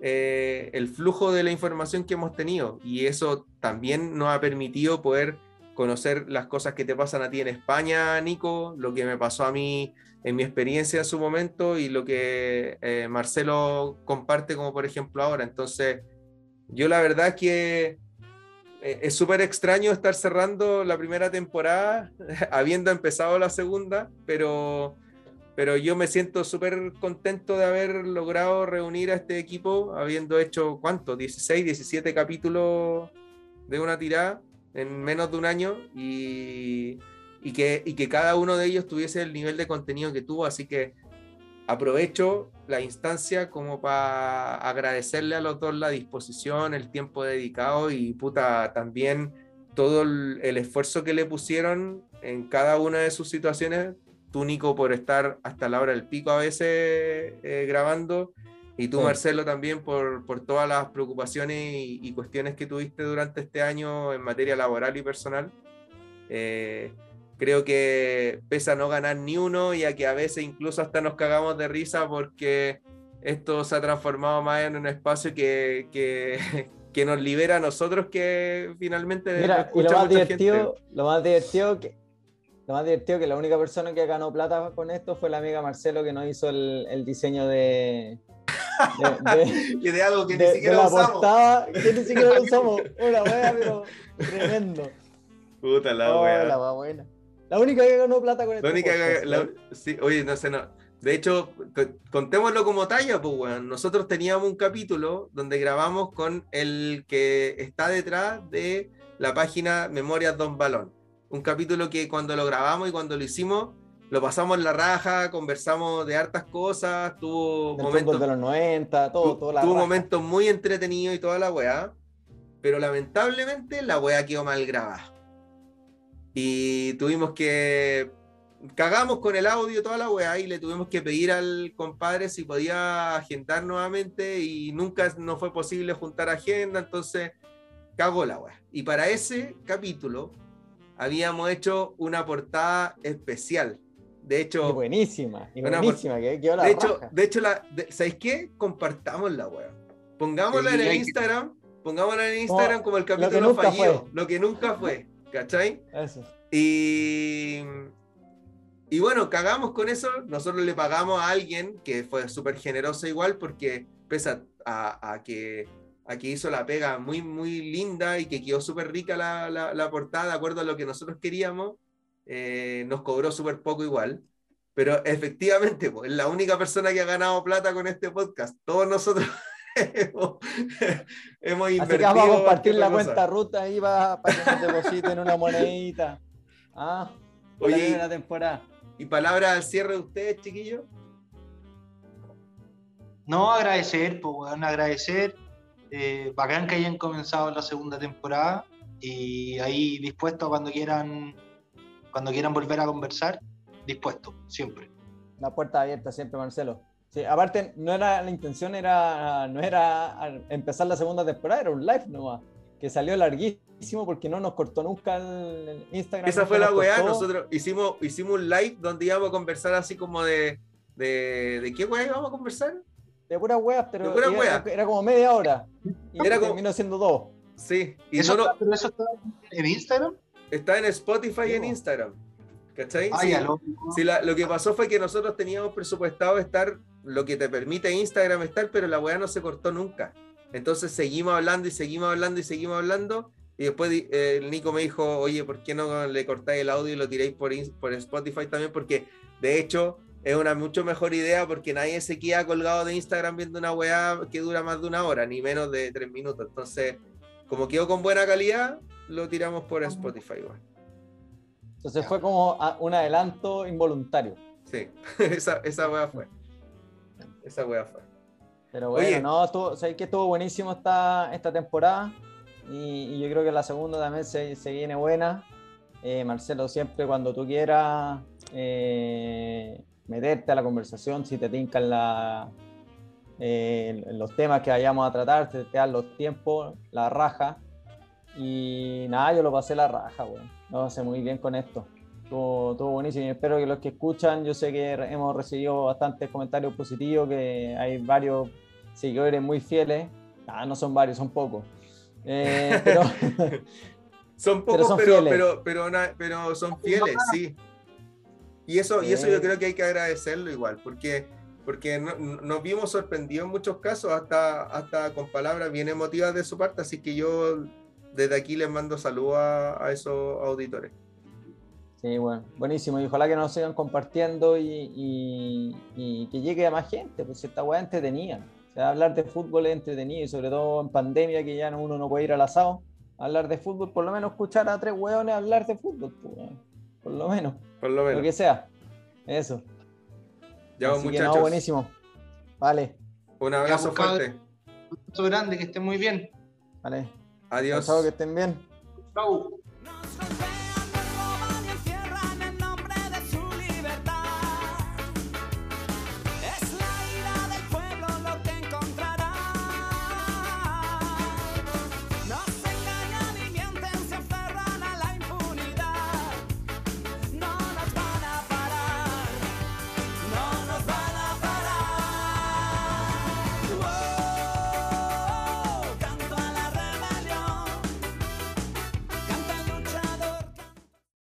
eh, el flujo de la información que hemos tenido. Y eso también nos ha permitido poder conocer las cosas que te pasan a ti en España, Nico, lo que me pasó a mí en mi experiencia en su momento y lo que eh, Marcelo comparte como por ejemplo ahora. Entonces, yo la verdad que eh, es súper extraño estar cerrando la primera temporada, [laughs] habiendo empezado la segunda, pero, pero yo me siento súper contento de haber logrado reunir a este equipo, habiendo hecho, ¿cuánto? 16, 17 capítulos de una tirada en menos de un año y, y que, y que cada uno de ellos tuviese el nivel de contenido que tuvo, así que aprovecho la instancia como para agradecerle a los dos la disposición, el tiempo dedicado y puta, también todo el, esfuerzo que le pusieron en cada una de sus situaciones. Tú, Nico, por estar hasta la hora del pico a veces eh, grabando. Y tú, Sí. Marcelo, también por, por todas las preocupaciones y, y cuestiones que tuviste durante este año en materia laboral y personal. Eh, creo que pese a no ganar ni uno y a que a veces incluso hasta nos cagamos de risa porque esto se ha transformado más en un espacio que, que, [laughs] que nos libera a nosotros que finalmente Mira, y lo más divertido, lo más divertido que lo más divertido que la única persona que ganó plata con esto fue la amiga Marcelo que nos hizo el, el diseño de, de, de- [laughs] Y de algo que de- ni siquiera la usamos. portada, que ni siquiera lo [laughs] usamos. Una wea, pero tremendo. Puta la Oh, wea. la wea buena. La única que ganó plata con esto. La única que- la- sí, oye, no sé, no. De hecho, co- contémoslo como talla, pues, weón. Nosotros teníamos un capítulo donde grabamos con el que está detrás de la página Memorias Don Balón. Un capítulo que cuando lo grabamos y cuando lo hicimos, lo pasamos en la raja, conversamos de hartas cosas, tuvo Del momentos de los 90, todo, tu- todo la tuvo raja. momentos muy entretenidos y toda la weá, pero lamentablemente la weá quedó mal grabada. Y tuvimos que. Cagamos con el audio toda la weá y le tuvimos que pedir al compadre si podía agendar nuevamente y nunca nos fue posible juntar agenda, entonces cagó la weá. Y para ese capítulo habíamos hecho una portada especial. De hecho, Y buenísima, y Una buenísima, que quedó la de hecho, de hecho la, de- ¿sabéis qué? Compartamos la web. Pongámosla Sí, en el hay que- Instagram, pongámosla en el Instagram como el que capítulo nunca fallido, fue. lo que nunca fue, ¿cachai? Eso. Y, y bueno, cagamos con eso, nosotros le pagamos a alguien que fue súper generoso igual porque pese a, a- a que, a que hizo la pega muy, muy linda y que quedó súper rica la, la- la portada de acuerdo a lo que nosotros queríamos, eh, nos cobró súper poco igual. Pero efectivamente, pues, es la única persona que ha ganado plata con este podcast. Todos nosotros [laughs] hemos, hemos Así invertido. que vamos a compartir la cosa. cuenta ruta ahí para, para que nos depositen una monedita. Ah, la Oye, primera temporada. ¿Y palabras al cierre de ustedes, chiquillos? No, agradecer, pues, weón, agradecer. Eh, bacán que hayan comenzado la segunda temporada y ahí dispuesto cuando quieran, cuando quieran volver a conversar, dispuesto, siempre. La puerta abierta siempre, Marcelo. Sí, aparte, no era la intención, era, no era empezar la segunda temporada, era un live nomás, que salió larguísimo porque no nos cortó nunca el, Instagram. Esa fue la nos weá. Nosotros hicimos, hicimos un live donde íbamos a conversar así como de. ¿De, de qué weá íbamos a conversar? De puras weas, pero era, como media hora. Y Era como- terminó siendo dos. Sí, y ¿Eso, no, no- está- ¿Pero eso está en Instagram? Está en Spotify y en Instagram. ¿Cachai? Ah, Sí. ya, lo- Sí, la- lo que pasó fue que nosotros teníamos presupuestado estar lo que te permite Instagram estar, pero la weá no se cortó nunca. Entonces seguimos hablando y seguimos hablando y seguimos hablando. Y después eh, el Nico me dijo, oye, ¿por qué no le cortáis el audio y lo tiráis por, por Spotify también? Porque de hecho es una mucho mejor idea porque nadie se queda colgado de Instagram viendo una weá que dura más de una hora, ni menos de tres minutos. Entonces, como quedó con buena calidad, lo tiramos por Spotify igual. Entonces fue como a- un adelanto involuntario. Sí, [laughs] esa, esa fue. Esa weá fue. Pero bueno, Oye. no, estuvo, sabéis que estuvo buenísimo esta, esta temporada y, y yo creo que la segunda también se, se viene buena. Eh, Marcelo, siempre cuando tú quieras eh, meterte a la conversación, si te tincan la, eh, los temas que vayamos a tratar, te, te dan los tiempos, la raja. Y nada, yo lo pasé la raja, weón. Lo pasé muy bien con esto. Estuvo, estuvo buenísimo y espero que los que escuchan, yo sé que hemos recibido bastantes comentarios positivos, que hay varios seguidores muy fieles. Ah, no son varios, son pocos. Eh, pero [laughs] Son Pero pocos, son pero, fieles. pero, pero, na- pero son fieles, sí. Y eso, y eso yo creo que hay que agradecerlo igual, porque, porque no- nos vimos sorprendidos en muchos casos, hasta, hasta con palabras bien emotivas de su parte, así que yo desde aquí les mando saludos a, a esos auditores. sí, bueno, buenísimo. Y ojalá que nos sigan compartiendo y, y- y que llegue a más gente, pues esta weá es entretenida. O sea, hablar de fútbol es entretenido y sobre todo en pandemia que ya no- uno no puede ir al asado. Hablar de fútbol, por lo menos escuchar a tres weones hablar de fútbol, pues, por lo menos, Por lo lo menos. que sea. Eso. Ya, Así que muchachos. no, buenísimo. Vale, Un abrazo Ya, pues, fuerte. Un abrazo grande, que estén muy bien. vale. Adiós. Chao, que estén bien. Chau.